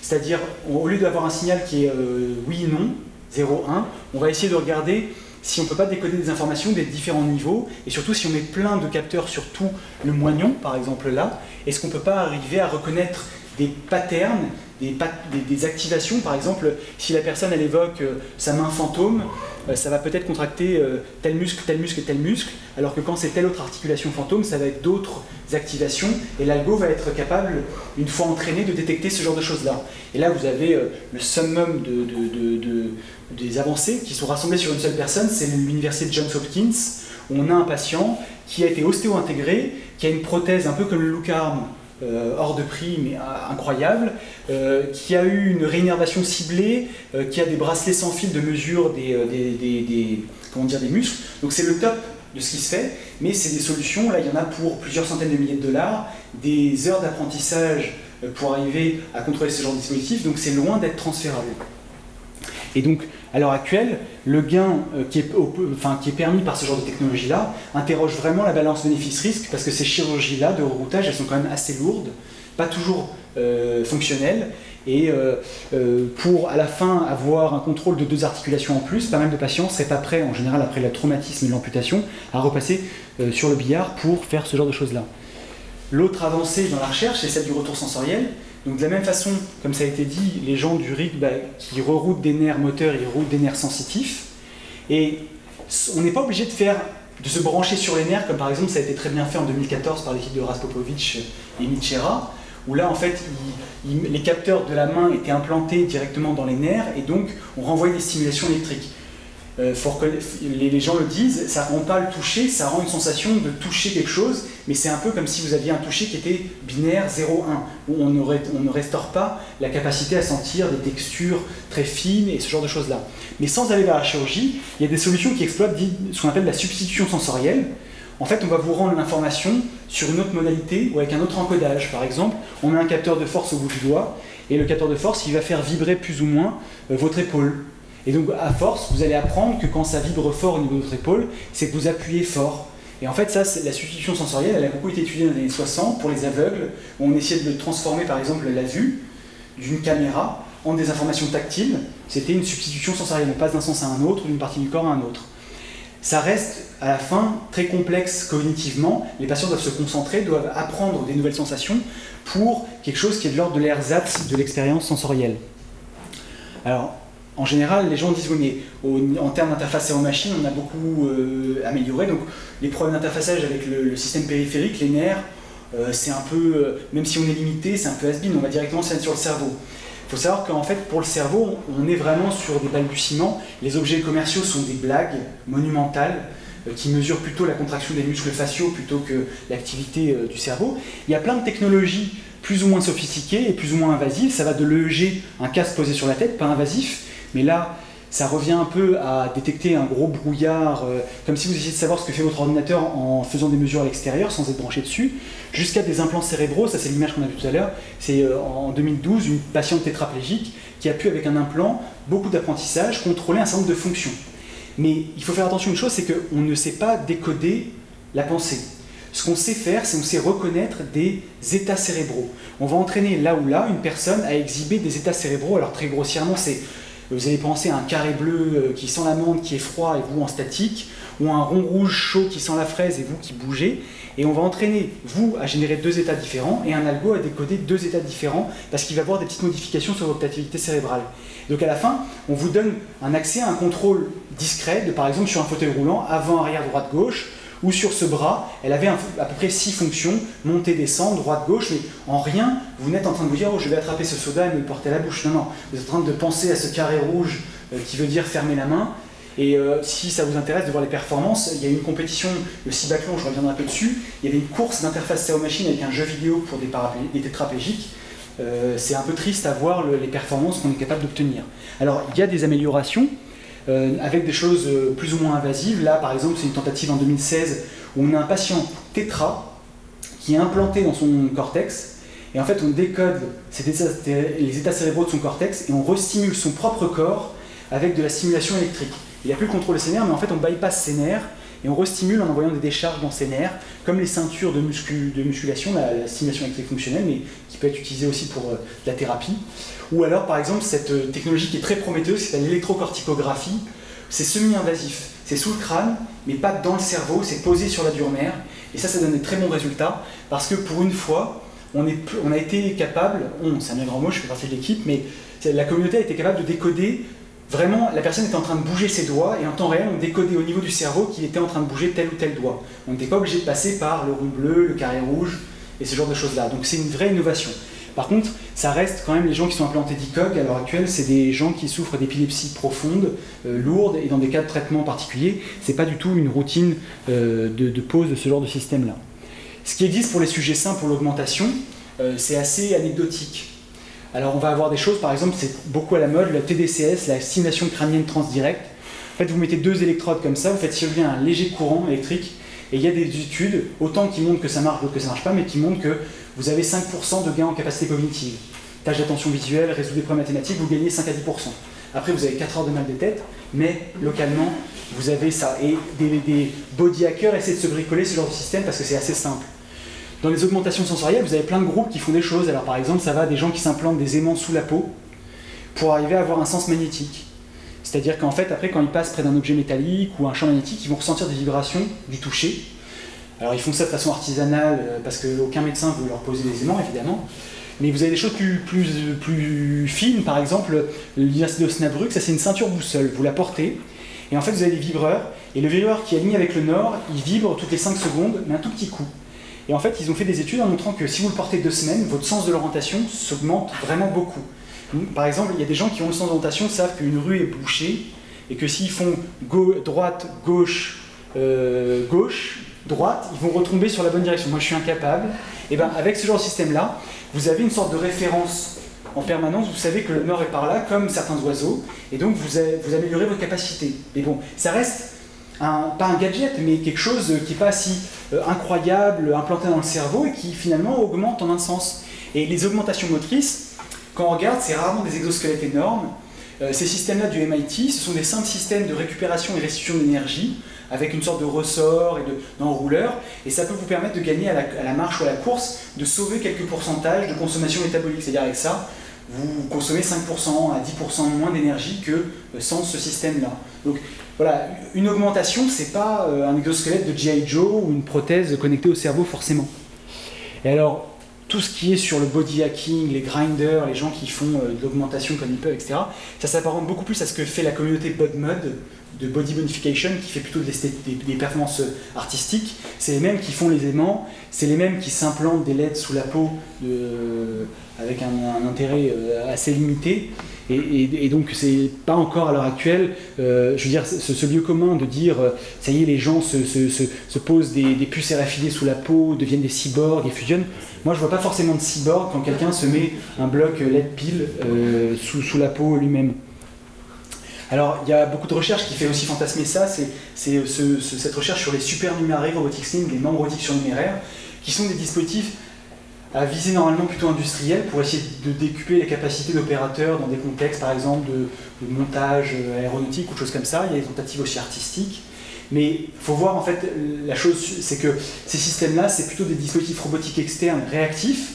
c'est-à-dire, au lieu d'avoir un signal qui est euh, oui, non, 0, 1, on va essayer de regarder si on ne peut pas décoder des informations des différents niveaux, et surtout si on met plein de capteurs sur tout le moignon, par exemple là, est-ce qu'on ne peut pas arriver à reconnaître des patterns, des, activations. Par exemple, si la personne elle évoque euh, sa main fantôme, euh, ça va peut-être contracter euh, tel muscle, tel muscle et tel muscle, alors que quand c'est telle autre articulation fantôme, ça va être d'autres activations, et l'algo va être capable, une fois entraîné, de détecter ce genre de choses-là. Et là, vous avez le summum de, de- de- de- des avancées qui sont rassemblées sur une seule personne, c'est l'université de Johns Hopkins, où on a un patient qui a été ostéo-intégré, qui a une prothèse un peu comme le Lucarm, euh, hors de prix mais euh, incroyable, euh, qui a eu une réinnervation ciblée, euh, qui a des bracelets sans fil de mesure des, euh, comment dire, des muscles. Donc c'est le top de ce qui se fait, mais c'est des solutions, là il y en a pour plusieurs centaines de milliers de dollars, des heures d'apprentissage euh, pour arriver à contrôler ce genre de dispositif, donc c'est loin d'être transférable. Et donc, à l'heure actuelle, le gain euh, qui, est, permis par ce genre de technologie-là interroge vraiment la balance bénéfice-risque, parce que ces chirurgies-là de reroutage, elles sont quand même assez lourdes, pas toujours euh, fonctionnelles, et euh, pour à la fin avoir un contrôle de deux articulations en plus, pas mal de patients ne seraient pas prêts, en général après le traumatisme et l'amputation, à repasser sur le billard pour faire ce genre de choses-là. L'autre avancée dans la recherche, c'est celle du retour sensoriel. Donc de la même façon, comme ça a été dit, les gens du RIC bah, qui reroutent des nerfs moteurs, ils reroutent des nerfs sensitifs. Et on n'est pas obligé de faire de se brancher sur les nerfs, comme par exemple ça a été très bien fait en 2014 par l'équipe de Raspopovic et Michera, où là en fait les capteurs de la main étaient implantés directement dans les nerfs et donc on renvoyait des stimulations électriques. Euh, les, gens le disent, ça rend pas le toucher, ça rend une sensation de toucher quelque chose, mais c'est un peu comme si vous aviez un toucher qui était binaire 0-1, où on, ne restaure pas la capacité à sentir des textures très fines et ce genre de choses-là. Mais sans aller vers la chirurgie, il y a des solutions qui exploitent ce qu'on appelle la substitution sensorielle. En fait, on va vous rendre l'information sur une autre modalité ou avec un autre encodage. Par exemple, on a un capteur de force au bout du doigt, et le capteur de force, il va faire vibrer plus ou moins euh, votre épaule. Et donc, à force, vous allez apprendre que quand ça vibre fort au niveau de votre épaule, c'est que vous appuyez fort. Et en fait, ça, la substitution sensorielle, elle a beaucoup été étudiée dans les années 60 pour les aveugles, où on essayait de transformer, par exemple, la vue d'une caméra en des informations tactiles. C'était une substitution sensorielle, on passe d'un sens à un autre, d'une partie du corps à un autre. Ça reste à la fin très complexe cognitivement. Les patients doivent se concentrer, doivent apprendre des nouvelles sensations pour quelque chose qui est de l'ordre de l'ersatz de l'expérience sensorielle. Alors, en général, les gens disent oui, mais en termes d'interface cerveau-machine, on a beaucoup euh, amélioré. Donc, les problèmes d'interfaçage avec le, système périphérique, les nerfs, euh, c'est un peu, euh, même si on est limité, c'est un peu has-been, on va directement se mettre sur le cerveau. Il faut savoir qu'en fait, pour le cerveau, on est vraiment sur des balbutiements. Les objets commerciaux sont des blagues monumentales qui mesurent plutôt la contraction des muscles faciaux plutôt que l'activité du cerveau. Il y a plein de technologies plus ou moins sophistiquées et plus ou moins invasives. Ça va de l'EEG, un casque posé sur la tête, pas invasif, mais là, ça revient un peu à détecter un gros brouillard, euh, comme si vous essayez de savoir ce que fait votre ordinateur en faisant des mesures à l'extérieur sans être branché dessus, jusqu'à des implants cérébraux, ça c'est l'image qu'on a vue tout à l'heure, c'est euh, en 2012 une patiente tétraplégique qui a pu avec un implant, beaucoup d'apprentissage, contrôler un certain nombre de fonctions. Mais il faut faire attention à une chose, c'est qu'on ne sait pas décoder la pensée. Ce qu'on sait faire, c'est on sait reconnaître des états cérébraux. On va entraîner là ou là une personne à exhiber des états cérébraux. Alors très grossièrement, c'est vous allez penser à un carré bleu euh, qui sent l'amande qui est froid et vous en statique, ou un rond rouge chaud qui sent la fraise et vous qui bougez. Et on va entraîner vous à générer deux états différents et un algo à décoder deux états différents parce qu'il va avoir des petites modifications sur votre activité cérébrale. Donc à la fin, on vous donne un accès à un contrôle discret de par exemple sur un fauteuil roulant avant, arrière, droite, gauche ou sur ce bras, elle avait à peu près six fonctions, monter, descendre, droite, gauche, mais en rien, vous n'êtes en train de vous dire, oh, je vais attraper ce soda et me le porter à la bouche. Non, non, vous êtes en train de penser à ce carré rouge euh, qui veut dire fermer la main. Et euh, si ça vous intéresse de voir les performances, il y a une compétition, le Cibaclon, je reviendrai un peu dessus, il y avait une course d'interface cerveau-machine avec un jeu vidéo pour des, des. Euh, c'est un peu triste à voir le- les performances qu'on est capable d'obtenir. Alors, il y a des améliorations, avec des choses euh, plus ou moins invasives. Là, par exemple, c'est une tentative en 2016 où on a un patient tétra qui est implanté dans son cortex. Et en fait, on décode les états cérébraux de son cortex et on restimule son propre corps avec de la stimulation électrique. Il n'a plus le contrôle de ses nerfs, mais en fait, on bypass ses nerfs et on restimule en envoyant des décharges dans ses nerfs, comme les ceintures de, muscu- de musculation, la, la stimulation électrique fonctionnelle, mais qui peut être utilisée aussi pour euh, la thérapie. Ou alors, par exemple, cette euh, technologie qui est très prometteuse, c'est l'électrocorticographie. C'est semi-invasif. C'est sous le crâne, mais pas dans le cerveau, c'est posé sur la dure mère. Et ça, ça donne des très bons résultats, parce que pour une fois, on, a été capable, c'est un grand mot, je fais partie de l'équipe, mais la communauté a été capable de décoder Vraiment, la personne était en train de bouger ses doigts et en temps réel, on décodait au niveau du cerveau qu'il était en train de bouger tel ou tel doigt. On n'était pas obligé de passer par le rond bleu, le carré rouge et ce genre de choses-là. Donc c'est une vraie innovation. Par contre, ça reste quand même les gens qui sont implantés d'ICOG à l'heure actuelle, c'est des gens qui souffrent d'épilepsie profonde, euh, lourde et dans des cas de traitement particuliers. C'est pas du tout une routine euh, de, pose de ce genre de système-là. Ce qui existe pour les sujets sains pour l'augmentation, euh, c'est assez anecdotique. Alors on va avoir des choses, par exemple, c'est beaucoup à la mode, la TDCS, la stimulation crânienne transdirecte. En fait, vous mettez deux électrodes comme ça, vous faites circuler un léger courant électrique, et il y a des études, autant qui montrent que ça marche, d'autres que ça marche pas, mais qui montrent que vous avez 5% de gain en capacité cognitive. Tâche d'attention visuelle, résoudre des problèmes mathématiques, vous gagnez 5 à 10%. Après, vous avez 4 heures de mal de tête, mais localement, vous avez ça. Et des, des body hackers essaient de se bricoler ce genre de système parce que c'est assez simple. Dans les augmentations sensorielles, vous avez plein de groupes qui font des choses. Alors par exemple, ça va des gens qui s'implantent des aimants sous la peau pour arriver à avoir un sens magnétique. C'est-à-dire qu'en fait, après, quand ils passent près d'un objet métallique ou un champ magnétique, ils vont ressentir des vibrations du toucher. Alors ils font ça de façon artisanale euh, parce qu'aucun médecin veut leur poser des aimants, évidemment. Mais vous avez des choses plus, fines, par exemple, l'université d'Osnabrück, ça c'est une ceinture boussole. Vous la portez, et en fait vous avez des vibreurs, et le vibreur qui est aligné avec le nord, il vibre toutes les 5 secondes, mais un tout petit coup. Et en fait, ils ont fait des études en montrant que si vous le portez deux semaines, votre sens de l'orientation s'augmente vraiment beaucoup. Par exemple, il y a des gens qui ont le sens d'orientation savent qu'une rue est bouchée et que s'ils font droite, gauche, euh, gauche, droite, ils vont retomber sur la bonne direction. Moi, je suis incapable. Et bien, avec ce genre de système-là, vous avez une sorte de référence en permanence. Vous savez que le nord est par là, comme certains oiseaux, et donc vous, vous améliorez votre capacité. Mais bon, ça reste pas un gadget, mais quelque chose qui n'est pas si euh, incroyable, implanté dans le cerveau et qui finalement augmente en un sens. Et les augmentations motrices, quand on regarde, c'est rarement des exosquelettes énormes. Euh, ces systèmes-là du MIT, ce sont des simples systèmes de récupération et restitution d'énergie avec une sorte de ressort et d'enrouleur, et ça peut vous permettre de gagner à la, à la, marche ou à la course, de sauver quelques pourcentages de consommation métabolique. C'est-à-dire avec ça, vous consommez 5% à 10% moins d'énergie que euh, sans ce système-là. Donc voilà, une augmentation, c'est pas euh, un exosquelette de G.I. Joe ou une prothèse connectée au cerveau forcément. Et alors, tout ce qui est sur le body hacking, les grinders, les gens qui font euh, de l'augmentation comme ils peuvent, etc., ça s'apparente beaucoup plus à ce que fait la communauté BodMod, de body bonification, qui fait plutôt des, performances artistiques. C'est les mêmes qui font les aimants, c'est les mêmes qui s'implantent des LED sous la peau avec un, intérêt euh, assez limité. Et, donc, c'est pas encore à l'heure actuelle, euh, je veux dire, ce, lieu commun de dire, euh, ça y est, les gens se, posent des, puces RFID sous la peau, deviennent des cyborgs et fusionnent. Moi, je vois pas forcément de cyborg quand quelqu'un se met un bloc LED pile sous, sous la peau lui-même. Alors, il y a beaucoup de recherches qui fait aussi fantasmer ça, c'est cette recherche sur les supernuméraires robotics link, les membres robotiques surnuméraires, qui sont des dispositifs à viser normalement plutôt industriels pour essayer de décuper les capacités d'opérateurs dans des contextes, par exemple, de, montage euh, aéronautique ou choses comme ça. Il y a des tentatives aussi artistiques. Mais il faut voir, en fait, la chose, c'est que ces systèmes-là, c'est plutôt des dispositifs robotiques externes réactifs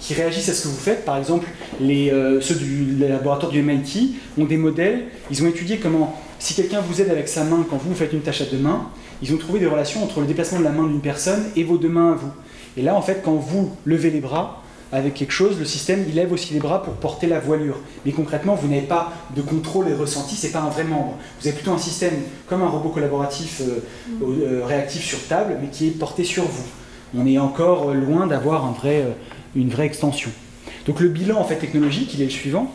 qui réagissent à ce que vous faites. Par exemple, euh, ceux du laboratoire du MIT ont des modèles, ils ont étudié comment, si quelqu'un vous aide avec sa main quand vous, faites une tâche à deux mains, ils ont trouvé des relations entre le déplacement de la main d'une personne et vos deux mains à vous. Et là, en fait, quand vous levez les bras avec quelque chose, le système, il lève aussi les bras pour porter la voilure. Mais concrètement, vous n'avez pas de contrôle et ressenti, c'est pas un vrai membre. Vous avez plutôt un système comme un robot collaboratif euh, euh, réactif sur table, mais qui est porté sur vous. On est encore loin d'avoir un vrai une vraie extension. Donc le bilan en fait technologique, il est le suivant,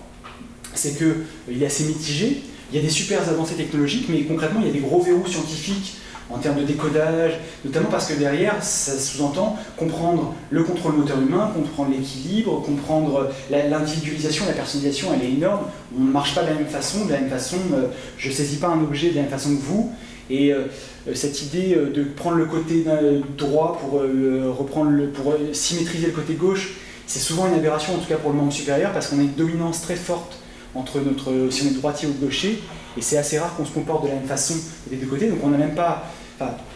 c'est qu'il euh, est assez mitigé. Il y a des super avancées technologiques, mais concrètement, il y a des gros verrous scientifiques en termes de décodage, notamment parce que derrière, ça sous-entend comprendre le contrôle moteur humain, comprendre l'équilibre, comprendre l'individualisation, la, personnalisation, elle est énorme. On ne marche pas de la même façon, de la même façon, euh, je ne saisis pas un objet de la même façon que vous. Et euh, cette idée euh, de prendre le côté droit pour euh, reprendre le, pour symétriser le côté gauche, c'est souvent une aberration, en tout cas pour le membre supérieur, parce qu'on a une dominance très forte entre notre, si on est droitier ou gaucher, et c'est assez rare qu'on se comporte de la même façon des deux côtés, donc on n'a même pas.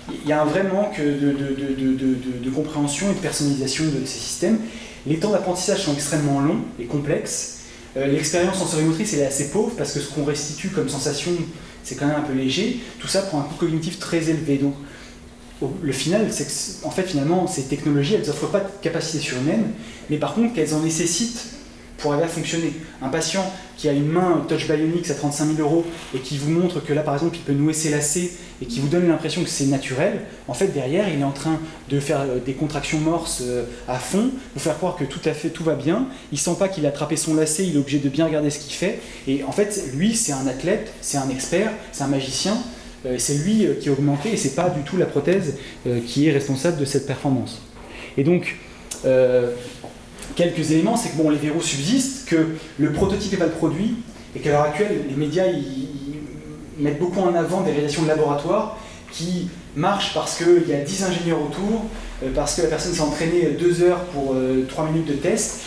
il y a un vrai manque de, compréhension et de personnalisation de ces systèmes. Les temps d'apprentissage sont extrêmement longs et complexes. L'expérience sensorimotrice est assez pauvre parce que ce qu'on restitue comme sensation c'est quand même un peu léger. Tout ça prend un coût cognitif très élevé. Donc, le final, c'est que en fait, finalement, ces technologies, elles n'offrent pas de capacité surhumaine, mais par contre, qu'elles en nécessitent pour arriver à fonctionner. Un patient qui a une main Touch Bionics à 35 000 euros et qui vous montre que là, par exemple, il peut nouer ses lacets et qui vous donne l'impression que c'est naturel, en fait, derrière, il est en train de faire euh, des contractions morses euh, à fond, vous faire croire que tout à fait tout va bien. Il sent pas qu'il a attrapé son lacet, il est obligé de bien regarder ce qu'il fait. Et en fait, lui, c'est un athlète, c'est un expert, c'est un magicien. Euh, c'est lui qui est augmenté et c'est pas du tout la prothèse qui est responsable de cette performance. Et donc, quelques éléments, c'est que bon, les verrous subsistent, que le prototype n'est pas le produit, et qu'à l'heure actuelle, les médias mettent beaucoup en avant des réalisations de laboratoire qui marchent parce qu'il y a 10 ingénieurs autour, euh, parce que la personne s'est entraînée deux heures pour 3 minutes de test.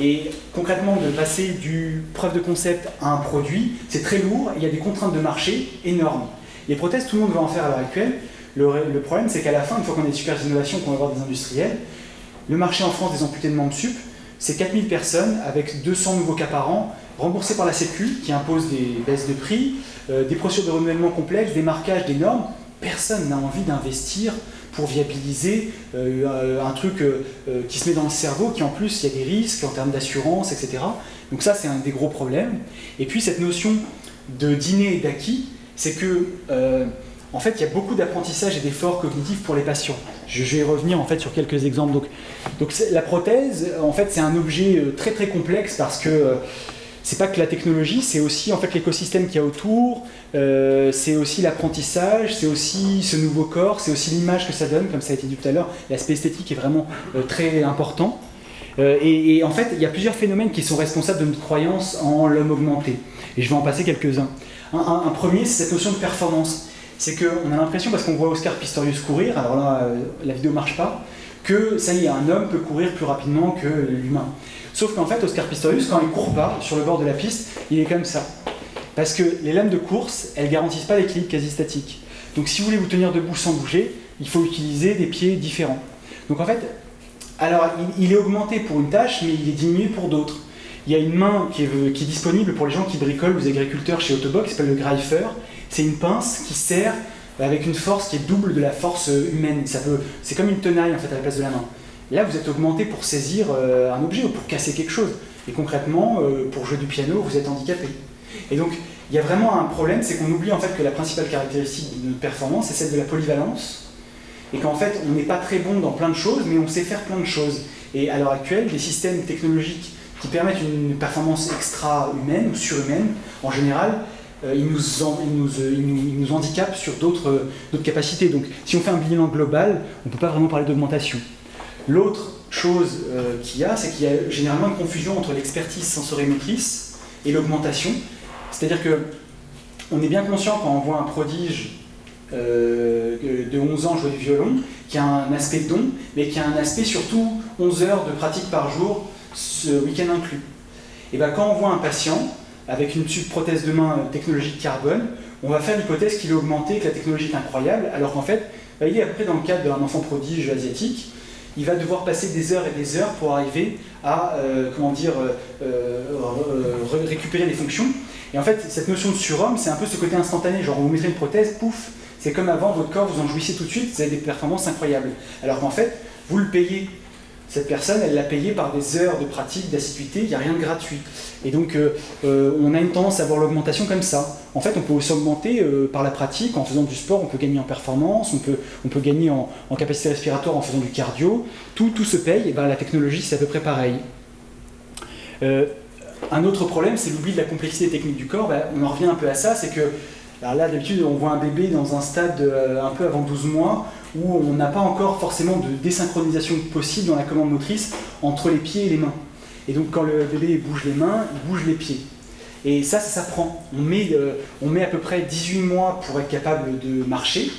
Et concrètement, de passer du preuve de concept à un produit, c'est très lourd, il y a des contraintes de marché énormes. Les prothèses, tout le monde va en faire à l'heure actuelle. Le, le problème, c'est qu'à la fin, une fois qu'on a des super innovations, qu'on va avoir des industriels, le marché en France des amputés de membres sup, c'est 4000 personnes avec 200 nouveaux cas par an, remboursés par la Sécu, qui impose des baisses de prix, euh, des procédures de renouvellement complexes, des marquages, des normes. Personne n'a envie d'investir pour viabiliser euh, un truc euh, qui se met dans le cerveau, qui en plus, il y a des risques en termes d'assurance, etc. Donc ça, c'est un des gros problèmes. Et puis cette notion de dîner et d'acquis, c'est que en fait, il y a beaucoup d'apprentissage et d'efforts cognitifs pour les patients. Je, vais revenir en fait sur quelques exemples. Donc, la prothèse, en fait, c'est un objet euh, très très complexe parce que euh, c'est pas que la technologie, c'est aussi en fait l'écosystème qu'il y a autour, euh, c'est aussi l'apprentissage, c'est aussi ce nouveau corps, c'est aussi l'image que ça donne, comme ça a été dit tout à l'heure. L'aspect esthétique est vraiment euh, très important. Euh, et, en fait, il y a plusieurs phénomènes qui sont responsables de notre croyance en l'homme augmenté. Et je vais en passer quelques-uns. Un, un- un premier, c'est cette notion de performance. C'est qu'on a l'impression, parce qu'on voit Oscar Pistorius courir, alors là, euh, la vidéo marche pas, que ça y est, un homme peut courir plus rapidement que l'humain. Sauf qu'en fait, Oscar Pistorius, quand il court pas sur le bord de la piste, il est comme ça. Parce que les lames de course, elles garantissent pas l'équilibre quasi statique. Donc si vous voulez vous tenir debout sans bouger, il faut utiliser des pieds différents. Donc en fait, alors il, est augmenté pour une tâche, mais il est diminué pour d'autres. Il y a une main qui est, est disponible pour les gens qui bricolent, les agriculteurs chez Autobox, qui s'appelle le Greifer. C'est une pince qui sert avec une force qui est double de la force humaine. Ça peut, c'est comme une tenaille en fait à la place de la main. Là, vous êtes augmenté pour saisir euh, un objet ou pour casser quelque chose. Et concrètement, euh, pour jouer du piano, vous êtes handicapé. Et donc, il y a vraiment un problème, c'est qu'on oublie en fait que la principale caractéristique de notre performance, c'est celle de la polyvalence. Et qu'en fait, on n'est pas très bon dans plein de choses, mais on sait faire plein de choses. Et à l'heure actuelle, des systèmes technologiques qui permettent une performance extra-humaine ou surhumaine, en général, euh, ils, nous en- euh, handicapent sur d'autres euh, d'autres capacités. Donc, si on fait un bilan global, on ne peut pas vraiment parler d'augmentation. L'autre chose qu'il y a, c'est qu'il y a généralement une confusion entre l'expertise sensorimotrice et l'augmentation. C'est-à-dire que on est bien conscient quand on voit un prodige de 11 ans jouer du violon, qui a un aspect don, mais qui a un aspect surtout 11 heures de pratique par jour, ce week-end inclus. Et bien quand on voit un patient avec une prothèse de main euh, technologique carbone, on va faire l'hypothèse qu'il est augmenté, que la technologie est incroyable, alors qu'en fait, bah, il est à peu près dans le cadre d'un enfant prodige asiatique, il va devoir passer des heures et des heures pour arriver à euh, comment dire, euh, re- récupérer des fonctions. Et en fait, cette notion de surhomme, c'est un peu ce côté instantané. Genre, vous mettrait une prothèse, pouf, c'est comme avant, votre corps, vous en jouissez tout de suite, vous avez des performances incroyables. Alors qu'en fait, vous le payez. Cette personne, elle l'a payé par des heures de pratique, d'assiduité, il n'y a rien de gratuit. Et donc, euh, euh, on a une tendance à voir l'augmentation comme ça. En fait, on peut aussi augmenter euh, par la pratique, en faisant du sport, on peut gagner en performance, on peut, on peut gagner en, capacité respiratoire en faisant du cardio. Tout, tout se paye, et ben, la technologie, c'est à peu près pareil. Euh, un autre problème, c'est l'oubli de la complexité technique du corps. Ben, on en revient un peu à ça, c'est que alors là, d'habitude, on voit un bébé dans un stade un peu avant 12 mois où on n'a pas encore forcément de désynchronisation possible dans la commande motrice entre les pieds et les mains. Et donc, quand le bébé bouge les mains, il bouge les pieds. Et ça, ça s'apprend. On, met, euh, on met à peu près 18 mois pour être capable de marcher.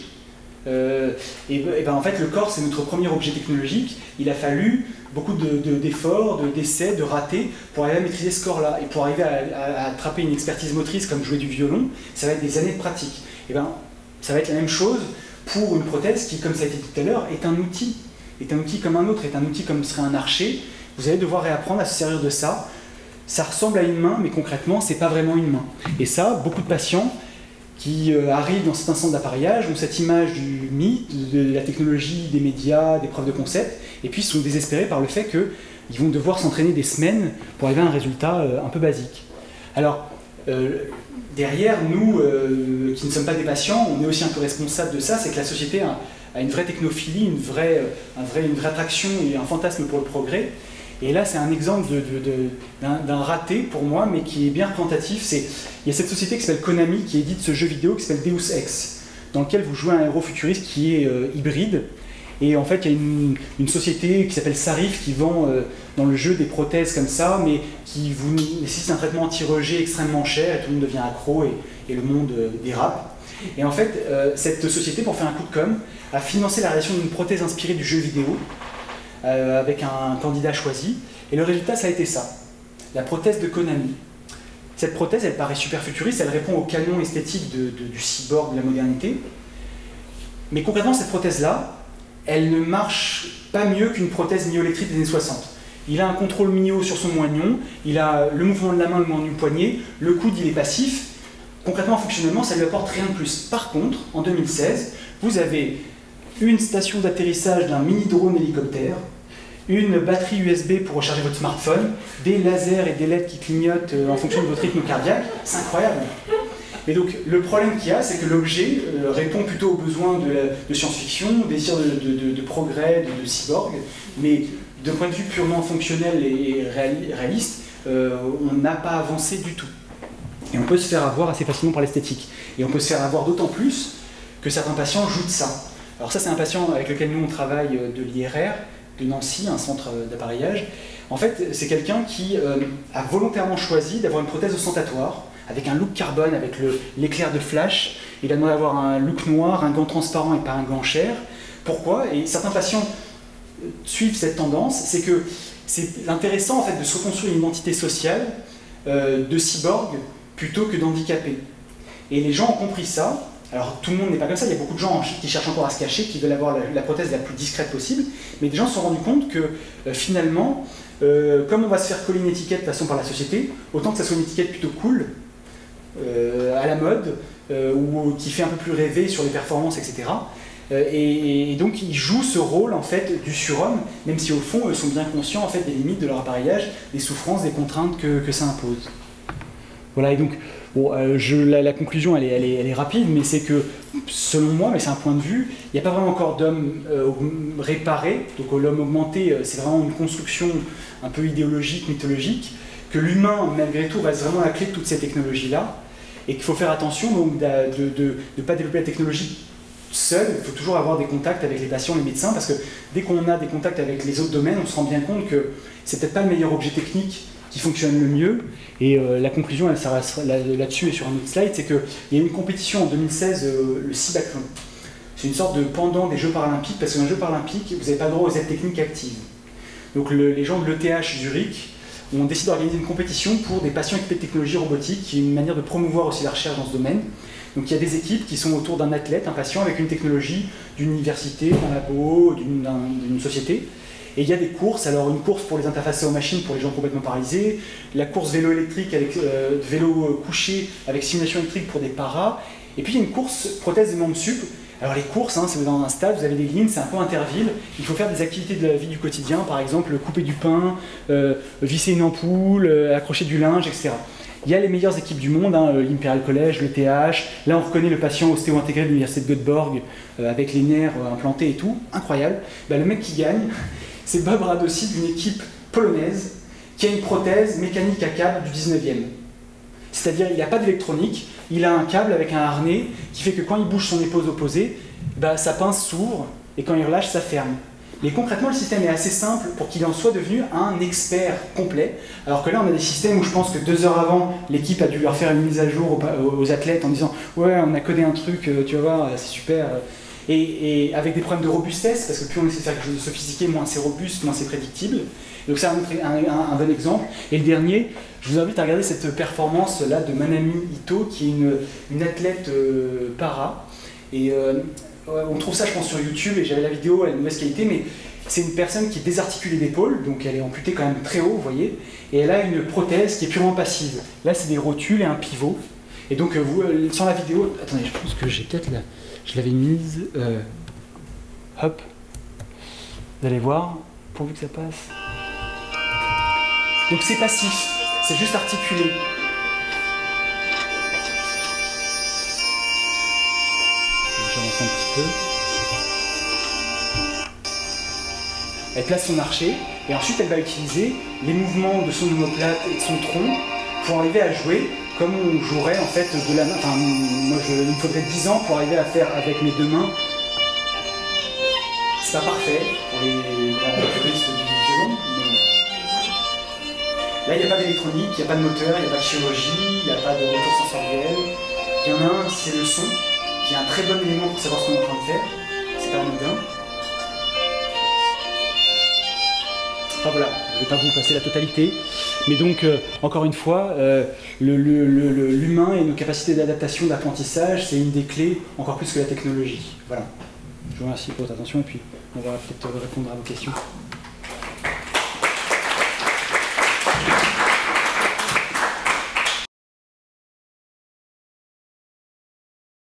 Euh, et, et ben, en fait, le corps, c'est notre premier objet technologique. Il a fallu beaucoup de- de- d'efforts, de, d'essais, de ratés pour arriver à maîtriser ce corps-là. Et pour arriver à, à- à attraper une expertise motrice comme jouer du violon, ça va être des années de pratique. Et ben, ça va être la même chose pour une prothèse qui, comme ça a été dit tout à l'heure, est un outil. Est un outil comme un autre, est un outil comme serait un archer. Vous allez devoir réapprendre à se servir de ça. Ça ressemble à une main, mais concrètement, c'est pas vraiment une main. Et ça, beaucoup de patients qui euh, arrivent dans cet instant d'appareillage, ont cette image du mythe, de la technologie, des médias, des preuves de concept, et puis sont désespérés par le fait qu'ils vont devoir s'entraîner des semaines pour arriver à un résultat euh, un peu basique. Alors, derrière, nous, euh, qui ne sommes pas des patients, on est aussi un peu responsable de ça, c'est que la société a, une vraie technophilie, une vraie, euh, une vraie attraction et un fantasme pour le progrès. Et là, c'est un exemple d'un raté pour moi, mais qui est bien représentatif. Il y a cette société qui s'appelle Konami qui édite ce jeu vidéo qui s'appelle Deus Ex, dans lequel vous jouez un héros futuriste qui est euh, hybride. Et en fait, il y a une, société qui s'appelle Sarif qui vend euh, dans le jeu des prothèses comme ça, mais qui vous nécessite un traitement anti-rejet extrêmement cher et tout le monde devient accro et, le monde euh, dérape. Et en fait, euh, cette société, pour faire un coup de com', a financé la réalisation d'une prothèse inspirée du jeu vidéo avec un candidat choisi. Et le résultat, ça a été ça la prothèse de Konami. Cette prothèse, elle paraît super futuriste, elle répond au canon esthétique du cyborg, de la modernité. Mais concrètement, cette prothèse-là, elle ne marche pas mieux qu'une prothèse myoélectrique des années 60. Il a un contrôle myo sur son moignon, il a le mouvement de la main, le mouvement du poignet, le coude, il est passif. Concrètement, fonctionnellement, ça lui apporte rien de plus. Par contre, en 2016, vous avez une station d'atterrissage d'un mini drone hélicoptère, une batterie USB pour recharger votre smartphone, des lasers et des LED qui clignotent euh, en fonction de votre rythme cardiaque. C'est incroyable. Et donc, le problème qu'il y a, c'est que l'objet euh, répond plutôt aux besoins de, science-fiction, des désirs de, progrès, de, cyborg, mais d'un point de vue purement fonctionnel et réali- réaliste, euh, on n'a pas avancé du tout. Et on peut se faire avoir assez facilement par l'esthétique. Et on peut se faire avoir d'autant plus que certains patients jouent de ça. Alors ça, c'est un patient avec lequel nous, on travaille euh, de l'IRR, de Nancy, un centre d'appareillage. En fait, c'est quelqu'un qui a volontairement choisi d'avoir une prothèse ostentatoire, avec un look carbone, avec l'éclair de flash. Il a demandé d'avoir un look noir, un gant transparent et pas un gant cher. Pourquoi? Et certains patients suivent cette tendance, c'est que c'est intéressant en fait de se reconstruire une identité sociale euh, de cyborg plutôt que d'handicapé. Et les gens ont compris ça. Alors tout le monde n'est pas comme ça, il y a beaucoup de gens qui cherchent encore à se cacher, qui veulent avoir la, prothèse la plus discrète possible, mais des gens se sont rendus compte que euh, finalement, euh, comme on va se faire coller une étiquette de façon par la société, autant que ça soit une étiquette plutôt cool, à la mode, euh, ou qui fait un peu plus rêver sur les performances, etc. Euh, et, donc ils jouent ce rôle en fait du surhomme, même si au fond eux sont bien conscients en fait des limites de leur appareillage, des souffrances, des contraintes que, ça impose. Voilà, et donc bon, euh, je, la, conclusion elle est, rapide, mais c'est que selon moi, mais c'est un point de vue, il n'y a pas vraiment encore d'homme euh, réparé, donc euh, l'homme augmenté euh, c'est vraiment une construction un peu idéologique, mythologique, que l'humain malgré tout reste vraiment la clé de toutes ces technologies-là, et qu'il faut faire attention donc de ne pas développer la technologie seul, il faut toujours avoir des contacts avec les patients, les médecins, parce que dès qu'on a des contacts avec les autres domaines, on se rend bien compte que c'est peut-être pas le meilleur objet technique qui fonctionne le mieux. Et euh, la conclusion, elle, là- là-dessus et sur un autre slide, c'est qu'il y a eu une compétition en 2016, euh, le Cibaclon. C'est une sorte de pendant des Jeux paralympiques, parce qu'un Jeu paralympique, vous n'avez pas droit aux aides techniques actives. Donc le- les gens de l'ETH Zurich ont décidé d'organiser une compétition pour des patients équipés de technologie robotique, qui est une manière de promouvoir aussi la recherche dans ce domaine. Donc il y a des équipes qui sont autour d'un athlète, un patient avec une technologie d'une université, d'un labo, d'une d'un- d'une société. Et il y a des courses, alors une course pour les interfacer aux machines pour les gens complètement paralysés, la course vélo électrique avec euh, vélo euh, couché avec simulation électrique pour des paras, et puis il y a une course prothèse des membres sup. Alors les courses, hein, si vous êtes dans un stade, vous avez des lignes, c'est un peu interville. Il faut faire des activités de la vie du quotidien, par exemple couper du pain, euh, visser une ampoule, euh, accrocher du linge, etc. Il y a les meilleures équipes du monde, hein, l'Imperial College, le TH. Là, on reconnaît le patient ostéo-intégré de l'université de Göteborg euh, avec les nerfs euh, implantés et tout. Incroyable. Bah, le mec qui gagne, c'est Bob Radossi d'une équipe polonaise qui a une prothèse mécanique à câble du 19e. C'est-à-dire, il n'a pas d'électronique, il a un câble avec un harnais qui fait que quand il bouge son épaule opposée, bah, sa pince s'ouvre et quand il relâche, ça ferme. Mais concrètement, le système est assez simple pour qu'il en soit devenu un expert complet. Alors que là, on a des systèmes où je pense que deux heures avant, l'équipe a dû leur faire une mise à jour aux, athlètes en disant Ouais, on a codé un truc, euh, tu vas voir, euh, c'est super. Et, et avec des problèmes de robustesse, parce que plus on essaie de faire quelque chose de sophistiqué, moins c'est robuste, moins c'est prédictible. Donc c'est un, un- un- bon exemple. Et le dernier, je vous invite à regarder cette performance là de Manami Ito, qui est une, athlète euh, para. Et euh, on trouve ça, je pense, sur YouTube, et j'avais la vidéo, elle est de mauvaise qualité, mais c'est une personne qui est désarticulée d'épaule, donc elle est amputée quand même très haut, vous voyez, et elle a une prothèse qui est purement passive. Là, c'est des rotules et un pivot. Et donc, euh, sans la vidéo, attendez, je pense que j'ai peut-être la. Je l'avais mise. hop. Vous allez voir, pourvu que ça passe. Donc, c'est passif, c'est juste articulé. J'avance un petit peu. Elle place son archer et ensuite elle va utiliser les mouvements de son omoplate et de son tronc pour arriver à jouer comme on jouerait en fait de la main. Enfin, moi je- il me faudrait 10 ans pour arriver à faire avec mes deux mains. C'est pas parfait pour les grands là il n'y a pas d'électronique, il n'y a pas de moteur, il n'y a pas de chirurgie, il n'y a pas de retour sensoriel. Il y en a un, c'est le son, qui est un très bon élément pour savoir ce qu'on est en train de faire. C'est pas anodin. Enfin voilà, je ne vais pas vous passer la totalité. Mais donc, euh, encore une fois, euh, l'humain et nos capacités d'adaptation, d'apprentissage, c'est une des clés, encore plus que la technologie. Voilà. Je vous remercie pour votre attention et puis on va peut-être répondre à vos questions.